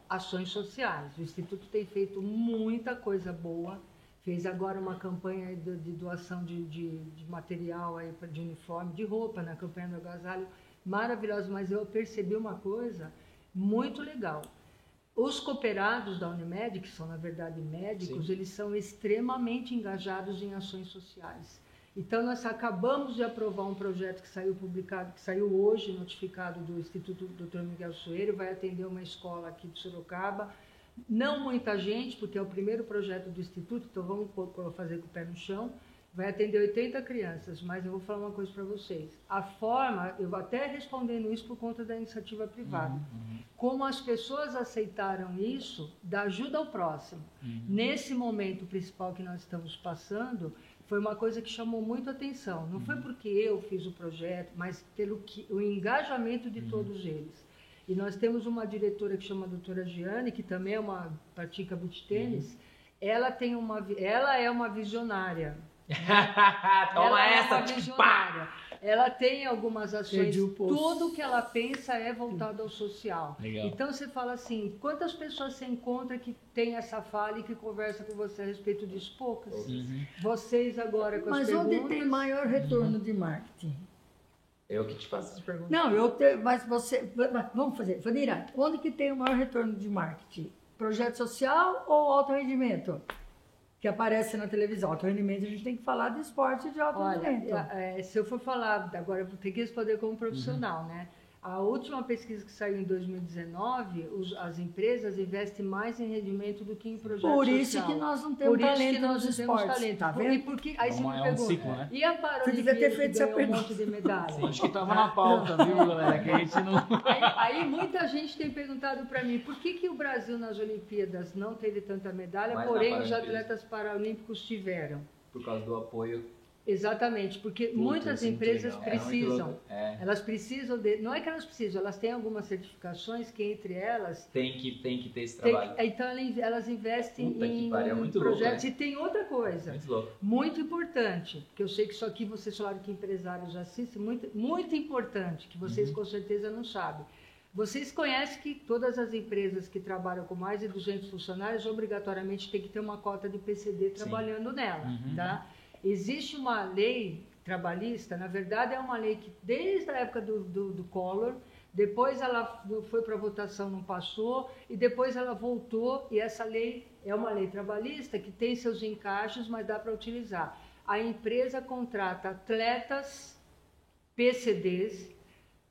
Speaker 2: ações sociais. O Instituto tem feito muita coisa boa. Fez agora uma campanha de, doação de, de, de material aí de uniforme, de roupa, na campanha do agasalho, maravilhosa. Mas eu percebi uma coisa muito legal. Os cooperados da Unimed, que são na verdade médicos, eles são extremamente engajados em ações sociais. Então nós acabamos de aprovar um projeto que saiu publicado, que saiu hoje, notificado do Instituto Dr. Miguel Soeiro, vai atender uma escola aqui de Sorocaba. Não muita gente, porque é o primeiro projeto do Instituto, então vamos fazer com o pé no chão. Vai atender 80 crianças, mas eu vou falar uma coisa para vocês. A forma, eu vou até respondendo isso por conta da iniciativa privada. Como as pessoas aceitaram isso, da ajuda ao próximo. Nesse momento principal que nós estamos passando, foi uma coisa que chamou muito atenção. Não foi porque eu fiz o projeto, mas pelo que, o engajamento de todos eles. E nós temos uma diretora que chama a doutora Giane, que também é uma pratica beach tênis. Ela tem uma, ela é uma visionária. [LAUGHS]
Speaker 4: Toma
Speaker 2: ela
Speaker 4: essa,
Speaker 2: é uma
Speaker 4: tipo, pá!
Speaker 2: visionária. ela tem algumas ações. Tudo que ela pensa é voltado ao social.
Speaker 3: Legal.
Speaker 2: Então você fala assim, quantas pessoas você encontra que tem essa fala e que conversa com você a respeito disso? Poucas.
Speaker 3: Uhum.
Speaker 2: Vocês agora com
Speaker 1: Mas
Speaker 2: as
Speaker 1: onde
Speaker 2: perguntas.
Speaker 1: tem maior retorno de marketing?
Speaker 4: Eu que te faço essa pergunta.
Speaker 1: Não, eu te, mas você. mas Vamos fazer. Vanira, onde que tem o maior retorno de marketing? Projeto social ou alto rendimento? Que aparece na televisão. Alto rendimento, a gente tem que falar de esporte de alto
Speaker 2: Olha,
Speaker 1: rendimento.
Speaker 2: é, se eu for falar, agora eu vou ter que responder como profissional,
Speaker 1: Uhum.
Speaker 2: né? A última pesquisa que saiu em 2019, os- as empresas investem mais em rendimento do que em projeto
Speaker 1: Por isso
Speaker 2: social.
Speaker 1: que nós não temos
Speaker 2: Por isso
Speaker 1: talento
Speaker 2: que nós
Speaker 1: nos
Speaker 2: não temos
Speaker 1: esportes.
Speaker 2: talento.
Speaker 1: Tá vendo?
Speaker 2: E por que, aí
Speaker 3: É
Speaker 2: você
Speaker 3: é um
Speaker 2: pergunta,
Speaker 3: ciclo, né?
Speaker 2: e a
Speaker 1: Você devia ter feito essa
Speaker 2: ganhou um
Speaker 1: pergunta.
Speaker 2: monte de medalha?
Speaker 3: Acho que tava na pauta, viu, galera? Que a gente não.
Speaker 2: Aí, aí muita gente tem perguntado para mim, por que, que o Brasil nas Olimpíadas não teve tanta medalha,
Speaker 4: Mas
Speaker 2: porém os atletas paralímpicos tiveram?
Speaker 4: Por causa do apoio.
Speaker 2: Exatamente, porque
Speaker 3: Puta,
Speaker 2: muitas
Speaker 3: é
Speaker 2: empresas.
Speaker 4: É
Speaker 2: precisam.
Speaker 4: louco. É.
Speaker 2: Elas precisam de. Não é que elas precisam, elas têm algumas certificações que entre elas.
Speaker 4: Tem que, tem que ter esse
Speaker 2: tem-
Speaker 4: trabalho.
Speaker 2: então ela- elas investem
Speaker 4: Puta
Speaker 2: em,
Speaker 4: pariu, é muito louco,
Speaker 2: projetos.
Speaker 4: né?
Speaker 2: E tem outra coisa,
Speaker 4: Muito louco.
Speaker 2: muito importante, que eu sei que isso aqui vocês falaram que empresários assistem, muito, muito importante, que vocês
Speaker 4: Uhum.
Speaker 2: com certeza não sabem. Vocês conhecem que todas as empresas que trabalham com mais de 200 funcionários obrigatoriamente tem que ter uma cota de PCD trabalhando nela,
Speaker 3: Uhum.
Speaker 2: tá? Existe uma lei trabalhista, na verdade é uma lei que desde a época do, do, do Collor, depois ela foi para votação, não passou, e depois ela voltou, e essa lei é uma lei trabalhista que tem seus encaixes, mas dá para utilizar. A empresa contrata atletas PCDs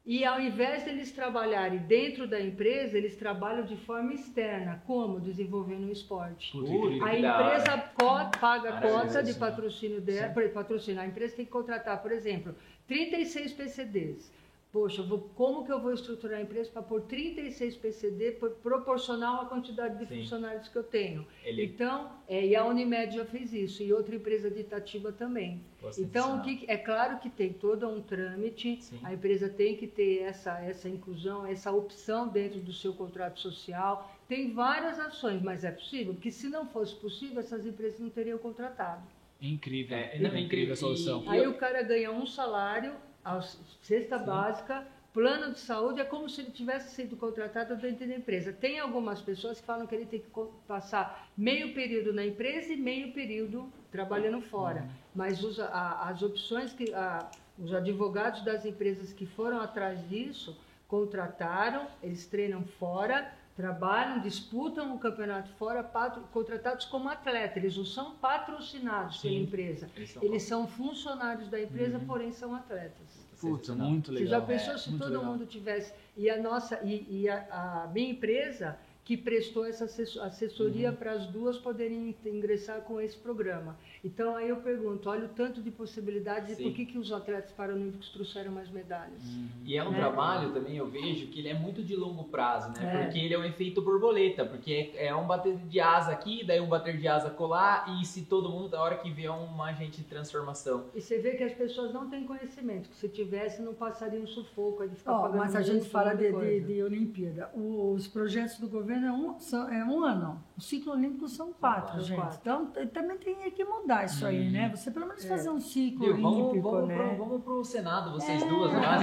Speaker 2: e ao invés deles trabalharem dentro da empresa, eles trabalham de forma externa, como desenvolvendo o esporte.
Speaker 3: Puta,
Speaker 2: A empresa co- paga a cota de patrocínio dela, patrocínio. A empresa tem que contratar, por exemplo, 36 PCDs. Poxa, eu vou- como que eu vou estruturar a empresa para pôr 36 PCD por- proporcional à quantidade de
Speaker 4: Sim.
Speaker 2: funcionários que eu tenho?
Speaker 4: Ele
Speaker 2: Então, é, e a Unimed já fez isso, e outra empresa de Itatiba também.
Speaker 4: de
Speaker 2: Então, que, é claro que tem todo um trâmite,
Speaker 4: Sim.
Speaker 2: a empresa tem que ter essa, essa inclusão, essa opção dentro do seu contrato social. Tem várias ações, mas é possível, porque se não fosse possível, essas empresas não teriam contratado.
Speaker 3: Incrível.
Speaker 4: É,
Speaker 3: É,
Speaker 4: não,
Speaker 3: incrível a
Speaker 4: e-
Speaker 3: solução.
Speaker 4: E
Speaker 2: Aí o cara ganha um salário, a cesta básica, plano de saúde, é como se ele tivesse sido contratado dentro da empresa. Tem algumas pessoas que falam que ele tem que passar meio período na empresa e meio período trabalhando fora. Mas os, a- as opções que a- os advogados das empresas que foram atrás disso contrataram, eles treinam fora, trabalham, disputam o campeonato fora, patro- contratados como atleta. Eles não são patrocinados pela
Speaker 4: Sim.
Speaker 2: empresa.
Speaker 4: Eles são
Speaker 2: Eles são funcionários da empresa, porém são atletas.
Speaker 3: Putz,
Speaker 4: sensacional.
Speaker 3: muito
Speaker 2: Você
Speaker 3: legal.
Speaker 2: já pensou
Speaker 3: É,
Speaker 2: se todo
Speaker 3: legal.
Speaker 2: mundo tivesse e a nossa e, e a, a minha empresa que prestou essa assess- assessoria
Speaker 3: Uhum.
Speaker 2: para as duas poderem in- ingressar com esse programa. Então aí eu pergunto, olha o tanto de possibilidades e
Speaker 4: Sim.
Speaker 2: por que que os atletas paralímpicos trouxeram mais medalhas?
Speaker 4: E é um
Speaker 2: É.
Speaker 4: trabalho também, eu vejo, que ele é muito de longo prazo, né?
Speaker 2: É.
Speaker 4: Porque ele é um efeito borboleta, porque é é um bater de asa aqui, daí um bater de asa colar, e se todo mundo, da hora que vê, é um agente de transformação.
Speaker 2: E você vê que as pessoas não têm conhecimento, que se tivesse não passaria um sufoco aí de ficar
Speaker 1: Ó,
Speaker 2: pagando
Speaker 1: mas a gente fala de, de, de Olimpíada. Os projetos do governo é um, é um ano. Os ciclos olímpicos são quatro,
Speaker 2: quatro.
Speaker 1: gente.
Speaker 2: Quatro.
Speaker 1: Então também tem que mudar isso aí, né? Você pelo menos
Speaker 2: É.
Speaker 1: fazer um ciclo
Speaker 4: Viu? Vamos,
Speaker 1: olímpico,
Speaker 4: vamos,
Speaker 1: né?
Speaker 4: pro, vamos pro Senado, vocês
Speaker 1: É.
Speaker 4: duas. As,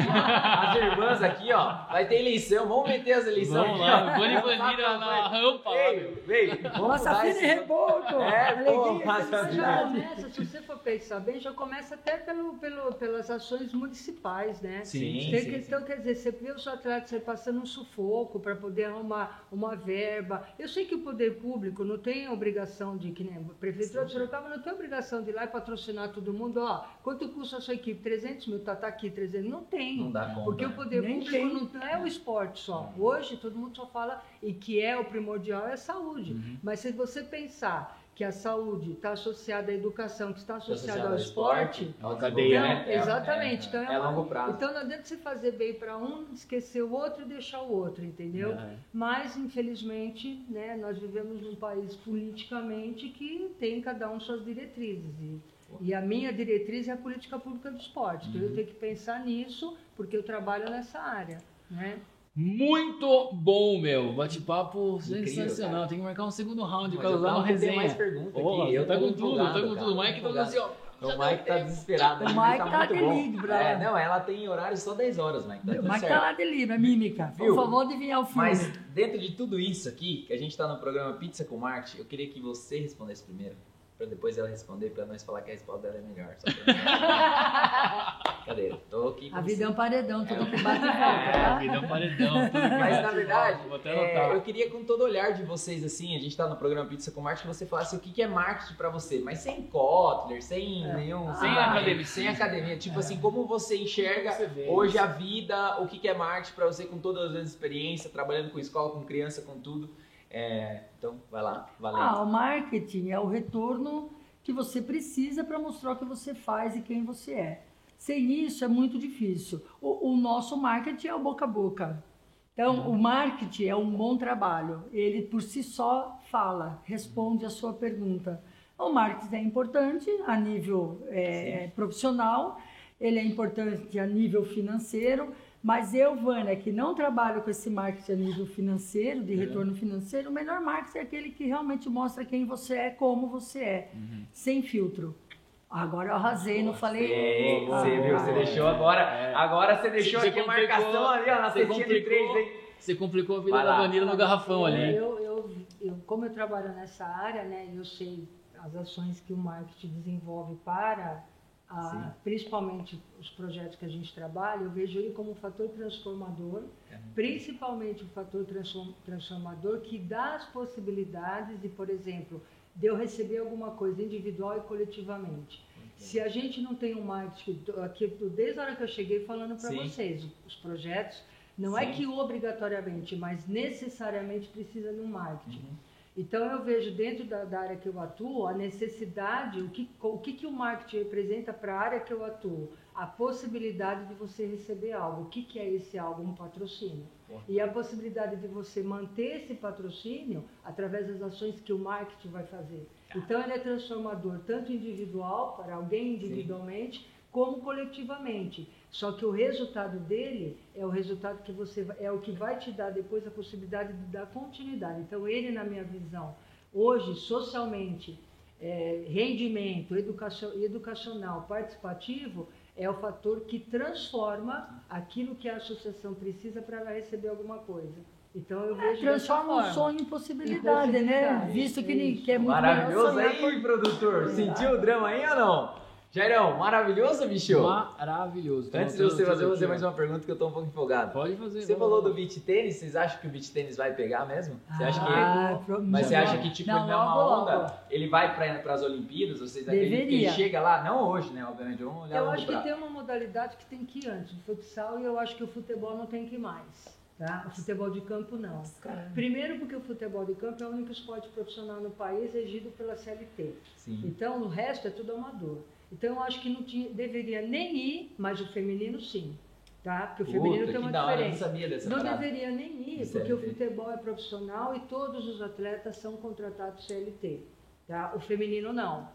Speaker 4: as irmãs aqui, ó. Vai ter eleição, vamos meter as eleições
Speaker 3: Vamos
Speaker 4: aqui,
Speaker 3: lá. Boni Bandeira na rampa lá, meu.
Speaker 4: Veio, veio. Vamos
Speaker 1: Nossa, filha
Speaker 4: esse-
Speaker 1: reboco!
Speaker 4: É,
Speaker 1: alegria,
Speaker 2: já começa, se você for pensar bem, já começa até pelo, pelo, pelas ações municipais, né?
Speaker 3: Sim,
Speaker 2: Tem
Speaker 4: sim,
Speaker 2: que-
Speaker 4: sim.
Speaker 2: Então, quer dizer, você vê os atletas passando um sufoco para poder arrumar uma verba. Eu sei que o poder público não tem obrigação de, que nem a Prefeitura de Sorocaba não tem obrigação de ir lá e patrocinar todo mundo. Ó, quanto custa a sua equipe? 300 mil, tá, tá aqui, 300 Não tem.
Speaker 4: Não dá conta.
Speaker 2: Porque o
Speaker 4: né?
Speaker 2: poder
Speaker 1: Nem
Speaker 2: público
Speaker 1: tem.
Speaker 2: não é o esporte só. Hoje todo mundo só fala, e que é o primordial, é a saúde.
Speaker 4: Uhum.
Speaker 2: Mas se você pensar que a saúde está associada à educação, que está associada ao esporte,
Speaker 4: ao
Speaker 3: cadeia,
Speaker 4: desenvolvimento,
Speaker 2: né? Exatamente,
Speaker 4: É,
Speaker 2: então é
Speaker 4: é,
Speaker 2: uma-
Speaker 4: longo prazo.
Speaker 2: então não adianta você fazer bem para um, esquecer o outro e deixar o outro, entendeu?
Speaker 3: É.
Speaker 2: Mas, infelizmente, né, nós vivemos num país politicamente que tem cada um suas diretrizes. E, e a minha diretriz é a política pública do esporte. Então
Speaker 3: Uhum.
Speaker 2: eu tenho que pensar nisso, porque eu trabalho nessa área. Né?
Speaker 3: Muito bom, meu. Bate-papo sensacional.
Speaker 4: cara.
Speaker 3: Tem que marcar um segundo round
Speaker 4: eu
Speaker 3: usar uma resenha.
Speaker 4: mais pergunta
Speaker 3: Pô,
Speaker 4: aqui. Eu
Speaker 3: tá
Speaker 4: tô
Speaker 3: com tudo, tá com tudo. O Mike tá assim, ó.
Speaker 4: O Mike tá desesperado.
Speaker 1: O Mike
Speaker 4: tá
Speaker 1: tá
Speaker 4: muito
Speaker 1: de
Speaker 4: bom.
Speaker 1: Libra.
Speaker 4: É, não, ela tem horário só 10 horas, Mike. Tá tudo
Speaker 1: Mas
Speaker 4: certo.
Speaker 1: tá lá de Libra, mímica.
Speaker 4: Viu?
Speaker 1: Por favor, adivinhar o filme.
Speaker 4: Mas dentro de tudo isso aqui, que a gente tá no programa Pizza com Marte, eu queria que você respondesse primeiro. Pra depois ela responder, pra nós falar que a resposta dela é melhor. Só pra... [LAUGHS] Cadê? Tô aqui com
Speaker 1: A
Speaker 4: você.
Speaker 1: vida é um paredão, tudo que bate e volta,
Speaker 3: É,
Speaker 1: tá?
Speaker 3: vida é um paredão.
Speaker 4: Mas na verdade, é, eu queria com todo olhar de vocês, assim, a gente tá no programa Pizza com Marketing, que você falasse o que que é marketing pra você, mas sem Kotler, sem nenhum...
Speaker 3: Sem
Speaker 4: ah,
Speaker 3: academia.
Speaker 4: Sem academia. Tipo assim, como você enxerga
Speaker 3: Você vê
Speaker 4: hoje
Speaker 3: isso.
Speaker 4: a vida, o que que é marketing pra você com todas as experiências, trabalhando com escola, com criança, com tudo. É, então, vai lá, valendo.
Speaker 1: Ah, o marketing é o retorno que você precisa para mostrar o que você faz e quem você é. Sem isso é muito difícil. O, o nosso marketing é o boca a boca. Então, o marketing é um bom trabalho. Ele por si só fala, responde a sua pergunta. O marketing é importante a nível é, profissional, ele é importante a nível financeiro, mas eu, Vânia, que não trabalho com esse marketing a nível financeiro, de retorno financeiro, o melhor marketing é aquele que realmente mostra quem você é, como você é, sem filtro. Agora eu arrasei, não falei.
Speaker 4: É,
Speaker 1: Ah,
Speaker 4: você viu, você deixou agora.
Speaker 3: É.
Speaker 4: Agora você deixou
Speaker 3: Você
Speaker 4: aqui a
Speaker 3: complicou,
Speaker 4: marcação ali, ó, na
Speaker 3: você
Speaker 4: cestinha de três,
Speaker 3: complicou.
Speaker 4: hein?
Speaker 3: Você complicou a vida
Speaker 4: Vai
Speaker 3: da
Speaker 4: lá.
Speaker 3: Vanilla no garrafão ali.
Speaker 2: Eu, eu, eu, como eu trabalho nessa área, né, eu sei as ações que o marketing desenvolve para, a-
Speaker 4: Sim.
Speaker 2: principalmente os projetos que a gente trabalha, eu vejo ele como um fator transformador,
Speaker 4: É.
Speaker 2: principalmente um fator transform- transformador que dá as possibilidades de, por exemplo, de eu receber alguma coisa individual e coletivamente. Se a gente não tem um marketing, aqui, desde a hora que eu cheguei falando para vocês, os projetos, não é
Speaker 4: Sim.
Speaker 2: que obrigatoriamente, mas necessariamente precisa de um marketing.
Speaker 4: Uhum.
Speaker 2: Então eu vejo dentro da, da área que eu atuo a necessidade, o que, o que, que o marketing representa para a área que eu atuo? A possibilidade de você receber algo. O que, que é esse algo? Um patrocínio. E a possibilidade de você manter esse patrocínio através das ações que o marketing vai fazer. Então ele é transformador tanto individual, para alguém individualmente, como coletivamente. Só que o resultado dele é o resultado que você vai- é o que vai te dar depois a possibilidade de dar continuidade. Então ele, na minha visão, hoje socialmente, é, rendimento educacio- educacional, participativo é o fator que transforma aquilo que a associação precisa para ela receber alguma coisa. Então eu vejo
Speaker 1: Transforma um sonho em possibilidade,
Speaker 2: Em
Speaker 1: né?
Speaker 2: possibilidade,
Speaker 1: Visto que, ni- que é muito
Speaker 4: Maravilhoso aí, produtor. Sentiu o drama aí ou não? Jairão, maravilhoso, bicho?
Speaker 3: Maravilhoso. Tô
Speaker 4: Antes de você fazer, eu vou fazer mais uma pergunta que eu tô um pouco empolgado.
Speaker 3: Pode fazer.
Speaker 4: Você falou
Speaker 3: lá.
Speaker 4: do beach tênis, vocês acham que o beach tênis vai pegar mesmo? Você acha que...
Speaker 1: Ah, pro-
Speaker 4: Mas você acha que, tipo,
Speaker 1: não,
Speaker 4: ele não é uma
Speaker 1: logo,
Speaker 4: onda?
Speaker 1: logo.
Speaker 4: Ele vai para as Olimpíadas? Vocês acreditam que ele
Speaker 1: Deveria.
Speaker 4: chega lá? Não hoje, né? Obviamente, vamos olhar
Speaker 2: Eu acho que
Speaker 4: prazo.
Speaker 2: tem uma modalidade que tem que ir antes do futsal e eu acho que o futebol não tem que ir mais. Tá? O futebol de campo não. Primeiro porque o futebol de campo é o único esporte profissional no país regido pela CLT.
Speaker 4: Sim.
Speaker 2: Então o resto é tudo amador. Então eu acho que não tinha, deveria nem ir, mas o feminino sim. Tá? Porque o feminino
Speaker 4: Puta,
Speaker 2: tem
Speaker 4: que
Speaker 2: uma
Speaker 4: da hora, não
Speaker 2: diferença.
Speaker 4: sabia dessa
Speaker 2: Não
Speaker 4: parada.
Speaker 2: deveria nem ir,
Speaker 4: Do
Speaker 2: porque o
Speaker 4: CLT.
Speaker 2: futebol é profissional e todos os atletas são contratados CLT. Tá? O feminino não.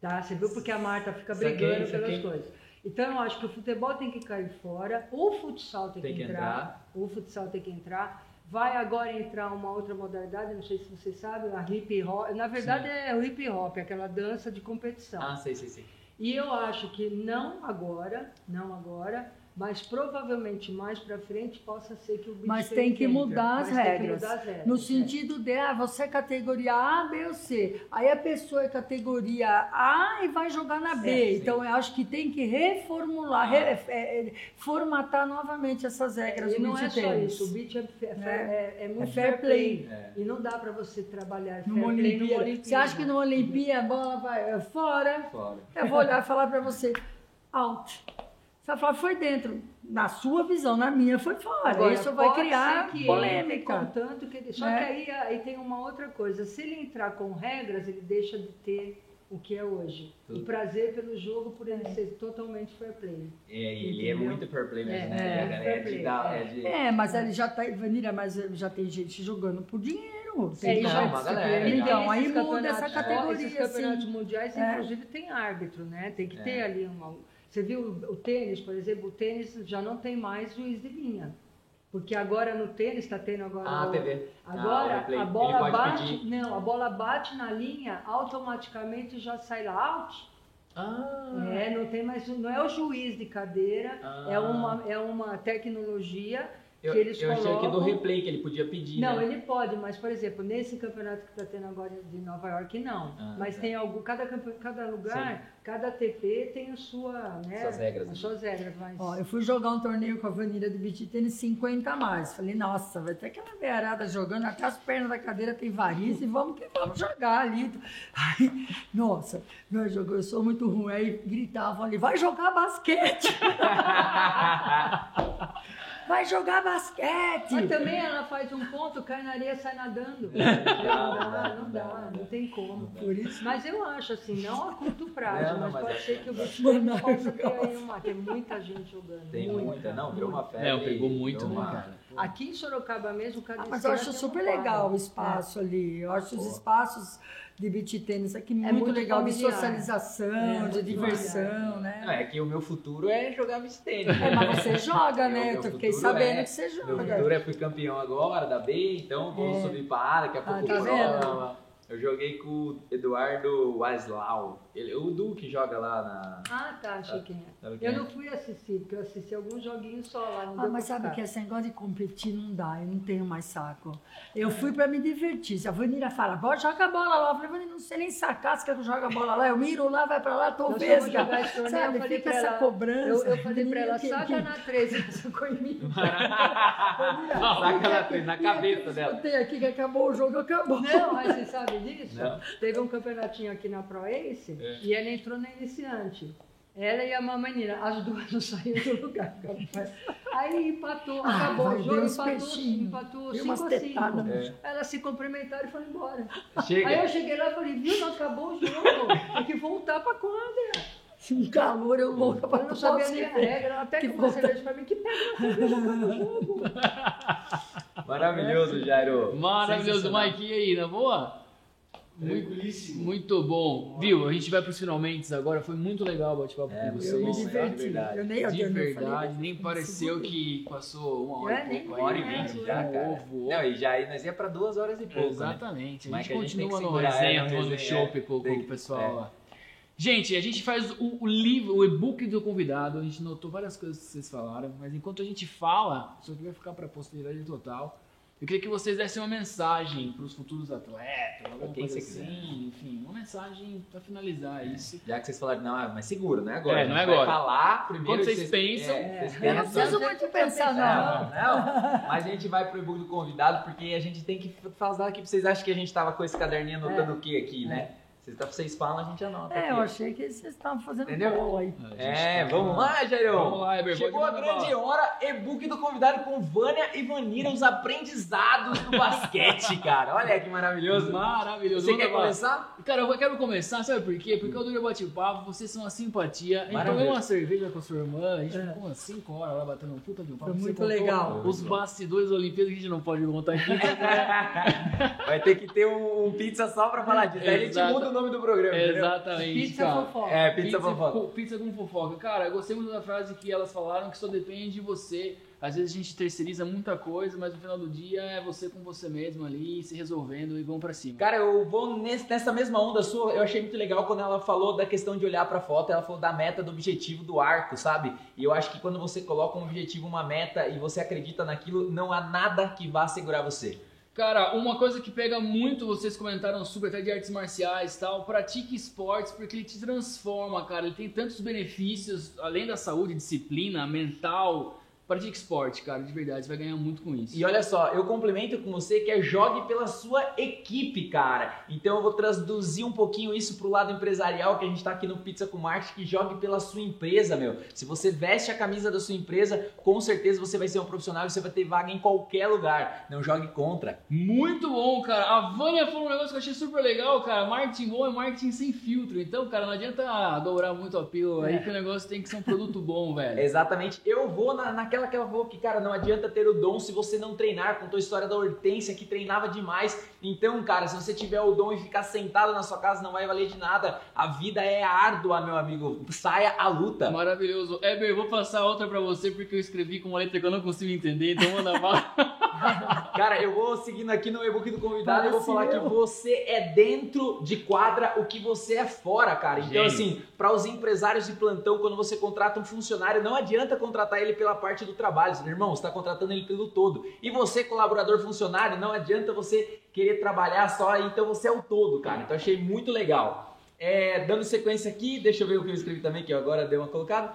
Speaker 2: Tá? Você viu porque a Marta fica brigando
Speaker 4: saquei.
Speaker 2: pelas coisas. Então eu acho que o futebol tem que cair fora, o futsal tem,
Speaker 4: Tem
Speaker 2: que,
Speaker 4: que
Speaker 2: entrar, o futsal tem que entrar. Vai agora entrar uma outra modalidade, não sei se vocês sabem, a hip hop. Na verdade é o hip hop, aquela dança de competição.
Speaker 4: Ah, sei, sei, sei.
Speaker 2: E eu acho que não agora, não agora, mas provavelmente mais para frente possa ser que o beach
Speaker 1: Mas tem que mudar as regras.
Speaker 2: mudar as regras,
Speaker 1: No
Speaker 2: é.
Speaker 1: sentido de, ah, você é categoria A, B ou C. Aí a pessoa é categoria A e vai jogar na B.
Speaker 2: Sim.
Speaker 1: então eu acho que tem que reformular, re- é, é, formatar novamente essas regras
Speaker 2: E não é só isso, o beach é, é,
Speaker 1: Né?
Speaker 2: é, muito
Speaker 1: fair play.
Speaker 4: É.
Speaker 2: E não dá para você trabalhar fair
Speaker 1: Numa
Speaker 2: play
Speaker 1: Olimpíada.
Speaker 2: Olimpíada.
Speaker 1: Você acha que numa Olimpíada a bola vai fora?
Speaker 4: Fora.
Speaker 1: Eu vou olhar e falar pra você, out. Você vai falar, foi dentro. Na sua visão, na minha, foi fora.
Speaker 2: Agora,
Speaker 1: Isso vai criar
Speaker 2: que ele
Speaker 1: polêmica.
Speaker 2: Contanto que ele, só
Speaker 1: Né?
Speaker 2: que aí, aí tem uma outra coisa. Se ele entrar com regras, ele deixa de ter o que é hoje.
Speaker 4: Tudo.
Speaker 2: O prazer pelo jogo por ele ser totalmente fair play.
Speaker 4: É, ele é
Speaker 2: Entendeu?
Speaker 4: muito fair play mesmo,
Speaker 2: É,
Speaker 4: né?
Speaker 1: é,
Speaker 4: É,
Speaker 2: fair
Speaker 4: de dar-
Speaker 2: é.
Speaker 4: é de-
Speaker 1: É, mas ele já tá, Vanira, mas já tem gente jogando por dinheiro.
Speaker 2: É,
Speaker 1: Tem
Speaker 2: e
Speaker 4: não,
Speaker 2: já-
Speaker 4: uma galera,
Speaker 2: e
Speaker 1: Então, aí muda essa categoria,
Speaker 2: Esses campeonatos
Speaker 1: assim.
Speaker 2: mundiais,
Speaker 1: É.
Speaker 2: inclusive, tem árbitro, né? Tem que ter
Speaker 4: É.
Speaker 2: ali uma. Você viu o tênis, por exemplo, o tênis já não tem mais juiz de linha. Porque agora no tênis está tendo agora.
Speaker 4: Ah,
Speaker 2: o-
Speaker 4: TV.
Speaker 2: Agora
Speaker 4: Ah,
Speaker 2: a bola bate,
Speaker 4: pedir.
Speaker 2: não, a bola bate na linha, automaticamente já sai lá out.
Speaker 4: Ah,
Speaker 2: É, não tem mais, não é o juiz de cadeira,
Speaker 4: Ah.
Speaker 2: é uma é uma tecnologia
Speaker 4: eu,
Speaker 2: que eles
Speaker 4: eu achei que do
Speaker 2: colocam-
Speaker 4: replay que ele podia pedir,
Speaker 2: Não,
Speaker 4: né?
Speaker 2: ele pode, mas por exemplo, nesse campeonato que está tendo agora de Nova York, não.
Speaker 4: Ah,
Speaker 2: mas
Speaker 4: tá.
Speaker 2: tem algum, cada, cada lugar, cada TP tem a sua, né,
Speaker 4: Suas regras, né?
Speaker 2: As suas regras, mas
Speaker 1: Ó, eu fui jogar um torneio com a Vanilla do beach tênis 50 a mais. Falei, nossa, vai ter aquela beirada jogando, até as pernas da cadeira tem variz e vamos que vamos jogar ali. [LAUGHS] Aí, nossa, meu jogo, eu sou muito ruim. Aí gritavam ali, vai jogar basquete! [LAUGHS] [LAUGHS] vai jogar basquete!
Speaker 2: Mas também ela faz um ponto, cai na areia sai nadando. [LAUGHS] Não dá, não dá, não tem como.
Speaker 1: Por isso.
Speaker 2: Mas eu acho assim, não a curto prazo,
Speaker 4: Não, não,
Speaker 2: mas,
Speaker 4: mas
Speaker 2: pode
Speaker 4: é-
Speaker 2: ser que o bicho possa ter aí uma. Tem muita gente jogando.
Speaker 4: Tem muita, não, virou uma febre.
Speaker 3: Não, pegou muito, né,
Speaker 4: uma-
Speaker 3: cara?
Speaker 2: Aqui em Sorocaba mesmo, cada
Speaker 1: Ah, mas eu acho super legal o espaço ali. Eu acho os espaços de beach tênis aqui muito,
Speaker 2: É muito
Speaker 1: legal, de
Speaker 2: familiar.
Speaker 1: socialização,
Speaker 2: É,
Speaker 1: de
Speaker 2: muito
Speaker 1: diversão,
Speaker 4: Não,
Speaker 1: né?
Speaker 4: é que o meu futuro é jogar beach tênis.
Speaker 1: É, mas você joga, [LAUGHS] né?
Speaker 4: Meu
Speaker 1: Eu fiquei sabendo
Speaker 4: é-
Speaker 1: que você
Speaker 4: Meu
Speaker 1: joga.
Speaker 4: futuro é fui campeão agora da B, então vou
Speaker 1: É.
Speaker 4: subir pra A, daqui a
Speaker 1: Ah,
Speaker 4: pouco
Speaker 1: tá vendo?
Speaker 4: Pro. Eu joguei com o Eduardo Waslau. Ele, o Du que joga lá na.
Speaker 2: Ah, tá, achei que é.
Speaker 4: Quem
Speaker 2: Eu
Speaker 4: é?
Speaker 2: não fui assistir, porque eu assisti alguns joguinhos só lá.
Speaker 1: Ah, mas sabe
Speaker 2: ficar.
Speaker 1: que esse negócio de competir não dá, eu não tenho mais saco. Eu fui pra me divertir. Se a Vanira fala, "Bora, joga a bola lá, eu falei, Vanira, não sei nem sacar, você quer que eu jogue a bola lá? Eu miro lá, vai pra lá, tô vesga. Sabe,
Speaker 2: eu
Speaker 1: fica essa
Speaker 2: ela-
Speaker 1: cobrança.
Speaker 2: Eu, eu falei pra ela, saca
Speaker 1: que-
Speaker 2: na 13, ela sacou em mim. [LAUGHS]
Speaker 4: Saca na, na
Speaker 1: é
Speaker 4: cabeça dela.
Speaker 1: Tem aqui que acabou o jogo, acabou. [LAUGHS]
Speaker 2: Não, mas você sabe disso?
Speaker 4: Não.
Speaker 2: Teve um campeonatinho aqui na Pro Ace
Speaker 4: É.
Speaker 2: e ela entrou na iniciante. Ela e a menina, as duas [LAUGHS] não saíram do lugar. Aí empatou,
Speaker 1: Ah,
Speaker 2: acabou o jogo, empatou, empatou
Speaker 1: Deu
Speaker 2: 5
Speaker 1: umas
Speaker 2: a 5.
Speaker 1: tetadas no
Speaker 4: É.
Speaker 2: Elas se cumprimentaram e foram embora.
Speaker 4: Chega.
Speaker 2: Aí eu cheguei lá e falei, viu, não acabou o jogo. Tem que voltar pra quadra.
Speaker 1: Um calor, eu louca pra
Speaker 2: Eu não sabia nem a regra. Pega
Speaker 1: Que
Speaker 2: uma
Speaker 1: volta-
Speaker 2: cerveja pra mim, que pega uma jogo. [LAUGHS]
Speaker 4: Maravilhoso, Jairo.
Speaker 3: Maravilhoso. Mike. E aí, na boa? Muito,
Speaker 5: Tranquilíssimo.
Speaker 3: muito bom. Viu? A gente vai pros finalmente agora. Foi muito legal o bate-papo
Speaker 4: É,
Speaker 3: com
Speaker 4: muito
Speaker 1: Eu me
Speaker 3: vocês.
Speaker 1: diverti.
Speaker 4: verdade.
Speaker 1: Eu nem eu
Speaker 3: De verdade, nem pareceu que passou uma hora
Speaker 2: É,
Speaker 3: e
Speaker 2: nem
Speaker 3: pouco
Speaker 4: Uma hora e vinte
Speaker 3: né?
Speaker 4: já, cara.
Speaker 3: Ovo.
Speaker 4: Não, e já aí nós ia pra duas horas e pouco, né?
Speaker 3: Exatamente. A
Speaker 4: Mas
Speaker 3: gente
Speaker 4: a gente
Speaker 3: continua no resenha,
Speaker 4: é, no resenha,
Speaker 3: chopp com, o pessoal
Speaker 4: é.
Speaker 3: lá. Gente, a gente faz o, o livro, o e-book do convidado. A gente notou várias coisas que vocês falaram, mas enquanto a gente fala, isso aqui vai ficar pra posteridade total. Eu queria que vocês dessem uma mensagem para os futuros atletas, alguma
Speaker 4: quem
Speaker 3: coisa assim, enfim, uma mensagem pra finalizar isso.
Speaker 4: Já que vocês falaram, não, é mais seguro, não é agora.
Speaker 3: É, não é
Speaker 4: vai
Speaker 3: agora.
Speaker 4: falar primeiro.
Speaker 3: Quando
Speaker 4: que
Speaker 3: vocês pensam-
Speaker 4: É, vocês
Speaker 1: Eu
Speaker 4: pensam.
Speaker 1: não preciso muito pensar, não.
Speaker 4: Não, não. Mas a gente vai pro e-book do convidado porque a gente tem que falar aqui pra vocês acham que a gente tava com esse caderninho anotando o que aqui, né? Vocês, vocês falam, a gente anota.
Speaker 1: É,
Speaker 4: aqui.
Speaker 1: eu achei que vocês estavam fazendo
Speaker 4: Entendeu?
Speaker 1: boa aí.
Speaker 3: Gente
Speaker 4: É,
Speaker 3: tá-
Speaker 4: vamos lá, Jairão.
Speaker 3: Vamos lá, Eber,
Speaker 4: Chegou a grande hora, e-book do convidado com Vânia e Vanira, os aprendizados do basquete, [LAUGHS] cara. Olha que maravilhoso.
Speaker 3: Maravilhoso.
Speaker 4: Você
Speaker 3: Manda
Speaker 4: quer começar?
Speaker 3: Cara, eu quero começar, sabe por quê? Porque eu adoro bate-papo, vocês são uma simpatia. A gente
Speaker 4: Maravilha.
Speaker 3: tomou uma cerveja com a sua irmã, a gente
Speaker 1: É.
Speaker 3: ficou umas 5 horas lá batendo um puta de um papo.
Speaker 1: Foi muito legal.
Speaker 3: Os bastidores da Olimpíada que a gente não pode contar aqui. [LAUGHS]
Speaker 4: Vai ter que ter um, um pizza só pra falar disso. Aí a gente muda o nome do programa, entendeu?
Speaker 3: Exatamente,
Speaker 2: Pizza
Speaker 3: cara.
Speaker 2: fofoca.
Speaker 4: É, pizza, fofoca.
Speaker 3: com- Pizza com fofoca. Cara, eu gostei muito da frase que elas falaram que só depende de você. Às vezes a gente terceiriza muita coisa, mas no final do dia é você com você mesmo ali, se resolvendo e vamos pra cima.
Speaker 4: Cara, eu vou nesse- nessa mesma onda sua, eu achei muito legal quando ela falou da questão de olhar pra foto, ela falou da meta, do objetivo, do arco, sabe? E eu acho que quando você coloca um objetivo, uma meta e você acredita naquilo, não há nada que vá segurar você.
Speaker 3: Cara, uma coisa que pega muito, vocês comentaram super até de artes marciais e tal, pratique esportes porque ele te transforma, cara. Ele tem tantos benefícios, além da saúde, disciplina, mental. Pratique esporte, cara, de verdade, você vai ganhar muito com isso.
Speaker 4: E olha só, eu complemento com você que é jogue pela sua equipe, cara. Então eu vou traduzir um pouquinho isso pro lado empresarial, que a gente tá aqui no Pizza com Marketing, que jogue pela sua empresa, meu. Se você veste a camisa da sua empresa, com certeza você vai ser um profissional e você vai ter vaga em qualquer lugar. Não jogue contra.
Speaker 3: Muito bom, cara. A Vânia falou um negócio que eu achei super legal, cara. Marketing bom é marketing sem filtro. Então, cara, não adianta dourar muito a pílula aí que o negócio tem que ser um produto bom, velho. [LAUGHS]
Speaker 4: Exatamente. Eu vou na, naquela que ela falou que, cara, não adianta ter o dom se você não treinar. Contou a história da Hortência que treinava demais. Então, cara, se você tiver o dom e ficar sentado na sua casa, não vai valer de nada. A vida é árdua, meu amigo. Saia à luta.
Speaker 3: Maravilhoso. Eber, vou passar outra pra você porque eu escrevi com uma letra que eu não consigo entender, então manda bala. [LAUGHS]
Speaker 4: Cara, eu vou seguindo aqui no e-book do convidado, eu vou falar que você é dentro de quadra o que você é fora, cara. Então,
Speaker 3: Gênio.
Speaker 4: assim, para os empresários de plantão, quando você contrata um funcionário, não adianta contratar ele pela parte do trabalho, meu irmão, você está contratando ele pelo todo. E você, colaborador funcionário, não adianta você querer trabalhar só, então você é o todo, cara. Então, achei muito legal. É, dando sequência aqui, deixa eu ver o que eu escrevi também, que eu agora dei uma colocada.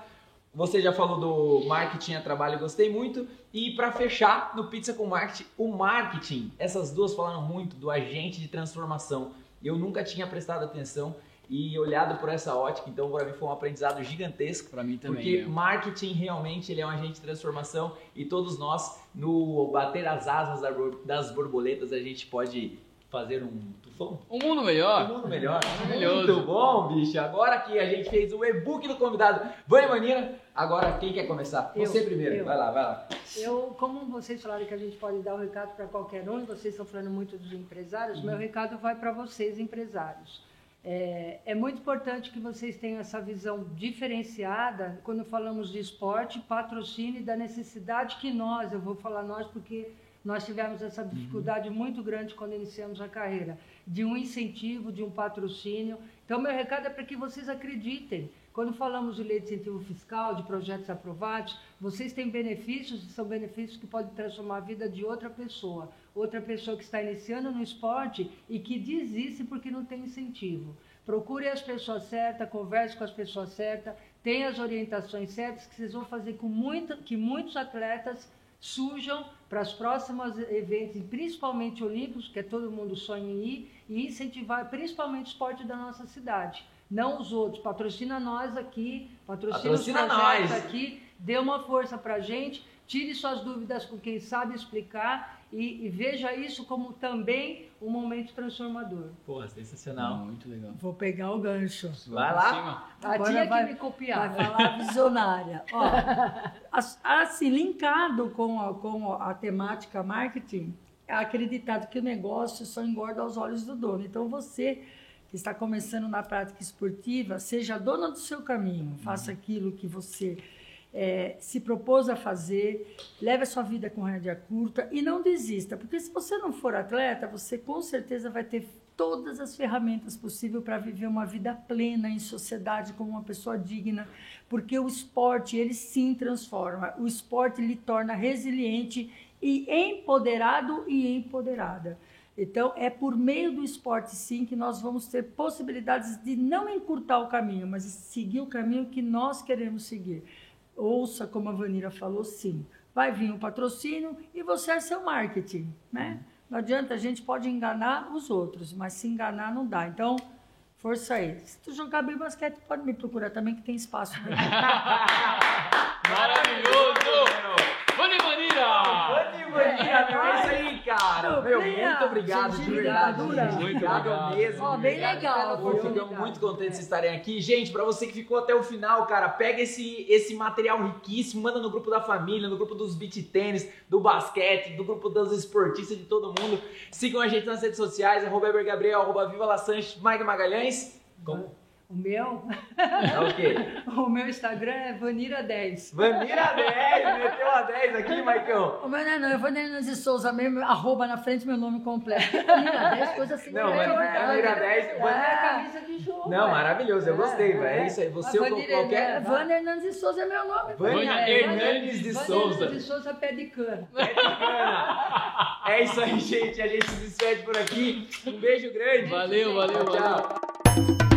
Speaker 4: Você já falou do marketing a trabalho, gostei muito. E para fechar, no Pizza com Marketing, o marketing, essas duas falaram muito do agente de transformação. Eu nunca tinha prestado atenção e olhado por essa ótica, então para mim foi um aprendizado gigantesco.
Speaker 3: Pra mim também.
Speaker 4: Porque
Speaker 3: meu.
Speaker 4: marketing realmente ele é um agente de transformação e todos nós, no bater as asas das borboletas, a gente pode fazer um tufão.
Speaker 3: Um mundo melhor.
Speaker 4: Um mundo melhor.
Speaker 3: Maravilhoso.
Speaker 4: Muito bom, bicho. Agora que a gente fez o e-book do convidado, Vânia Manina, agora quem quer começar?
Speaker 2: Eu,
Speaker 4: Você primeiro.
Speaker 2: eu.
Speaker 4: Vai lá, vai lá.
Speaker 2: Eu, como vocês falaram que a gente pode dar o recado para qualquer um, e vocês estão falando muito dos empresários, meu recado vai para vocês, empresários. É, é muito importante que vocês tenham essa visão diferenciada quando falamos de esporte, patrocínio e da necessidade que nós, eu vou falar nós porque nós tivemos essa dificuldade muito grande quando iniciamos a carreira, de um incentivo, de um patrocínio. Então, meu recado é para que vocês acreditem. Quando falamos de lei de incentivo fiscal, de projetos aprovados, vocês têm benefícios, e são benefícios que podem transformar a vida de outra pessoa. Outra pessoa que está iniciando no esporte e que desiste porque não tem incentivo. Procure as pessoas certas, converse com as pessoas certas, tenha as orientações certas, que vocês vão fazer com muita, que muitos atletas surjam para os próximos eventos, principalmente olímpicos, que é todo mundo sonha em ir, e incentivar principalmente o esporte da nossa cidade. Não os outros. Patrocina nós aqui, patrocina,
Speaker 4: Patrocina
Speaker 2: os projetos
Speaker 4: nós.
Speaker 2: aqui, dê uma força para a gente, tire suas dúvidas com quem sabe explicar e, e veja isso como também um momento transformador.
Speaker 4: Porra, sensacional.
Speaker 3: Muito legal.
Speaker 1: Vou pegar o gancho.
Speaker 4: Vai lá.
Speaker 2: A tia
Speaker 1: vai-
Speaker 2: que me copiar.
Speaker 1: Vai falar visionária. [LAUGHS] Ó, as- assim, linkado com a, com a temática marketing, é acreditado que o negócio só engorda aos olhos do dono. Então, você que está começando na prática esportiva, seja dona do seu caminho, faça aquilo que você eh, se propôs a fazer, leve a sua vida com rédea curta e não desista, porque se você não for atleta, você com certeza vai ter todas as ferramentas possíveis para viver uma vida plena em sociedade como uma pessoa digna, porque o esporte ele sim transforma, o esporte lhe torna resiliente e empoderado e empoderada. Então, é por meio do esporte, sim, que nós vamos ter possibilidades de não encurtar o caminho, mas seguir o caminho que nós queremos seguir. Ouça, como a Vanira falou, sim. Vai vir um patrocínio e você é seu marketing, né? Não adianta, a gente pode enganar os outros, mas se enganar não dá. Então, força aí. Se tu jogar bem basquete, pode me procurar também, que tem espaço. [LAUGHS]
Speaker 3: Maravilhoso!
Speaker 4: É isso aí, cara. Meu, muito obrigado, de verdade.
Speaker 3: Muito
Speaker 4: Obrigado
Speaker 3: obrigado.
Speaker 4: mesmo.
Speaker 1: Ó, bem
Speaker 4: Obrigado
Speaker 1: legal.
Speaker 4: Ficamos
Speaker 2: Obrigado.
Speaker 4: muito contentes de estarem aqui. Gente, pra você que ficou até o final, cara, pega esse, esse material riquíssimo, manda no grupo da família, no grupo dos beat tênis, do basquete, do grupo dos esportistas, de todo mundo. Sigam a gente nas redes sociais, arroba Gabriel, arroba Viva La Sanches, Mike Magalhães. Como?
Speaker 2: O meu,
Speaker 4: É o quê? [LAUGHS]
Speaker 2: o meu Instagram é Vanira10.
Speaker 4: Vanira 10, meteu a 10 aqui, Maicão.
Speaker 1: O meu não é não, eu vou Hernandes de Souza mesmo, arroba na frente meu nome completo. Vanira 10, coisa assim.
Speaker 4: Não,
Speaker 1: né?
Speaker 4: Vanira- Vanira 10,
Speaker 2: É
Speaker 4: Van-
Speaker 2: a camisa de jogo.
Speaker 4: Não,
Speaker 2: é.
Speaker 4: maravilhoso, eu gostei,
Speaker 2: É,
Speaker 4: velho. É
Speaker 2: é.
Speaker 4: isso aí, você ou
Speaker 2: Vanira
Speaker 4: qualquer.
Speaker 2: é-
Speaker 1: Vânia Hernandes de Souza é meu nome.
Speaker 4: Vânia
Speaker 3: Vânia
Speaker 2: É,
Speaker 3: Hernandes de Souza.
Speaker 2: Hernandes de Souza, pé de cana.
Speaker 4: É isso aí, gente. A gente se despede por aqui. Um beijo grande.
Speaker 3: Valeu, valeu,
Speaker 4: Tchau,
Speaker 3: valeu.
Speaker 4: tchau.